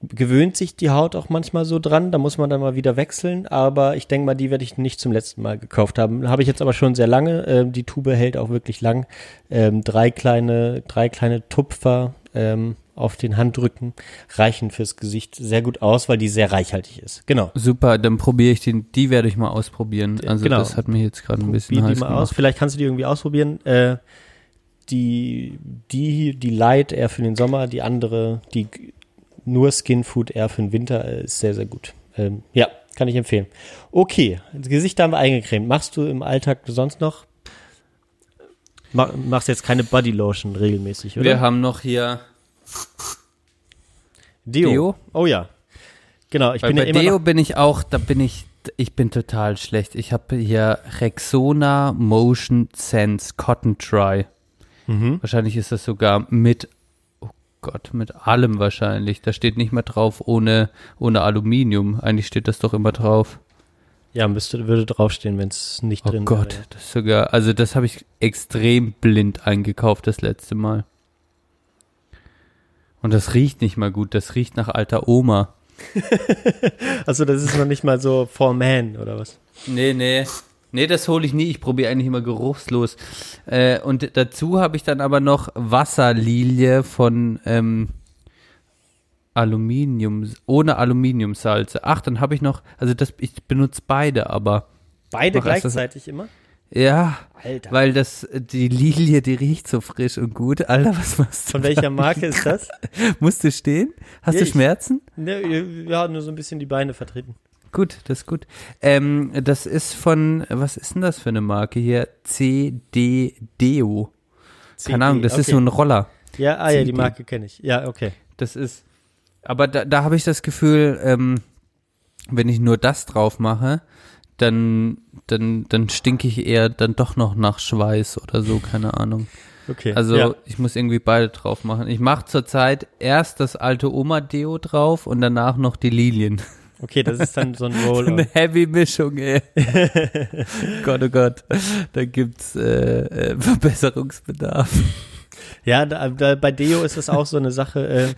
gewöhnt sich die Haut auch manchmal so dran, da muss man dann mal wieder wechseln, aber ich denke mal, die werde ich nicht zum letzten Mal gekauft haben. Habe ich jetzt aber schon sehr lange, ähm, die Tube hält auch wirklich lang. Ähm, drei kleine, drei kleine Tupfer ähm, auf den Handrücken reichen fürs Gesicht sehr gut aus, weil die sehr reichhaltig ist. Genau. Super, dann probiere ich den, die werde ich mal ausprobieren. Also genau. das hat mir jetzt gerade ein bisschen Probier die heiß mal gemacht. aus. Vielleicht kannst du die irgendwie ausprobieren. Äh, die, die, die Light eher für den Sommer, die andere, die nur Skin Food eher für den Winter äh, ist sehr, sehr gut. Ähm, ja, kann ich empfehlen. Okay, das Gesicht haben wir eingecremt. Machst du im Alltag sonst noch? Ma machst jetzt keine Body Lotion regelmäßig, oder? Wir haben noch hier Deo. Deo. Oh ja. Genau, ich Weil bin ja bei immer Deo bin ich auch, da bin ich, ich bin total schlecht. Ich habe hier Rexona Motion Sense Cotton Dry. Mhm. Wahrscheinlich ist das sogar mit, oh Gott, mit allem wahrscheinlich. Da steht nicht mehr drauf ohne, ohne Aluminium. Eigentlich steht das doch immer drauf. Ja, müsste, würde draufstehen, wenn es nicht Oh drin Gott, wäre. das ist sogar, also das habe ich extrem blind eingekauft das letzte Mal. Und das riecht nicht mal gut, das riecht nach alter Oma. Also das ist noch nicht mal so for man oder was? Nee, nee. Nee, das hole ich nie. Ich probiere eigentlich immer geruchslos. Äh, und dazu habe ich dann aber noch Wasserlilie von ähm, Aluminium, ohne Aluminiumsalze. Ach, dann habe ich noch, also das, ich benutze beide, aber Beide ist das- gleichzeitig immer? ja, Alter. weil das, die Lilie, die riecht so frisch und gut. Alter, was machst du? Von welcher Marke ist das? Musst du stehen? Hast Ja, du ich- Schmerzen? Ne, ja, nur so ein bisschen die Beine vertreten. Gut, das ist gut. Ähm, das ist von, was ist denn das für eine Marke hier? CD Deo. Keine Ahnung, das ist okay. so ein Roller. Ja, ah ja, die CD. Marke kenne ich. Ja, okay. Das ist, aber da, da habe ich das Gefühl, ähm, wenn ich nur das drauf mache, dann, dann, dann stinke ich eher dann doch noch nach Schweiß oder so, keine Ahnung. Okay. Also ja. ich muss irgendwie beide drauf machen. Ich mache zurzeit erst das alte Oma-Deo drauf und danach noch die Lilien. Okay, das ist dann so ein So Roll. eine Heavy-Mischung, ey. Gott, oh Gott. Da gibt's äh, äh, Verbesserungsbedarf. Ja, da, da, bei Deo ist es auch so eine Sache.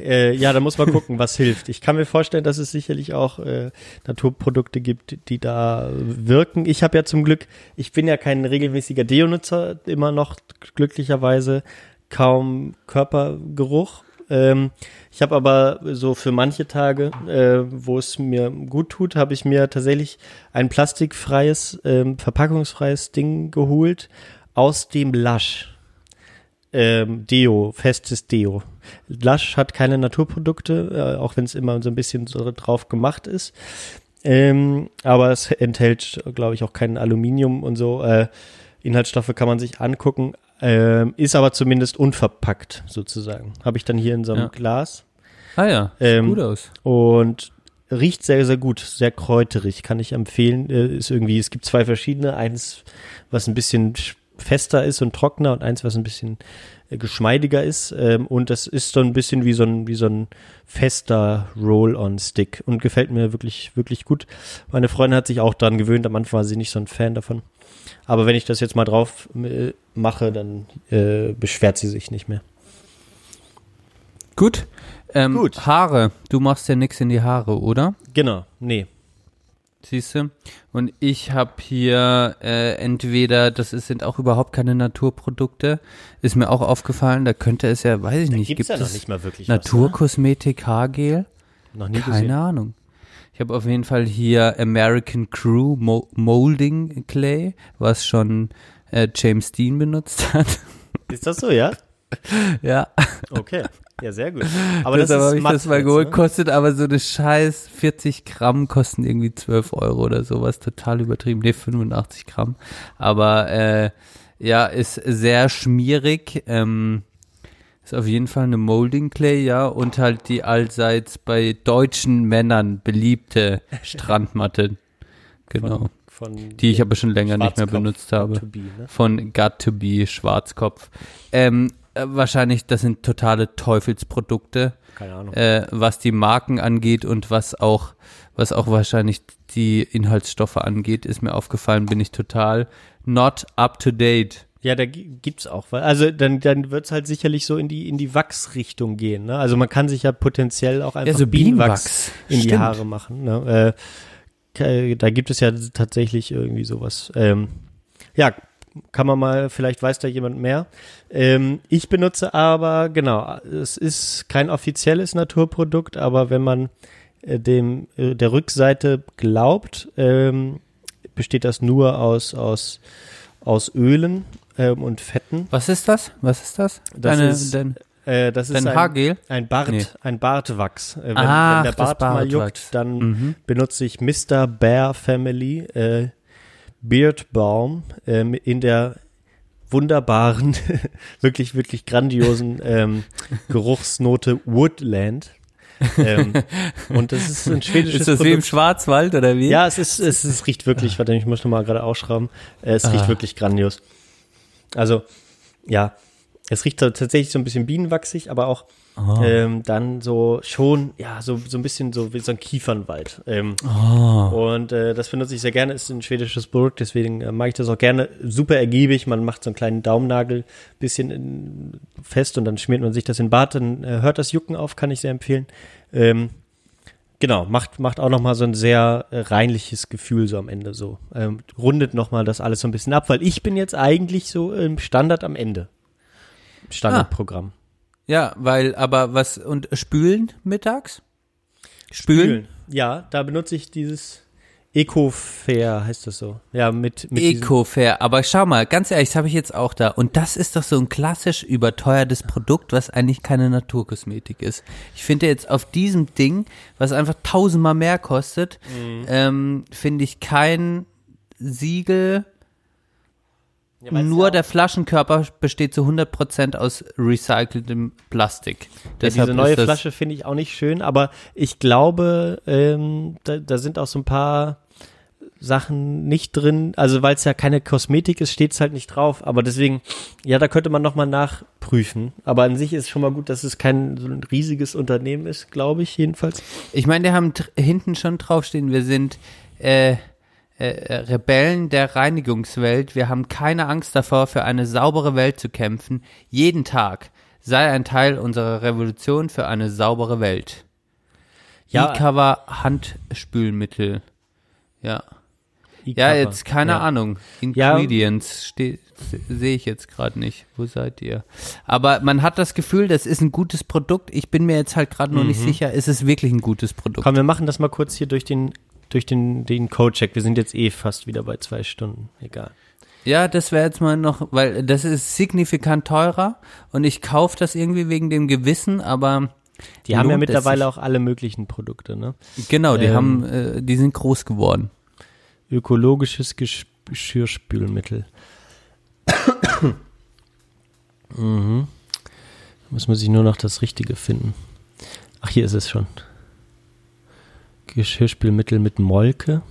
Äh, äh, ja, da muss man gucken, was hilft. Ich kann mir vorstellen, dass es sicherlich auch äh, Naturprodukte gibt, die da wirken. Ich habe ja zum Glück, ich bin ja kein regelmäßiger Deo-Nutzer, immer noch glücklicherweise kaum Körpergeruch. Ähm, ich habe aber so für manche Tage, äh, wo es mir gut tut, habe ich mir tatsächlich ein plastikfreies, ähm, verpackungsfreies Ding geholt aus dem Lush. Ähm, Deo, festes Deo. Lush hat keine Naturprodukte, äh, auch wenn es immer so ein bisschen so drauf gemacht ist. Ähm, aber es enthält, glaube ich, auch kein Aluminium und so. Äh, Inhaltsstoffe kann man sich angucken. Ähm, ist aber zumindest unverpackt, sozusagen. Habe ich dann hier in so einem Ja. Glas. Ah ja, sieht Ähm, gut aus. Und riecht sehr, sehr gut, sehr kräuterig, kann ich empfehlen. Äh, ist irgendwie, es gibt zwei verschiedene, eins, was ein bisschen sch- fester ist und trockener und eins, was ein bisschen äh, geschmeidiger ist. Ähm, und das ist so ein bisschen wie so ein, wie so ein fester Roll-on-Stick und gefällt mir wirklich, wirklich gut. Meine Freundin hat sich auch dran gewöhnt, am Anfang war sie nicht so ein Fan davon. Aber wenn ich das jetzt mal drauf äh, mache, dann äh, beschwert sie sich nicht mehr. Gut. Ähm, Haare. Du machst ja nichts in die Haare, oder? Genau, nee. Siehst du? Und ich habe hier äh, entweder, das ist, sind auch überhaupt keine Naturprodukte, ist mir auch aufgefallen, da könnte es ja, weiß ich nicht, gibt's gibt ja es nicht mal wirklich was, ne? Naturkosmetik, Haargel? Noch nie Keine gesehen. Ahnung. Ich habe auf jeden Fall hier American Crew Mo Molding Clay, was schon äh, James Dean benutzt hat. Ist das so, ja? ja. Okay. Ja, sehr gut. Aber das ist habe ich matt das mal geholt, ne? kostet aber so eine scheiß 40 Gramm kosten irgendwie 12 Euro oder sowas, total übertrieben, nee, 85 Gramm, aber äh, ja, ist sehr schmierig, ähm, ist auf jeden Fall eine Molding Clay, ja, und halt die allseits bei deutschen Männern beliebte Strandmatte, genau. von die ich aber schon länger nicht mehr benutzt habe. Be, ne? Von Got to Be, Schwarzkopf. Ähm, äh, wahrscheinlich, das sind totale Teufelsprodukte. Keine Ahnung. Äh, was die Marken angeht und was auch, was auch wahrscheinlich die Inhaltsstoffe angeht, ist mir aufgefallen, bin ich total not up to date. Ja, da gi- gibt's auch. Also dann, dann wird's halt sicherlich so in die in die Wachsrichtung gehen. Ne? Also man kann sich ja potenziell auch einfach so Bienenwachs Bienenwachs, in die stimmt. Haare machen. Ne? Äh, da gibt es ja tatsächlich irgendwie sowas. Ähm, ja, kann man mal, vielleicht weiß da jemand mehr. Ähm, ich benutze aber, genau, es ist kein offizielles Naturprodukt, aber wenn man äh, dem äh, der Rückseite glaubt, ähm, besteht das nur aus aus aus Ölen ähm, und Fetten. Was ist das? Was ist das? Das Deine- ist, dein- äh, das ist ein, Haargel? ein Bart, Nee. ein Bartwachs. Äh, wenn, Ach, wenn der das Bart mal juckt, dann Mhm. benutze ich Mr. Bear Family äh, Beard Balm ähm, in der wunderbaren, wirklich, wirklich grandiosen ähm, Geruchsnote Woodland. ähm, und das ist ein schwedisches Ist das wie im Produkt. Schwarzwald oder wie? Ja, es ist, es, es riecht wirklich, warte, ich muss noch mal gerade ausschrauben. Es riecht Ah. wirklich grandios. Also, ja, es riecht so tatsächlich so ein bisschen bienenwachsig, aber auch Ah. ähm, dann so schon, ja, so, so ein bisschen so wie so ein Kiefernwald. Ähm, Ah. Und äh, das benutze ich sehr gerne, ist ein schwedisches Produkt, deswegen äh, mag ich das auch gerne. Super ergiebig, man macht so einen kleinen Daumennagel bisschen in, fest und dann schmiert man sich das in den Bart, dann äh, hört das Jucken auf, kann ich sehr empfehlen. Ähm, Genau, macht, macht auch nochmal so ein sehr reinliches Gefühl so am Ende so. Ähm, rundet nochmal das alles so ein bisschen ab, weil ich bin jetzt eigentlich so im Standard am Ende. Standardprogramm. Ja, weil, aber was, und spülen mittags? Spülen? Ja, da benutze ich dieses Eco-Fair, heißt das so. Ja, mit, mit Eco-Fair, aber schau mal, ganz ehrlich, das habe ich jetzt auch da. Und das ist doch so ein klassisch überteuertes Produkt, was eigentlich keine Naturkosmetik ist. Ich finde jetzt auf diesem Ding, was einfach tausendmal mehr kostet, Mhm. ähm, finde ich kein Siegel. Nur der Flaschenkörper besteht zu 100% aus recyceltem Plastik. Ja, diese neue Flasche finde ich auch nicht schön, aber ich glaube, ähm, da, da sind auch so ein paar Sachen nicht drin. Also weil es ja keine Kosmetik ist, steht es halt nicht drauf. Aber deswegen, ja, da könnte man nochmal nachprüfen. Aber an sich ist schon mal gut, dass es kein so ein riesiges Unternehmen ist, glaube ich jedenfalls. Ich meine, die haben hinten schon draufstehen, wir sind äh, äh, Rebellen der Reinigungswelt. Wir haben keine Angst davor, für eine saubere Welt zu kämpfen. Jeden Tag sei ein Teil unserer Revolution für eine saubere Welt. Ja. E-Cover Handspülmittel. Ja. Ja, jetzt keine Ja. Ahnung. Ingredients se- sehe ich jetzt gerade nicht. Wo seid ihr? Aber man hat das Gefühl, das ist ein gutes Produkt. Ich bin mir jetzt halt gerade noch nicht Mhm. sicher, ist es wirklich ein gutes Produkt? Komm, wir machen das mal kurz hier durch den, durch den, den Code-Check. Wir sind jetzt eh fast wieder bei zwei Stunden. Egal. Ja, das wäre jetzt mal noch, weil das ist signifikant teurer und ich kaufe das irgendwie wegen dem Gewissen, aber Die haben ja mittlerweile auch alle möglichen Produkte, ne? Genau, die Ähm, haben, äh, die sind groß geworden. Ökologisches Gesch Geschirrspülmittel. mhm. Muss man sich nur noch das Richtige finden. Ach, hier ist es schon. Geschirrspülmittel mit Molke.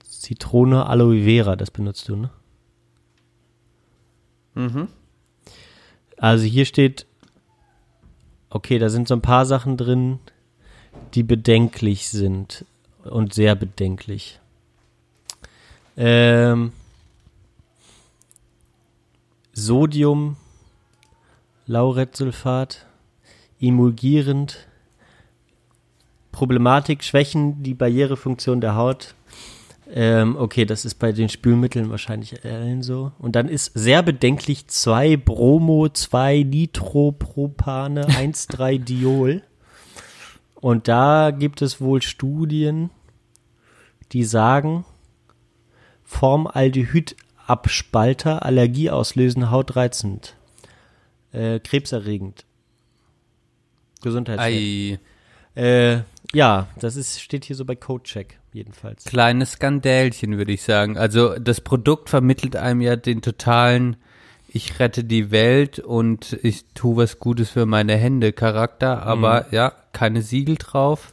Zitrone, Aloe Vera, das benutzt du, ne? Mhm. Also hier steht, okay, da sind so ein paar Sachen drin, die bedenklich sind und sehr bedenklich. Ähm, Sodium, Lauretsulfat, emulgierend, Problematik, Schwächen, die Barrierefunktion der Haut. Ähm, okay, das ist bei den Spülmitteln wahrscheinlich allen so. Und dann ist sehr bedenklich 2 Bromo, 2 Nitropropane, 1,3 Diol. Und da gibt es wohl Studien, die sagen, Formaldehydabspalter, Allergie auslösen, hautreizend, äh, krebserregend, Gesundheitsschädlich. Ei. Äh, ja, das ist, steht hier so bei Codecheck jedenfalls. Kleines Skandälchen, würde ich sagen. Also das Produkt vermittelt einem ja den totalen ich rette die Welt und ich tue was Gutes für meine Hände Charakter, aber ja, keine Siegel drauf.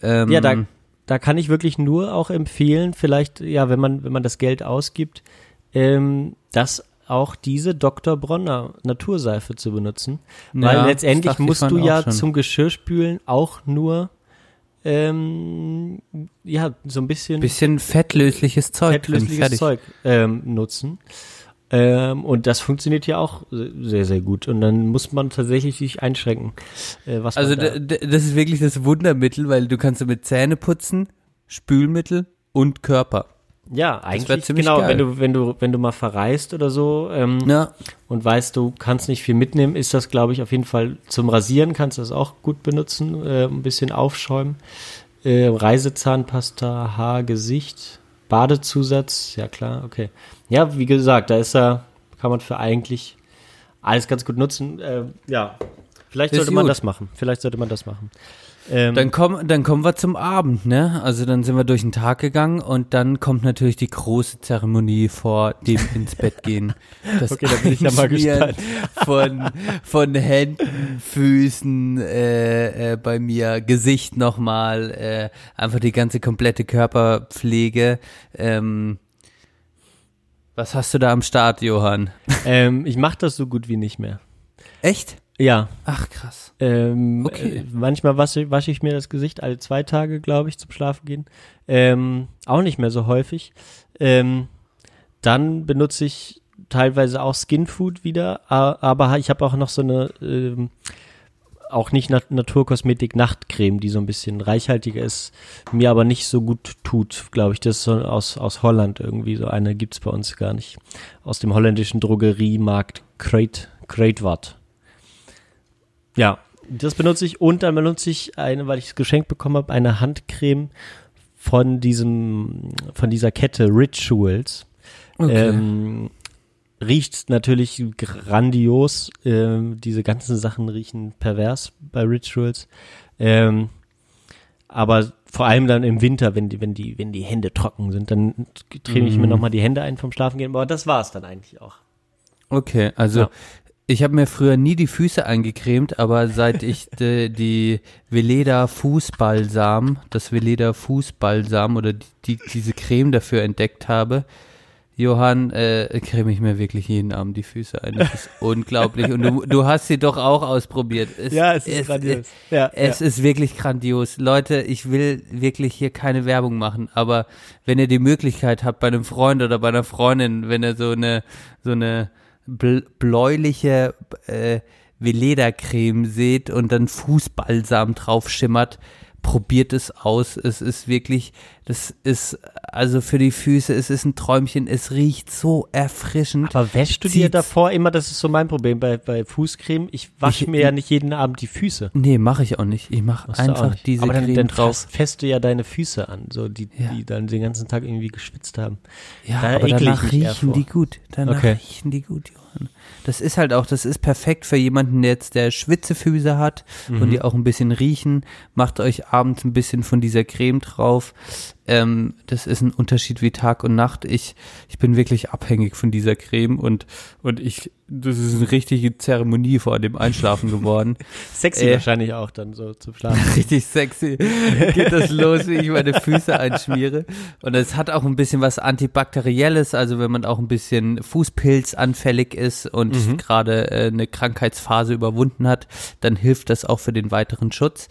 Ähm, Ja, da, da kann ich wirklich nur auch empfehlen, vielleicht, ja, wenn man, wenn man das Geld ausgibt, ähm, dass auch diese Dr. Bronner Naturseife zu benutzen. Weil Ja, das letztendlich musst du ja schon. zum Geschirrspülen auch nur ähm, ja, so ein bisschen bisschen fettlösliches Zeug fettlösliches. Zeug ähm, nutzen. Ähm, und das funktioniert ja auch sehr, sehr gut. Und dann muss man tatsächlich sich einschränken, äh, was Also man da, das ist wirklich das Wundermittel, weil du kannst damit Zähne putzen, Spülmittel und Körper. Ja, eigentlich genau, geil. wenn du wenn du wenn du mal verreist oder so ähm, Ja. und weißt, du kannst nicht viel mitnehmen, ist das glaube ich auf jeden Fall zum Rasieren kannst du das auch gut benutzen, äh, ein bisschen aufschäumen. Äh, Reisezahnpasta, Haar, Gesicht, Badezusatz, ja klar, okay. Ja, wie gesagt, da ist er kann man für eigentlich alles ganz gut nutzen. Äh, ja, vielleicht Ist sollte man gut. das machen. Vielleicht sollte man das machen. Ähm, Dann, komm, dann kommen wir zum Abend, ne? Also dann sind wir durch den Tag gegangen und dann kommt natürlich die große Zeremonie vor dem ins Bett gehen. Das Okay, da bin ich ja mal gespannt. Von, von Händen, Füßen, äh, äh, bei mir, Gesicht nochmal, äh, einfach die ganze komplette Körperpflege. Ähm, was hast du da am Start, Johann? ähm, ich mache das so gut wie nicht mehr. Echt? Ja, Ach krass. Ähm, Okay. äh, manchmal wasche, wasche ich mir das Gesicht alle zwei Tage, glaube ich, zum Schlafen gehen. Ähm, auch nicht mehr so häufig. Ähm, dann benutze ich teilweise auch Skinfood wieder, aber ich habe auch noch so eine, ähm, auch nicht Nat Naturkosmetik Nachtcreme, die so ein bisschen reichhaltiger ist, mir aber nicht so gut tut, glaube ich. Das ist so aus, aus Holland irgendwie. So eine gibt's bei uns gar nicht. Aus dem holländischen Drogeriemarkt Crate, Kruidvat. Ja, das benutze ich und dann benutze ich eine, weil ich es geschenkt bekommen habe, eine Handcreme von diesem, von dieser Kette Rituals. Okay. Ähm, riecht natürlich grandios. Ähm, diese ganzen Sachen riechen pervers bei Rituals. Ähm, aber vor allem dann im Winter, wenn die, wenn die, wenn die Hände trocken sind, dann creme ich mir Mhm. nochmal die Hände ein vom Schlafen gehen. Aber das war es dann eigentlich auch. Okay, also Ja. Ich habe mir früher nie die Füße eingecremt, aber seit ich die, die Veleda Fußbalsam, das Veleda Fußbalsam oder die, die, diese Creme dafür entdeckt habe, Johann, äh, creme ich mir wirklich jeden Abend die Füße ein. Das ist unglaublich. Und du, du hast sie doch auch ausprobiert. Es, Ja, es ist grandios. Ja, es ja. ist wirklich grandios. Leute, ich will wirklich hier keine Werbung machen, aber wenn ihr die Möglichkeit habt, bei einem Freund oder bei einer Freundin, wenn ihr so eine, so eine bläuliche äh, Veleda-Creme seht und dann Fußbalsam drauf schimmert, probiert es aus. Es ist wirklich, das ist, also für die Füße, es ist ein Träumchen, es riecht so erfrischend. Aber wäschst du dir davor immer, das ist so mein Problem bei, bei Fußcreme, ich wasche mir ja nicht jeden Abend die Füße. Nee, mache ich auch nicht. Ich mache einfach diese Aber dann, Creme dann drauf. fest du ja deine Füße an, so die, Ja. die dann den ganzen Tag irgendwie geschwitzt haben. Ja, Da aber danach riechen die gut. Danach Okay. riechen die gut, Johann. Das ist halt auch, das ist perfekt für jemanden, der jetzt der Schwitzefüße hat und Mhm. die auch ein bisschen riechen. Macht euch abends ein bisschen von dieser Creme drauf. Ähm, das ist ein Unterschied wie Tag und Nacht. Ich, ich bin wirklich abhängig von dieser Creme und, und ich, das ist eine richtige Zeremonie vor dem Einschlafen geworden. Sexy Äh, wahrscheinlich auch dann so zum Schlafen. Richtig sexy geht das los, wie ich meine Füße einschmiere. Und es hat auch ein bisschen was Antibakterielles, also wenn man auch ein bisschen Fußpilz anfällig ist und Mhm. gerade äh, eine Krankheitsphase überwunden hat, dann hilft das auch für den weiteren Schutz.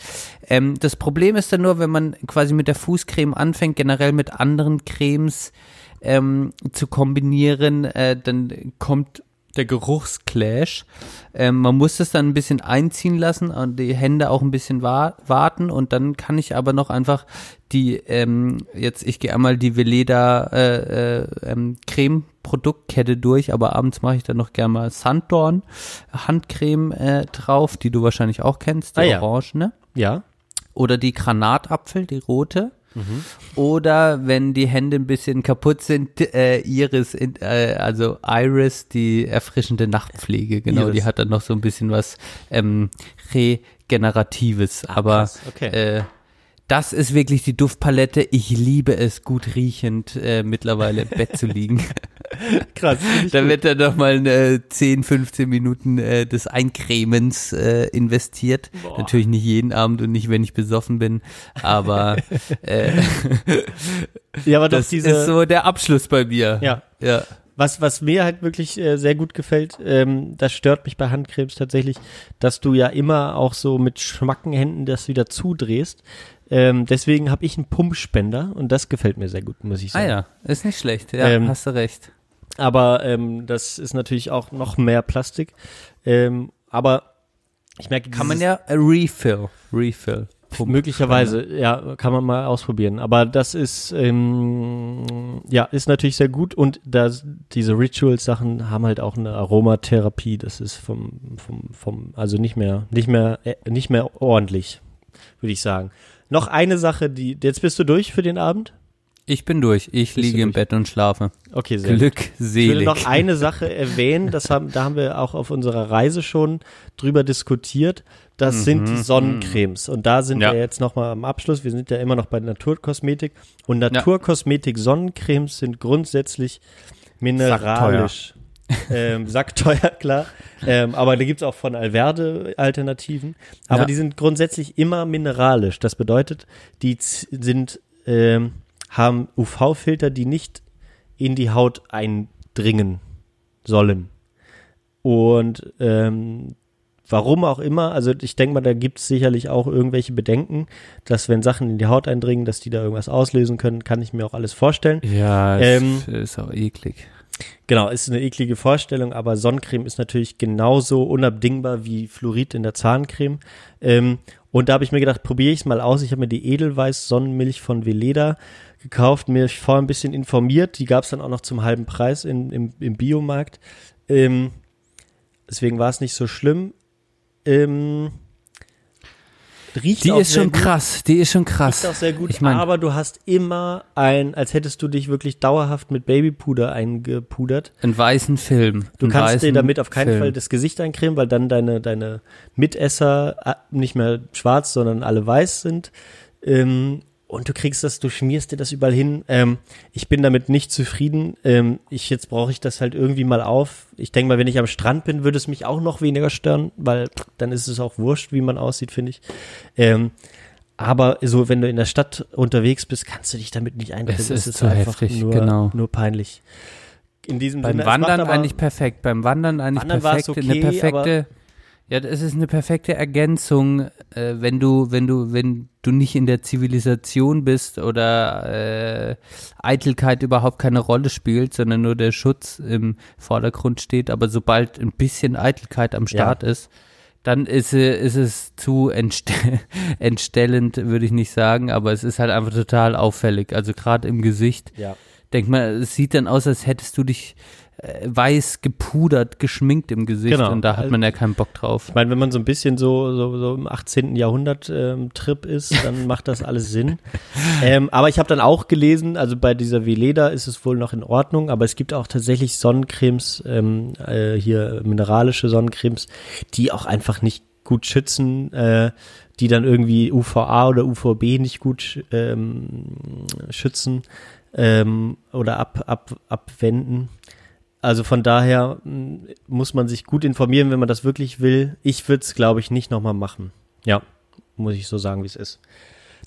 Ähm, das Problem ist dann nur, wenn man quasi mit der Fußcreme anfängt, generell mit anderen Cremes ähm, zu kombinieren, äh, dann kommt der Geruchsclash. Ähm, man muss das dann ein bisschen einziehen lassen und die Hände auch ein bisschen wa warten und dann kann ich aber noch einfach die, ähm, jetzt ich gehe einmal die Veleda äh, äh, ähm, Creme Produktkette durch, aber abends mache ich dann noch gerne mal Sanddorn Handcreme äh, drauf, die du wahrscheinlich auch kennst, die Ah, ja. Orange, ne? Ja. Oder die Granatapfel, die rote. Mhm. Oder wenn die Hände ein bisschen kaputt sind, äh, Iris, in, äh, also Iris, die erfrischende Nachtpflege, genau, Iris. die hat dann noch so ein bisschen was ähm, Regeneratives. Aber krass, okay. äh, das ist wirklich die Duftpalette. Ich liebe es, gut riechend äh, mittlerweile im Bett zu liegen. Krass. Da wird dann noch mal äh, 10, 15 Minuten äh, des Eincremens äh, investiert. Natürlich nicht jeden Abend und nicht, wenn ich besoffen bin, aber äh, Ja, aber das diese, ist so der Abschluss bei mir. Ja. Ja. Was, was mir halt wirklich äh, sehr gut gefällt, ähm, das stört mich bei Handcremes tatsächlich, dass du ja immer auch so mit schmacken Händen das wieder zudrehst. Ähm, deswegen habe ich einen Pumpspender und das gefällt mir sehr gut, muss ich Ah sagen. ja, ist nicht schlecht. Ja, Ähm, hast du recht. Aber ähm, das ist natürlich auch noch mehr Plastik. Ähm, aber ich merke, Kann man ja äh, Refill, Refill. Pump- Möglicherweise, ja, kann man mal ausprobieren. Aber das ist, ähm, ja, ist natürlich sehr gut und das, diese Rituals-Sachen haben halt auch eine Aromatherapie. Das ist vom, vom, vom, also nicht mehr, nicht mehr, äh, nicht mehr ordentlich, würde ich sagen. Noch eine Sache, die, jetzt bist du durch für den Abend? Ich bin durch. Ich liege im durch? Bett und schlafe. Okay, sehr gut. Glückselig. Ich will noch eine Sache erwähnen, das haben, da haben wir auch auf unserer Reise schon drüber diskutiert. Das sind die Sonnencremes. Und da sind Mhm. Ja. wir jetzt nochmal am Abschluss. Wir sind ja immer noch bei Naturkosmetik. Und Naturkosmetik Sonnencremes sind grundsätzlich mineralisch. ähm, sackteuer, klar. Ähm, aber da gibt's auch von Alverde Alternativen. Aber Ja. die sind grundsätzlich immer mineralisch. Das bedeutet, die sind, ähm, haben UV-Filter, die nicht in die Haut eindringen sollen. Und ähm, warum auch immer, also ich denke mal, da gibt es sicherlich auch irgendwelche Bedenken, dass wenn Sachen in die Haut eindringen, dass die da irgendwas auslösen können, kann ich mir auch alles vorstellen. Ja, Ähm, ist, auch eklig. Genau, ist eine eklige Vorstellung, aber Sonnencreme ist natürlich genauso unabdingbar wie Fluorid in der Zahncreme. Ähm, und da habe ich mir gedacht, probiere ich es mal aus. Ich habe mir die Edelweiß Sonnenmilch von Veleda gekauft, mir vorher ein bisschen informiert. Die gab es dann auch noch zum halben Preis in, im, im Biomarkt. Ähm, deswegen war es nicht so schlimm. Ähm, riecht Die auch ist sehr schon gut. krass, die ist schon krass. Riecht auch sehr gut, Ich mein, aber du hast immer ein, als hättest du dich wirklich dauerhaft mit Babypuder eingepudert. einen weißen Film. Du einen kannst dir damit auf keinen Film. Fall das Gesicht eincremen, weil dann deine, deine Mitesser äh, nicht mehr schwarz, sondern alle weiß sind. Ähm, und du kriegst das, du schmierst dir das überall hin. Ähm, ich bin damit nicht zufrieden. Ähm, ich, jetzt brauche ich das halt irgendwie mal auf. Ich denke mal, wenn ich am Strand bin, würde es mich auch noch weniger stören, weil dann ist es auch wurscht, wie man aussieht, finde ich. Ähm, aber so, wenn du in der Stadt unterwegs bist, kannst du dich damit nicht eincremen. Es Das ist zu einfach heftig, nur, genau. nur peinlich. In diesem Beim Sinne, es Wandern eigentlich perfekt. Beim Wandern eigentlich Wandern perfekt. okay, eine perfekte. Ja, es ist eine perfekte Ergänzung, äh, wenn du, wenn du, wenn du nicht in der Zivilisation bist oder äh, Eitelkeit überhaupt keine Rolle spielt, sondern nur der Schutz im Vordergrund steht. Aber sobald ein bisschen Eitelkeit am Start ist, dann ist, ist es zu entst entstellend, würde ich nicht sagen, aber es ist halt einfach total auffällig. Also gerade im Gesicht. Ja. Denkt man, es sieht dann aus, als hättest du dich weiß gepudert, geschminkt im Gesicht Genau. und da hat man ja keinen Bock drauf. Ich meine, wenn man so ein bisschen so, so, so im 18. Jahrhundert ähm, Trip ist, dann macht das alles Sinn. Ähm, aber ich habe dann auch gelesen, also bei dieser Veleda ist es wohl noch in Ordnung, aber es gibt auch tatsächlich Sonnencremes, ähm, äh, hier mineralische Sonnencremes, die auch einfach nicht gut schützen, äh, die dann irgendwie UVA oder UVB nicht gut ähm, schützen ähm, oder ab, ab, abwenden. Also von daher mh, muss man sich gut informieren, wenn man das wirklich will. Ich würde es, glaube ich, nicht nochmal machen. Ja, muss ich so sagen, wie es ist.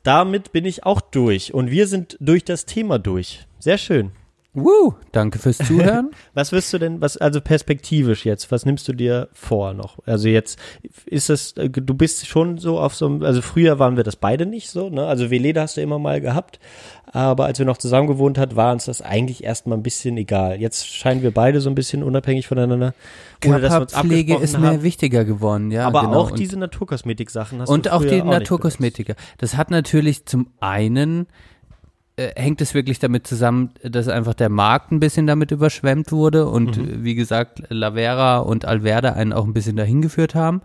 Damit bin ich auch durch und wir sind durch das Thema durch. Sehr schön. Woo, danke fürs Zuhören. Was wirst du denn, was, also perspektivisch jetzt, was nimmst du dir vor noch? Also jetzt ist es, äh, du bist schon so auf so einem, also früher waren wir das beide nicht so, ne? Also Veleda hast du immer mal gehabt, aber als wir noch zusammen gewohnt hat, war uns das eigentlich erstmal ein bisschen egal. Jetzt scheinen wir beide so ein bisschen unabhängig voneinander, ohne dass wir uns Körperpflege ist mir haben. wichtiger geworden, ja. aber genau. auch Und- diese Naturkosmetik-Sachen hast und du auch früher die nicht Naturkosmetiker. Das hat natürlich zum einen äh, hängt es wirklich damit zusammen, dass einfach der Markt ein bisschen damit überschwemmt wurde und Mhm. äh, wie gesagt Lavera und Alverde einen auch ein bisschen dahin geführt haben.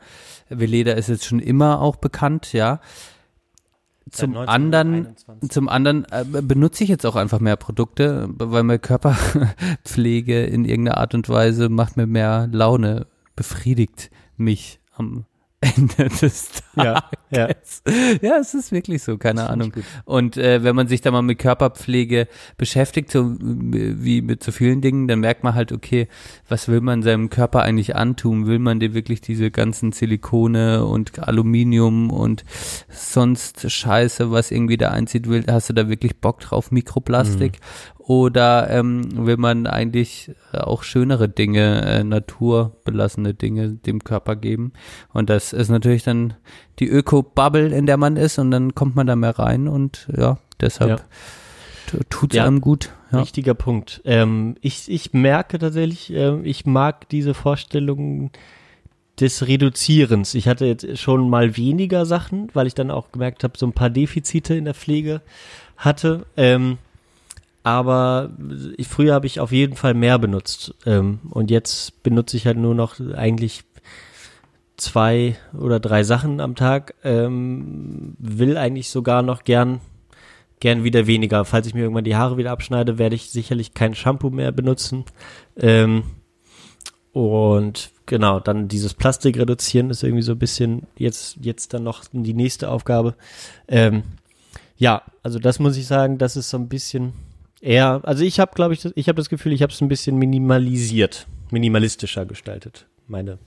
Veleda ist jetzt schon immer auch bekannt, ja. Zum anderen, 1921. zum anderen äh, benutze ich jetzt auch einfach mehr Produkte, weil mir Körperpflege in irgendeiner Art und Weise macht mir mehr Laune, befriedigt mich am Ende des Ja, ja. Tages. Ja, es ist wirklich so, keine Ahnung. Und äh, wenn man sich da mal mit Körperpflege beschäftigt, so wie mit so vielen Dingen, dann merkt man halt, okay, was will man seinem Körper eigentlich antun? Will man dir wirklich diese ganzen Silikone und Aluminium und sonst Scheiße, was irgendwie da einzieht, will, hast du da wirklich Bock drauf, Mikroplastik? Oder ähm, will man eigentlich auch schönere Dinge, äh, naturbelassene Dinge dem Körper geben? Und das ist natürlich dann die Öko-Bubble, in der man ist und dann kommt man da mehr rein und ja, deshalb tut es Ja. einem gut. Ja. Richtiger Punkt. Ähm, ich, ich merke tatsächlich, ähm, ich mag diese Vorstellung des Reduzierens. Ich hatte jetzt schon mal weniger Sachen, weil ich dann auch gemerkt habe, so ein paar Defizite in der Pflege hatte. Ähm, aber ich, früher habe ich auf jeden Fall mehr benutzt. Ähm, und jetzt benutze ich halt nur noch eigentlich zwei oder drei Sachen am Tag. Ähm, will eigentlich sogar noch gern gern wieder weniger. Falls ich mir irgendwann die Haare wieder abschneide, werde ich sicherlich kein Shampoo mehr benutzen. Ähm, und genau, dann dieses Plastik reduzieren ist irgendwie so ein bisschen jetzt, jetzt dann noch die nächste Aufgabe. Ähm, ja, also das muss ich sagen, das ist so ein bisschen eher, also ich habe, glaube ich, das- ich habe das Gefühl, ich habe es ein bisschen minimalisiert, minimalistischer gestaltet, meine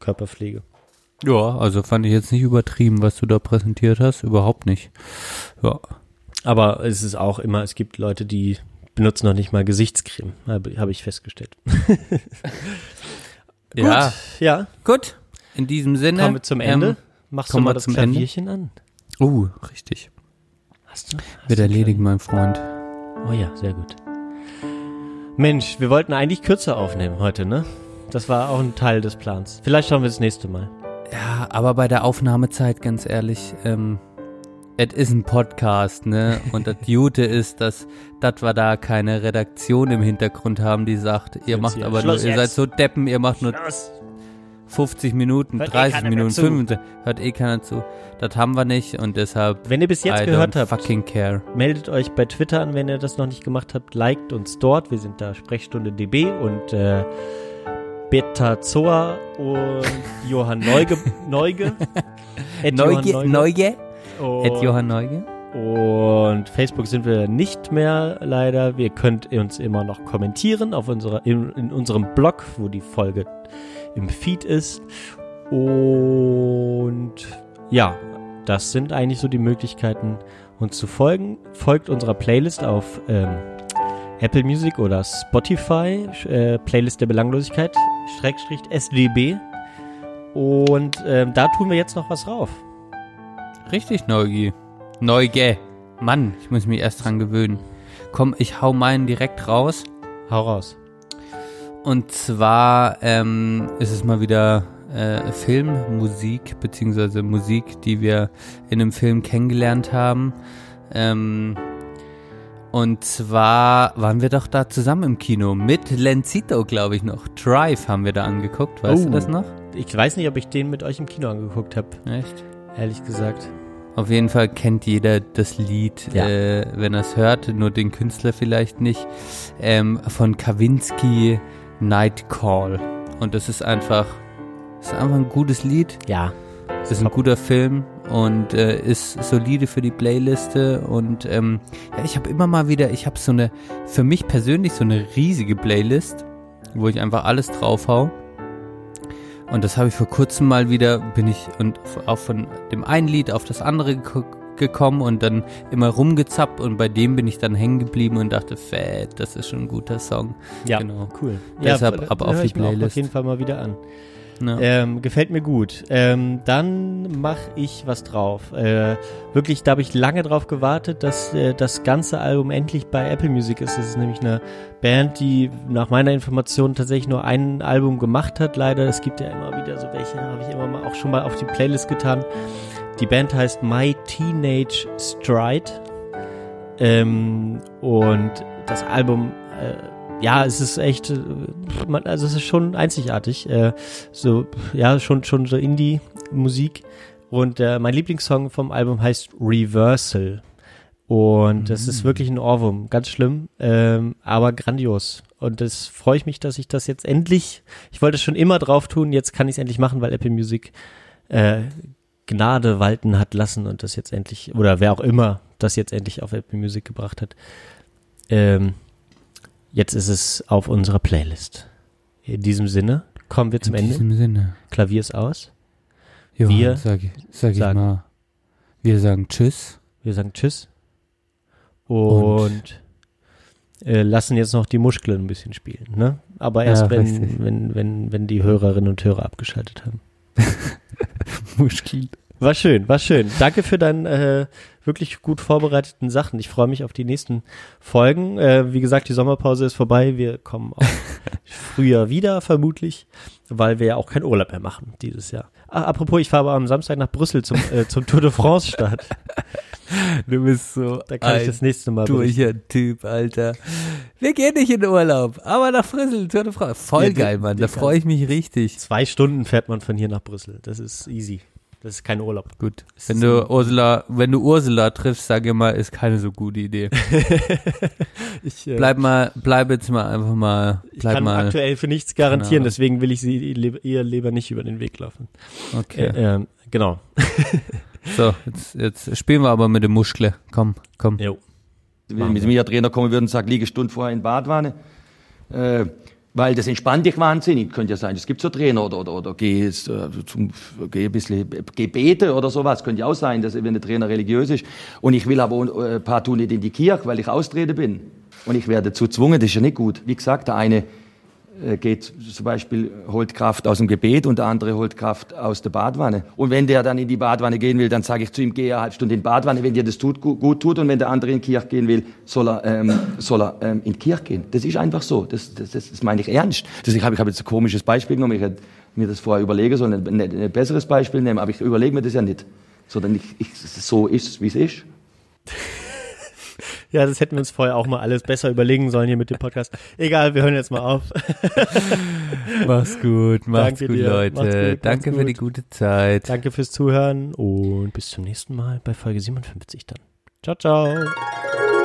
Körperpflege. Ja, also fand ich jetzt nicht übertrieben, was du da präsentiert hast, überhaupt nicht. Ja. Aber es ist auch immer, es gibt Leute, die benutzen noch nicht mal Gesichtscreme, habe ich festgestellt. Ja. Gut, ja. Gut. In diesem Sinne. Kommen wir zum Ende. Ähm, Machst du mal das zum Ende? Klavierchen an? Oh, richtig. Hast du? Hast Wird erledigt, mein Freund. Oh ja, sehr gut. Mensch, wir wollten eigentlich kürzer aufnehmen heute, ne? Das war auch ein Teil des Plans. Vielleicht schauen wir das nächste Mal. Ja, aber bei der Aufnahmezeit, ganz ehrlich, ähm, es ist ein Podcast, ne? Und das Gute ist, dass, dass wir da keine Redaktion im Hintergrund haben, die sagt, ihr Jetzt macht hier. aber Schluss nur, ihr seid jetzt. so Deppen, ihr macht nur 50 Minuten, Hört eh 30 keiner Minuten, mehr zu. 25, hört eh keiner zu. Das haben wir nicht und deshalb. Wenn ihr bis jetzt I gehört habt, fucking care. meldet euch bei Twitter an, wenn ihr das noch nicht gemacht habt. Liked uns dort. Wir sind da Sprechstunde DB und äh, Beta Zoa und Johann Neuge. Neuge. At Johann Neuge, Neuge, Und- Johann Neuge. Und Facebook sind wir nicht mehr leider. Ihr könnt uns immer noch kommentieren auf unserer, in, in unserem Blog, wo die Folge im Feed ist. Und ja, das sind eigentlich so die Möglichkeiten, uns zu folgen. Folgt unserer Playlist auf ähm, Apple Music oder Spotify, äh, Playlist der Belanglosigkeit, Schrägstrich SDB. Und ähm, da tun wir jetzt noch was rauf. Richtig, Neugi. Neuge. Mann, ich muss mich erst dran gewöhnen. Komm, ich hau meinen direkt raus. Hau raus. Und zwar ähm, ist es mal wieder äh, Filmmusik, beziehungsweise Musik, die wir in einem Film kennengelernt haben. Ähm, und zwar waren wir doch da zusammen im Kino mit Lencito, glaube ich noch. Drive haben wir da angeguckt, weißt Oh. du das noch? Ich weiß nicht, ob ich den mit euch im Kino angeguckt habe. Echt? Ehrlich gesagt. Auf jeden Fall kennt jeder das Lied, Ja. äh, wenn er es hört, nur den Künstler vielleicht nicht, ähm, von Kawinski Night Call. Und das ist einfach, ist einfach ein gutes Lied. Ja. Das ist ein guter Film und äh, ist solide für die Playliste und ähm, ja, ich habe immer mal wieder, ich habe so eine, für mich persönlich so eine riesige Playlist, wo ich einfach alles draufhau. Und das habe ich vor kurzem mal wieder, bin ich und auch von dem einen Lied auf das andere geko- gekommen und dann immer rumgezappt und bei dem bin ich dann hängen geblieben und dachte, fett, das ist schon ein guter Song. Ja, genau. cool. Deshalb ja, ab auf die Playlist. auf jeden Fall mal wieder an. Ja. Ähm, gefällt mir gut. Ähm, dann mache ich was drauf. Äh, wirklich, da habe ich lange drauf gewartet, dass äh, das ganze Album endlich bei Apple Music ist. Das ist nämlich eine Band, die nach meiner Information tatsächlich nur ein Album gemacht hat. Leider, es gibt ja immer wieder so welche, habe ich immer mal auch schon mal auf die Playlist getan. Die Band heißt My Teenage Stride. Ähm, und das Album, äh, ja, es ist echt, äh, man, also es ist schon einzigartig. Äh, so, ja, schon, schon so Indie-Musik. Und äh, mein Lieblingssong vom Album heißt Reversal. Und das ist wirklich ein Ohrwurm, ganz schlimm, ähm, aber grandios. Und das freue ich mich, dass ich das jetzt endlich, ich wollte es schon immer drauf tun, jetzt kann ich es endlich machen, weil Apple Music äh, Gnade walten hat lassen und das jetzt endlich, oder wer auch immer das jetzt endlich auf Apple Music gebracht hat. Ähm, jetzt ist es auf unserer Playlist. In diesem Sinne kommen wir zum In Ende. diesem Sinne. Klavier ist aus. Johann, wir sag, ich- sag ich sagen- mal, wir sagen Tschüss. Wir sagen Tschüss. Und, äh, lassen jetzt noch die Muskeln ein bisschen spielen, ne? Aber erst Ja, wenn, richtig. wenn, wenn, wenn die Hörerinnen und Hörer abgeschaltet haben. Muskeln. War schön, war schön. Danke für deinen äh, wirklich gut vorbereiteten Sachen. Ich freue mich auf die nächsten Folgen. Äh, wie gesagt, die Sommerpause ist vorbei. Wir kommen auch früher wieder, vermutlich, weil wir ja auch keinen Urlaub mehr machen dieses Jahr. Ah, apropos, ich fahre am Samstag nach Brüssel zum, äh, zum Tour de France Start. Du bist so Da kann ich das nächste Mal durcher Typ, Alter. Wir gehen nicht in Urlaub, aber nach Brüssel, Tour de France. Voll Ja, geil, Mann. Da freue ich mich richtig. Zwei Stunden fährt man von hier nach Brüssel. Das ist easy. Das ist kein Urlaub. Gut. Wenn du Ursula, wenn du Ursula triffst, sag ihr mal, ist keine so gute Idee. Ich, äh, Bleib mal, bleib jetzt mal einfach mal, ich kann mal. aktuell für nichts garantieren, Ahnung. deswegen will ich sie ihr lieber nicht über den Weg laufen. Okay. Äh, ähm, genau. So, jetzt, jetzt spielen wir aber mit dem Muschle. Komm, komm. Jo. Wenn mit mir ein Trainer kommen würde und sagt, liege eine Stunde vorher in Badwanne, äh, weil das entspannt dich wahnsinnig. Könnte ja sein, es gibt so Trainer oder, oder, oder geh, äh, zum, geh ein bisschen Gebete oder sowas. Könnte ja auch sein, dass, wenn der Trainer religiös ist. Und ich will aber äh, partout nicht in die Kirche, weil ich austrete bin. Und ich werde dazu gezwungen, das ist ja nicht gut. Wie gesagt, der eine geht zum Beispiel, holt Kraft aus dem Gebet und der andere holt Kraft aus der Badwanne. Und wenn der dann in die Badwanne gehen will, dann sage ich zu ihm, geh eine halbe Stunde in die Badwanne, wenn dir das tut, gut, gut tut. Und wenn der andere in die Kirche gehen will, soll er, ähm, soll er ähm, in die Kirche gehen. Das ist einfach so. Das, das, das, das meine ich ernst. Das, ich habe ich hab jetzt ein komisches Beispiel genommen. Ich hätte mir das vorher überlegen sollen, ein, ein, ein besseres Beispiel nehmen, aber ich überlege mir das ja nicht. Sondern ich, ich, so ist es, wie es ist. Ja, das hätten wir uns vorher auch mal alles besser überlegen sollen hier mit dem Podcast. Egal, wir hören jetzt mal auf. Mach's gut, macht's Danke gut, dir. Leute. Macht's gut, Danke für die gut. gute Zeit. Danke fürs Zuhören und bis zum nächsten Mal bei Folge 57 dann. Ciao, ciao.